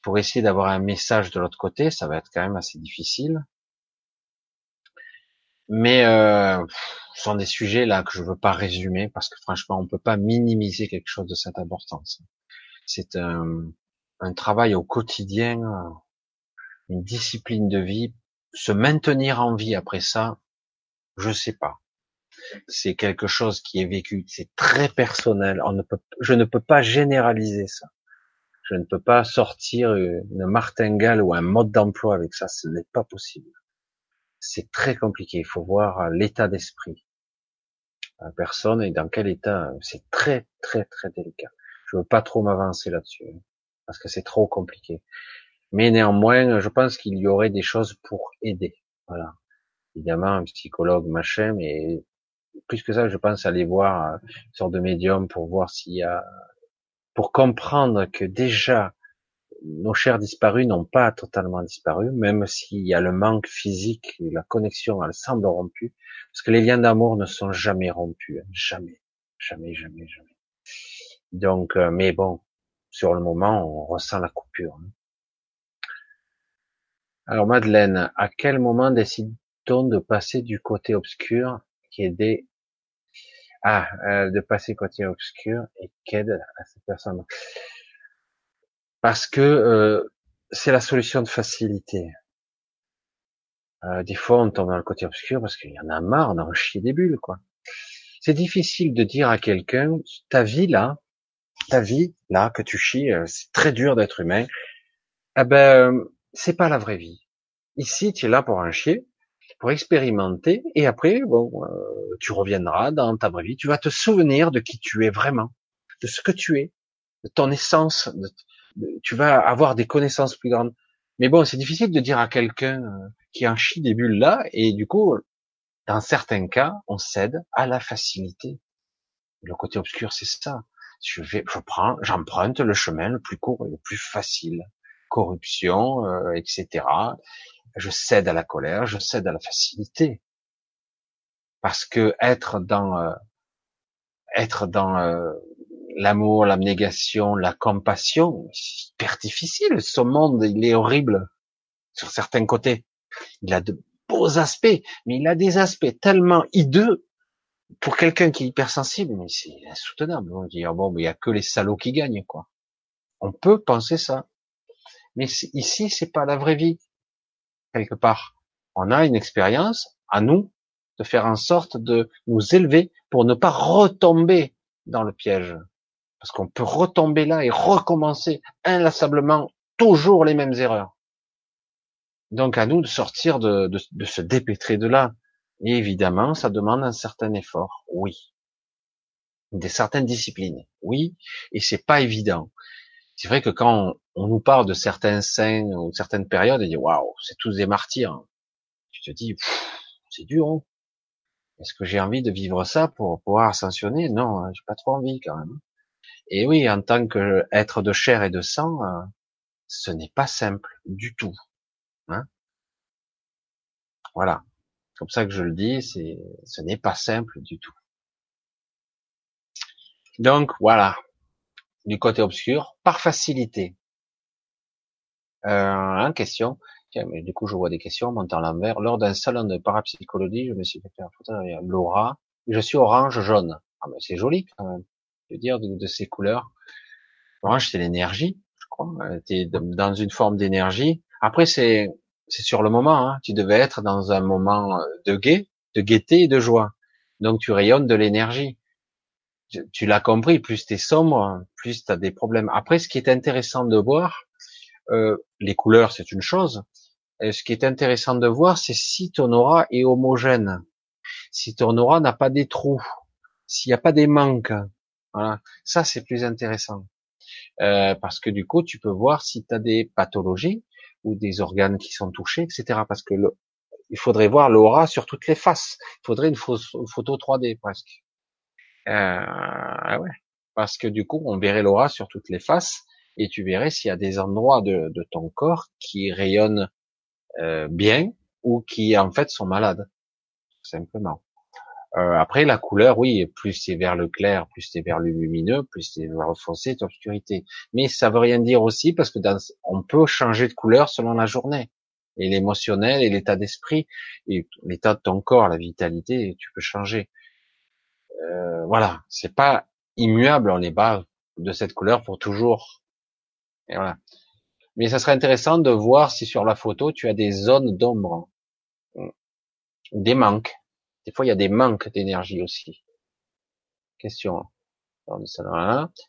pour essayer d'avoir un message de l'autre côté. Ça va être quand même assez difficile. Mais euh, ce sont des sujets là que je veux pas résumer parce que franchement, on peut pas minimiser quelque chose de cette importance. C'est un, un travail au quotidien, une discipline de vie. Se maintenir en vie après ça, je sais pas. C'est quelque chose qui est vécu, c'est très personnel. On ne peut, je ne peux pas généraliser ça. Je ne peux pas sortir une martingale ou un mode d'emploi avec ça. Ce n'est pas possible c'est très compliqué. Il faut voir euh, l'état d'esprit. La personne est dans quel état. Euh, c'est très, très, très délicat. Je veux pas trop m'avancer là-dessus. Hein, parce que c'est trop compliqué. Mais néanmoins, je pense qu'il y aurait des choses pour aider. Voilà. Évidemment, un psychologue, machin, mais plus que ça, je pense aller voir une sorte de médium pour voir s'il y a, pour comprendre que déjà, nos chers disparus n'ont pas totalement disparu, même s'il y a le manque physique, la connexion, elle semble rompue, parce que les liens d'amour ne sont jamais rompus, hein. jamais, jamais, jamais, jamais. Donc, euh, mais bon, sur le moment, on ressent la coupure. Hein. Alors Madeleine, à quel moment décide-t-on de passer du côté obscur qui est des ah euh, de passer côté obscur et qu'aide à cette personne? Parce que euh, c'est la solution de facilité. Euh, des fois, on tombe dans le côté obscur parce qu'il y en a marre, on a chier des bulles, quoi. C'est difficile de dire à quelqu'un, ta vie là, ta vie là que tu chies, euh, c'est très dur d'être humain. Eh ben, c'est pas la vraie vie. Ici, tu es là pour en chier, pour expérimenter, et après, bon, euh, tu reviendras dans ta vraie vie. Tu vas te souvenir de qui tu es vraiment, de ce que tu es, de ton essence. Tu vas avoir des connaissances plus grandes. Mais bon, c'est difficile de dire à quelqu'un euh, qui en chie des bulles là, et du coup, dans certains cas, on cède à la facilité. Le côté obscur, c'est ça. Je vais, je prends, j'emprunte le chemin le plus court et le plus facile. Corruption, euh, etc. Je cède à la colère, je cède à la facilité. Parce que être dans, euh, être dans euh, l'amour, l'abnégation, la compassion, c'est hyper difficile. Ce monde, il est horrible sur certains côtés. Il a de beaux aspects, mais il a des aspects tellement hideux pour quelqu'un qui est hypersensible, mais c'est insoutenable. On dit, ah bon, mais il y a que les salauds qui gagnent, quoi. On peut penser ça. Mais ici, c'est pas la vraie vie. Quelque part. On a une expérience, à nous, de faire en sorte de nous élever pour ne pas retomber dans le piège. Parce qu'on peut retomber là et recommencer inlassablement toujours les mêmes erreurs. Donc à nous de sortir de, de, se dépêtrer de là. Et évidemment, ça demande un certain effort, oui. Des certaines disciplines, oui. Et c'est pas évident. C'est vrai que quand on, nous parle de certains saints ou certaines périodes, on dit waouh, c'est tous des martyrs. Tu te dis, c'est dur. Hein. Est-ce que j'ai envie de vivre ça pour pouvoir ascensionner? Non, hein, j'ai pas trop envie quand même. Et oui, en tant qu'être de chair et de sang, euh, ce n'est pas simple du tout. Hein voilà. Comme ça que je le dis, ce n'est pas simple du tout. Donc voilà, du côté obscur, par facilité. Euh, question. Tiens, mais du coup, je vois des questions montant l'envers. Lors d'un salon de parapsychologie, je me suis fait faire photo Laura. Je suis orange jaune. Ah, mais c'est joli quand même. De, ces couleurs. Orange, c'est l'énergie, je crois. es dans une forme d'énergie. Après, c'est c'est sur le moment. Hein. Tu devais être dans un moment euh, de gaie, de gaieté et de joie. Donc tu rayonnes de l'énergie. Tu, l'as compris, plus tu es sombre, plus tu as des problèmes. Après, ce qui est intéressant de voir, euh, les couleurs, c'est une chose. Ce qui est intéressant de voir, c'est si ton aura est homogène, si ton aura n'a pas des trous, s'il n'y a pas des manques. Voilà, ça c'est plus intéressant. Euh, parce que du coup, tu peux voir si tu as des pathologies, ou des organes qui sont touchés, etc. Parce que le, il faudrait voir l'aura sur toutes les faces. Il faudrait une, photo 3D presque. Euh, ah ouais. Parce que du coup, on verrait l'aura sur toutes les faces et tu verrais s'il y a des endroits de, ton corps qui rayonnent euh, bien ou qui en fait sont malades, simplement. Euh, après, la couleur, oui, plus c'est vers le clair, plus c'est vers le lumineux, plus c'est vers le foncé, l'obscurité. Mais ça veut rien dire aussi parce que on peut changer de couleur selon la journée et l'émotionnel et l'état d'esprit et l'état de ton corps, la vitalité, tu peux changer. Euh, voilà, c'est pas immuable, on n'est pas de cette couleur pour toujours. Et voilà. Mais ça serait intéressant de voir si sur la photo tu as des zones d'ombre, des manques des fois, il y a des manques d'énergie aussi. Question.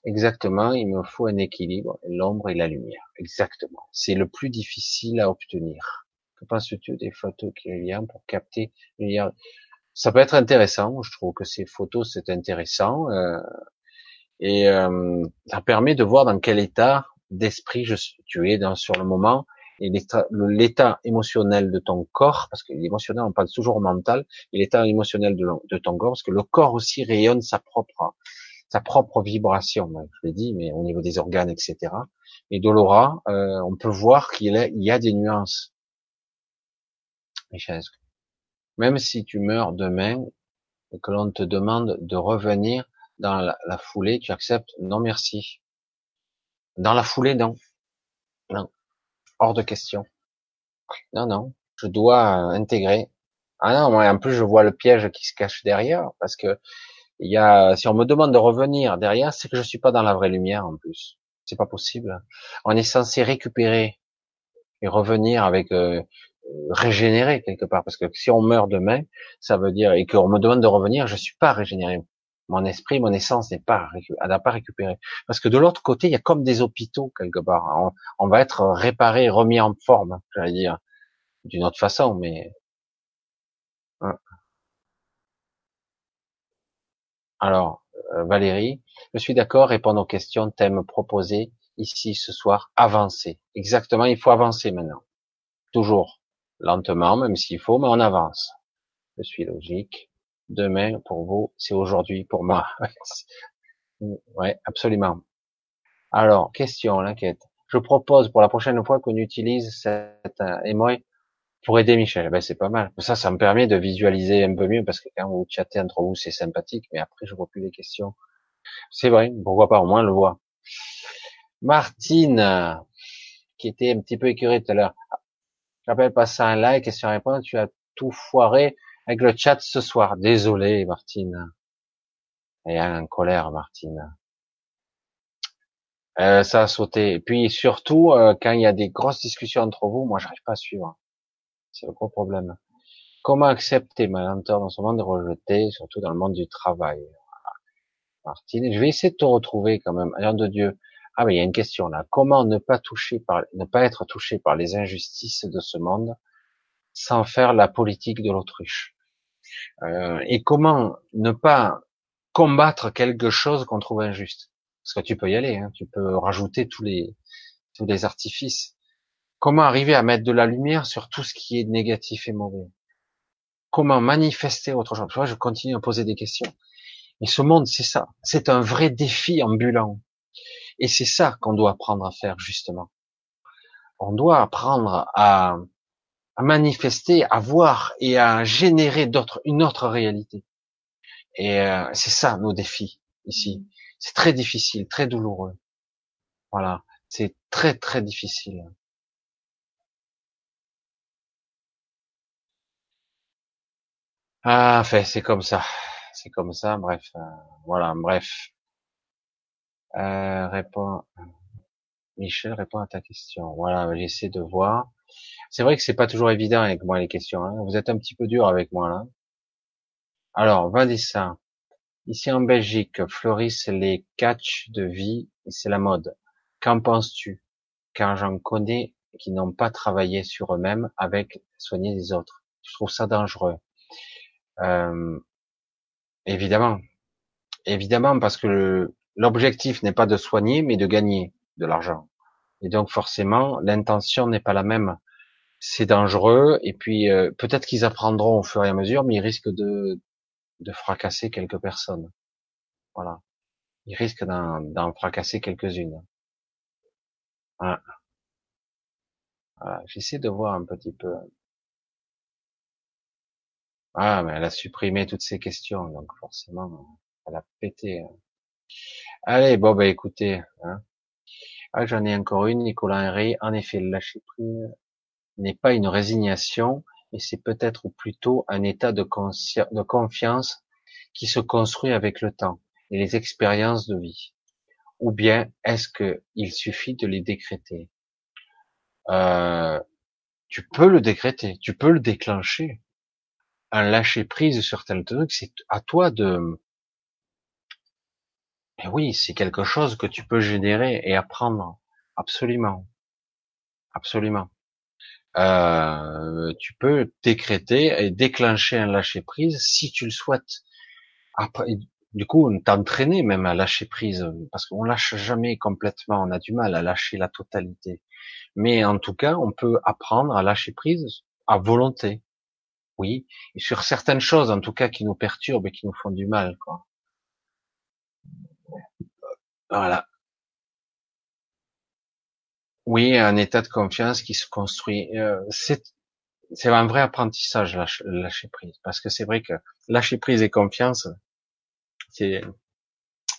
Exactement, il me faut un équilibre, l'ombre et la lumière. Exactement. C'est le plus difficile à obtenir. Que penses-tu des photos qui viennent pour capter Ça peut être intéressant. Je trouve que ces photos, c'est intéressant. Euh, et euh, ça permet de voir dans quel état d'esprit, tu es dans, sur le moment, et l'état émotionnel de ton corps, parce que l'émotionnel, on parle toujours mental, et l'état émotionnel de, ton corps, parce que le corps aussi rayonne sa propre, sa propre vibration, je l'ai dit, mais au niveau des organes, etc. Et de l'aura, euh, on peut voir qu'il y a des nuances. Michel, même si tu meurs demain et que l'on te demande de revenir dans la, la foulée, tu acceptes Non, merci. Dans la foulée, non. Non. Hors de question. Non, non. Je dois intégrer. Ah non, moi, en plus, je vois le piège qui se cache derrière, parce que il y a, si on me demande de revenir derrière, c'est que je suis pas dans la vraie lumière, en plus. C'est pas possible. On est censé récupérer et revenir avec euh, régénérer quelque part, parce que si on meurt demain, ça veut dire et qu'on me demande de revenir, je suis pas régénéré. Mon esprit, mon essence n'est pas, n'a pas récupéré. Parce que de l'autre côté, il y a comme des hôpitaux quelque part. On, va être réparé, remis en forme, j'allais dire, d'une autre façon, mais. Hein. Alors, euh, Valérie, je suis d'accord, répondre aux questions, thèmes proposés ici ce soir, avancer. Exactement, il faut avancer maintenant. Toujours. Lentement, même s'il faut, mais on avance. Je suis logique. Demain, pour vous, c'est aujourd'hui pour moi. ouais, absolument. Alors, question, l'enquête. Je propose pour la prochaine fois qu'on utilise cet euh, pour aider Michel. Ben, c'est pas mal. Ça, ça me permet de visualiser un peu mieux parce que quand vous chattez entre vous, c'est sympathique, mais après, je vois plus les questions. C'est vrai, pourquoi pas, au moins, le voit. Martine, qui était un petit peu écurée tout à l'heure. J'appelle pas ça un like, question-réponse, tu as tout foiré avec le chat ce soir. Désolé, Martine. Et en colère, Martine. Euh, ça a sauté. Et puis surtout, euh, quand il y a des grosses discussions entre vous, moi, j'arrive pas à suivre. C'est le gros problème. Comment accepter ma lenteur dans ce monde rejeté, surtout dans le monde du travail? Martine, je vais essayer de te retrouver quand même. De Dieu. Ah mais il y a une question là. Comment ne pas toucher par, ne pas être touché par les injustices de ce monde sans faire la politique de l'autruche euh, Et comment ne pas combattre quelque chose qu'on trouve injuste? Parce que tu peux y aller, hein, tu peux rajouter tous les tous les artifices. Comment arriver à mettre de la lumière sur tout ce qui est négatif et mauvais? Comment manifester autre chose? Je continue à poser des questions. Et ce monde, c'est ça. C'est un vrai défi ambulant. Et c'est ça qu'on doit apprendre à faire, justement. On doit apprendre à, à manifester, à voir et à générer d'autres, une autre réalité. Et euh, c'est ça nos défis ici. C'est très difficile, très douloureux. Voilà, c'est très très difficile. Ah, fait, c'est comme ça, c'est comme ça. Bref, euh, voilà, bref. Euh, réponds. Michel, répond à ta question. Voilà, j'essaie de voir. C'est vrai que c'est pas toujours évident avec moi les questions. Hein. Vous êtes un petit peu dur avec moi là. Alors, Vanessa. Ici en Belgique, fleurissent les catchs de vie et c'est la mode. Qu'en penses-tu? Car j'en connais qui n'ont pas travaillé sur eux-mêmes avec soigner les autres. Je trouve ça dangereux. Euh, évidemment, évidemment parce que l'objectif n'est pas de soigner, mais de gagner de l'argent. Et donc forcément, l'intention n'est pas la même. C'est dangereux, et puis euh, peut-être qu'ils apprendront au fur et à mesure, mais ils risquent de, de fracasser quelques personnes. Voilà. Ils risquent d'en fracasser quelques-unes. Voilà. voilà. J'essaie de voir un petit peu. Ah, mais elle a supprimé toutes ces questions, donc forcément, elle a pété. Hein. Allez, bon, bah écoutez. Hein. Ah, j'en ai encore une, Nicolas Henry. En effet, le lâcher prise n'est pas une résignation, mais c'est peut-être plutôt un état de, confiance qui se construit avec le temps et les expériences de vie. Ou bien est-ce que il suffit de les décréter? Euh, Tu peux le décréter, tu peux le déclencher. Un lâcher prise sur tel truc, c'est à toi de et oui, c'est quelque chose que tu peux générer et apprendre. Absolument. Absolument. Euh, tu peux décréter et déclencher un lâcher prise si tu le souhaites. Du coup, on t'entraîner même à lâcher prise, parce qu'on lâche jamais complètement, on a du mal à lâcher la totalité. Mais en tout cas, on peut apprendre à lâcher prise à volonté. Oui, et sur certaines choses, en tout cas, qui nous perturbent et qui nous font du mal, quoi. Voilà. Oui, un état de confiance qui se construit. Euh, c'est c'est un vrai apprentissage lâcher, prise, parce que c'est vrai que lâcher prise et confiance, c'est,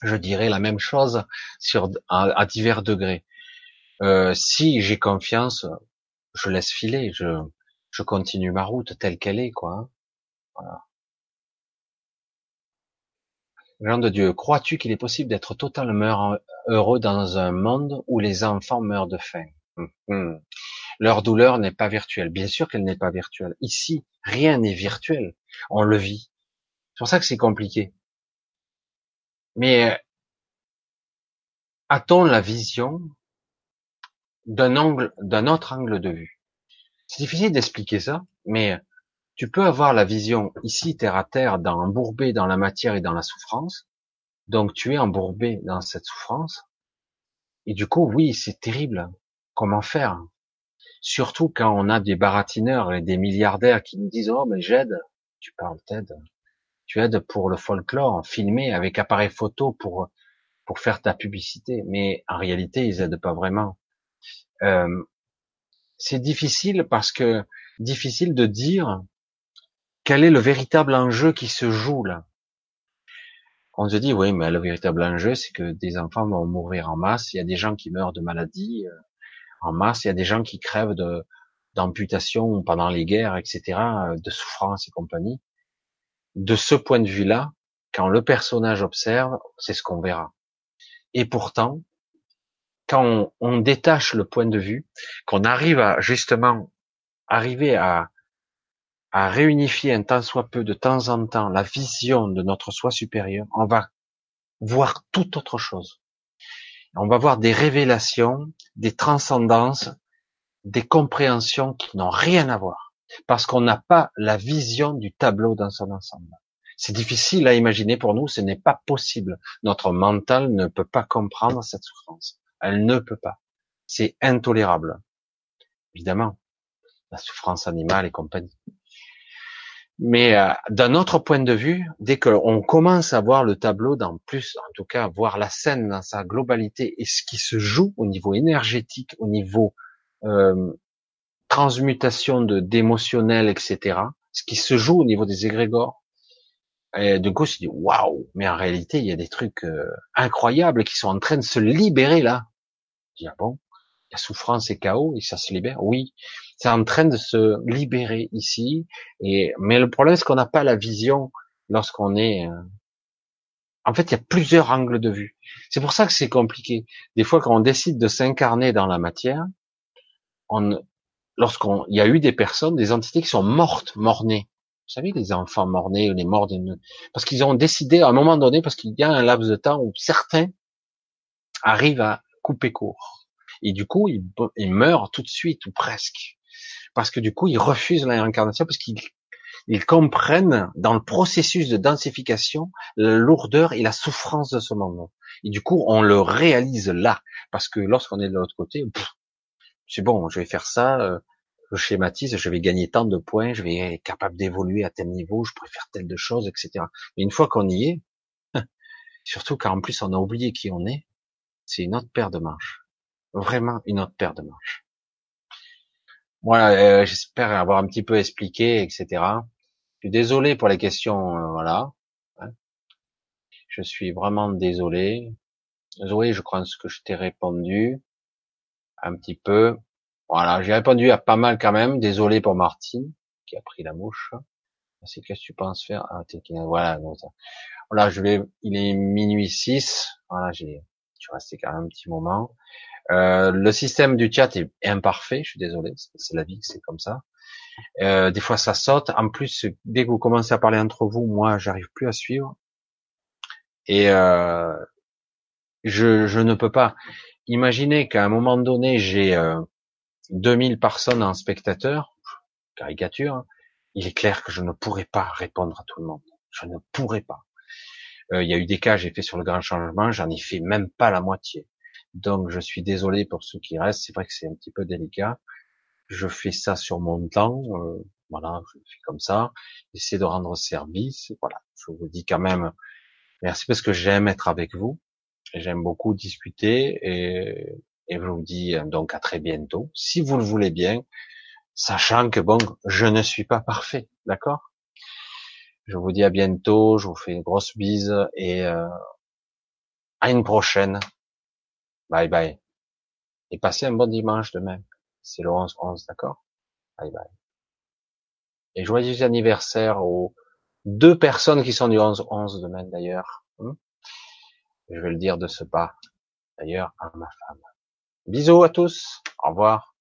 je dirais, la même chose sur à, divers degrés. Euh, si j'ai confiance, je laisse filer, je je continue ma route telle qu'elle est, quoi. Hein. Voilà. Jean de Dieu, crois-tu qu'il est possible d'être totalement heureux dans un monde où les enfants meurent de faim? Hum, hum. Leur douleur n'est pas virtuelle. Bien sûr qu'elle n'est pas virtuelle. Ici, rien n'est virtuel. On le vit. C'est pour ça que c'est compliqué. Mais euh, a-t-on la vision d'un angle, d'un autre angle de vue? C'est difficile d'expliquer ça, mais tu peux avoir la vision ici terre à terre, dans dans la matière et dans la souffrance. Donc tu es embourbé dans cette souffrance. Et du coup, oui, c'est terrible. Comment faire? Surtout quand on a des baratineurs et des milliardaires qui nous disent oh mais j'aide. Tu parles t'aides. Tu aides pour le folklore, filmer avec appareil photo pour pour faire ta publicité. Mais en réalité, ils aident pas vraiment. Euh, c'est difficile parce que difficile de dire quel est le véritable enjeu qui se joue là? On se dit, oui, mais le véritable enjeu, c'est que des enfants vont mourir en masse, il y a des gens qui meurent de maladies euh, en masse, il y a des gens qui crèvent de d'amputation pendant les guerres, etc., euh, de souffrance et compagnie. De ce point de vue-là, quand le personnage observe, c'est ce qu'on verra. Et pourtant, quand on, on, détache le point de vue, qu'on arrive à justement arriver à à réunifier un tant soit peu de temps en temps la vision de notre soi supérieur, on va voir tout autre chose. On va voir des révélations, des transcendances, des compréhensions qui n'ont rien à voir, parce qu'on n'a pas la vision du tableau dans son ensemble. C'est difficile à imaginer pour nous, ce n'est pas possible. Notre mental ne peut pas comprendre cette souffrance. Elle ne peut pas. C'est intolérable. Évidemment, la souffrance animale et compagnie. Mais euh, d'un autre point de vue, dès qu'on commence à voir le tableau dans plus, en tout cas, voir la scène dans sa globalité et ce qui se joue au niveau énergétique, au niveau euh, transmutation de d'émotionnel, etc., ce qui se joue au niveau des égrégores, et de coup, je dit waouh, mais en réalité, il y a des trucs euh, incroyables qui sont en train de se libérer là. Je dis ah bon, il y a souffrance et chaos et ça se libère? Oui, c'est en train de se libérer ici. Et mais le problème, c'est qu'on n'a pas la vision lorsqu'on est. Euh, en fait, il y a plusieurs angles de vue. C'est pour ça que c'est compliqué. Des fois, quand on décide de s'incarner dans la matière, on, lorsqu'on, il y a eu des personnes, des entités qui sont mortes, mornées. Vous savez, les enfants morts-nés les morts parce qu'ils ont décidé à un moment donné, parce qu'il y a un laps de temps où certains arrivent à couper court. Et du coup, ils, ils meurent tout de suite ou presque parce que du coup, ils refusent la réincarnation parce qu'ils ils comprennent dans le processus de densification la lourdeur et la souffrance de ce monde. Et du coup, on le réalise là, parce que lorsqu'on est de l'autre côté, c'est bon, je vais faire ça, euh, je schématise, je vais gagner tant de points, je vais être capable d'évoluer à tel niveau, je pourrais faire telle de choses, etc. Mais une fois qu'on y est, surtout car en plus on a oublié qui on est, c'est une autre paire de manches. Vraiment une autre paire de manches. Voilà, euh, j'espère avoir un petit peu expliqué, etc. Je suis désolé pour les questions, euh, voilà. Hein? Je suis vraiment désolé. Zoé, je crois que je t'ai répondu un petit peu. Voilà, j'ai répondu à pas mal quand même. Désolé pour Martine qui a pris la mouche. C'est qu'est-ce que tu penses faire ah, Voilà, voilà, je vais. Il est minuit 6. Voilà, j'ai. Suis resté quand même un petit moment. Euh, le système du chat est imparfait, je suis désolé, c'est la vie, c'est comme ça. Euh, des fois ça saute. En plus, dès que vous commencez à parler entre vous, moi, j'arrive plus à suivre. Et euh, je, je, ne peux pas. imaginer qu'à un moment donné, j'ai 2000 personnes en spectateur, caricature. Il est clair que je ne pourrais pas répondre à tout le monde. Je ne pourrais pas. Euh, il y a eu des cas, j'ai fait sur le grand changement, j'en ai fait même pas la moitié. Donc je suis désolé pour ceux qui restent. C'est vrai que c'est un petit peu délicat. Je fais ça sur mon temps. Euh, voilà, je fais comme ça. J'essaie de rendre service. Voilà, je vous dis quand même merci parce que j'aime être avec vous. J'aime beaucoup discuter et, et je vous dis euh, donc à très bientôt, si vous le voulez bien, sachant que bon, je ne suis pas parfait, d'accord? Je vous dis à bientôt, je vous fais une grosse bise et euh, à une prochaine. Bye bye. Et passez un bon dimanche demain. C'est le 11-11, d'accord? Bye bye. Et joyeux anniversaire aux deux personnes qui sont du 11-11 demain d'ailleurs. Hein je vais le dire de ce pas, d'ailleurs, à ma femme. Bisous à tous. Au revoir.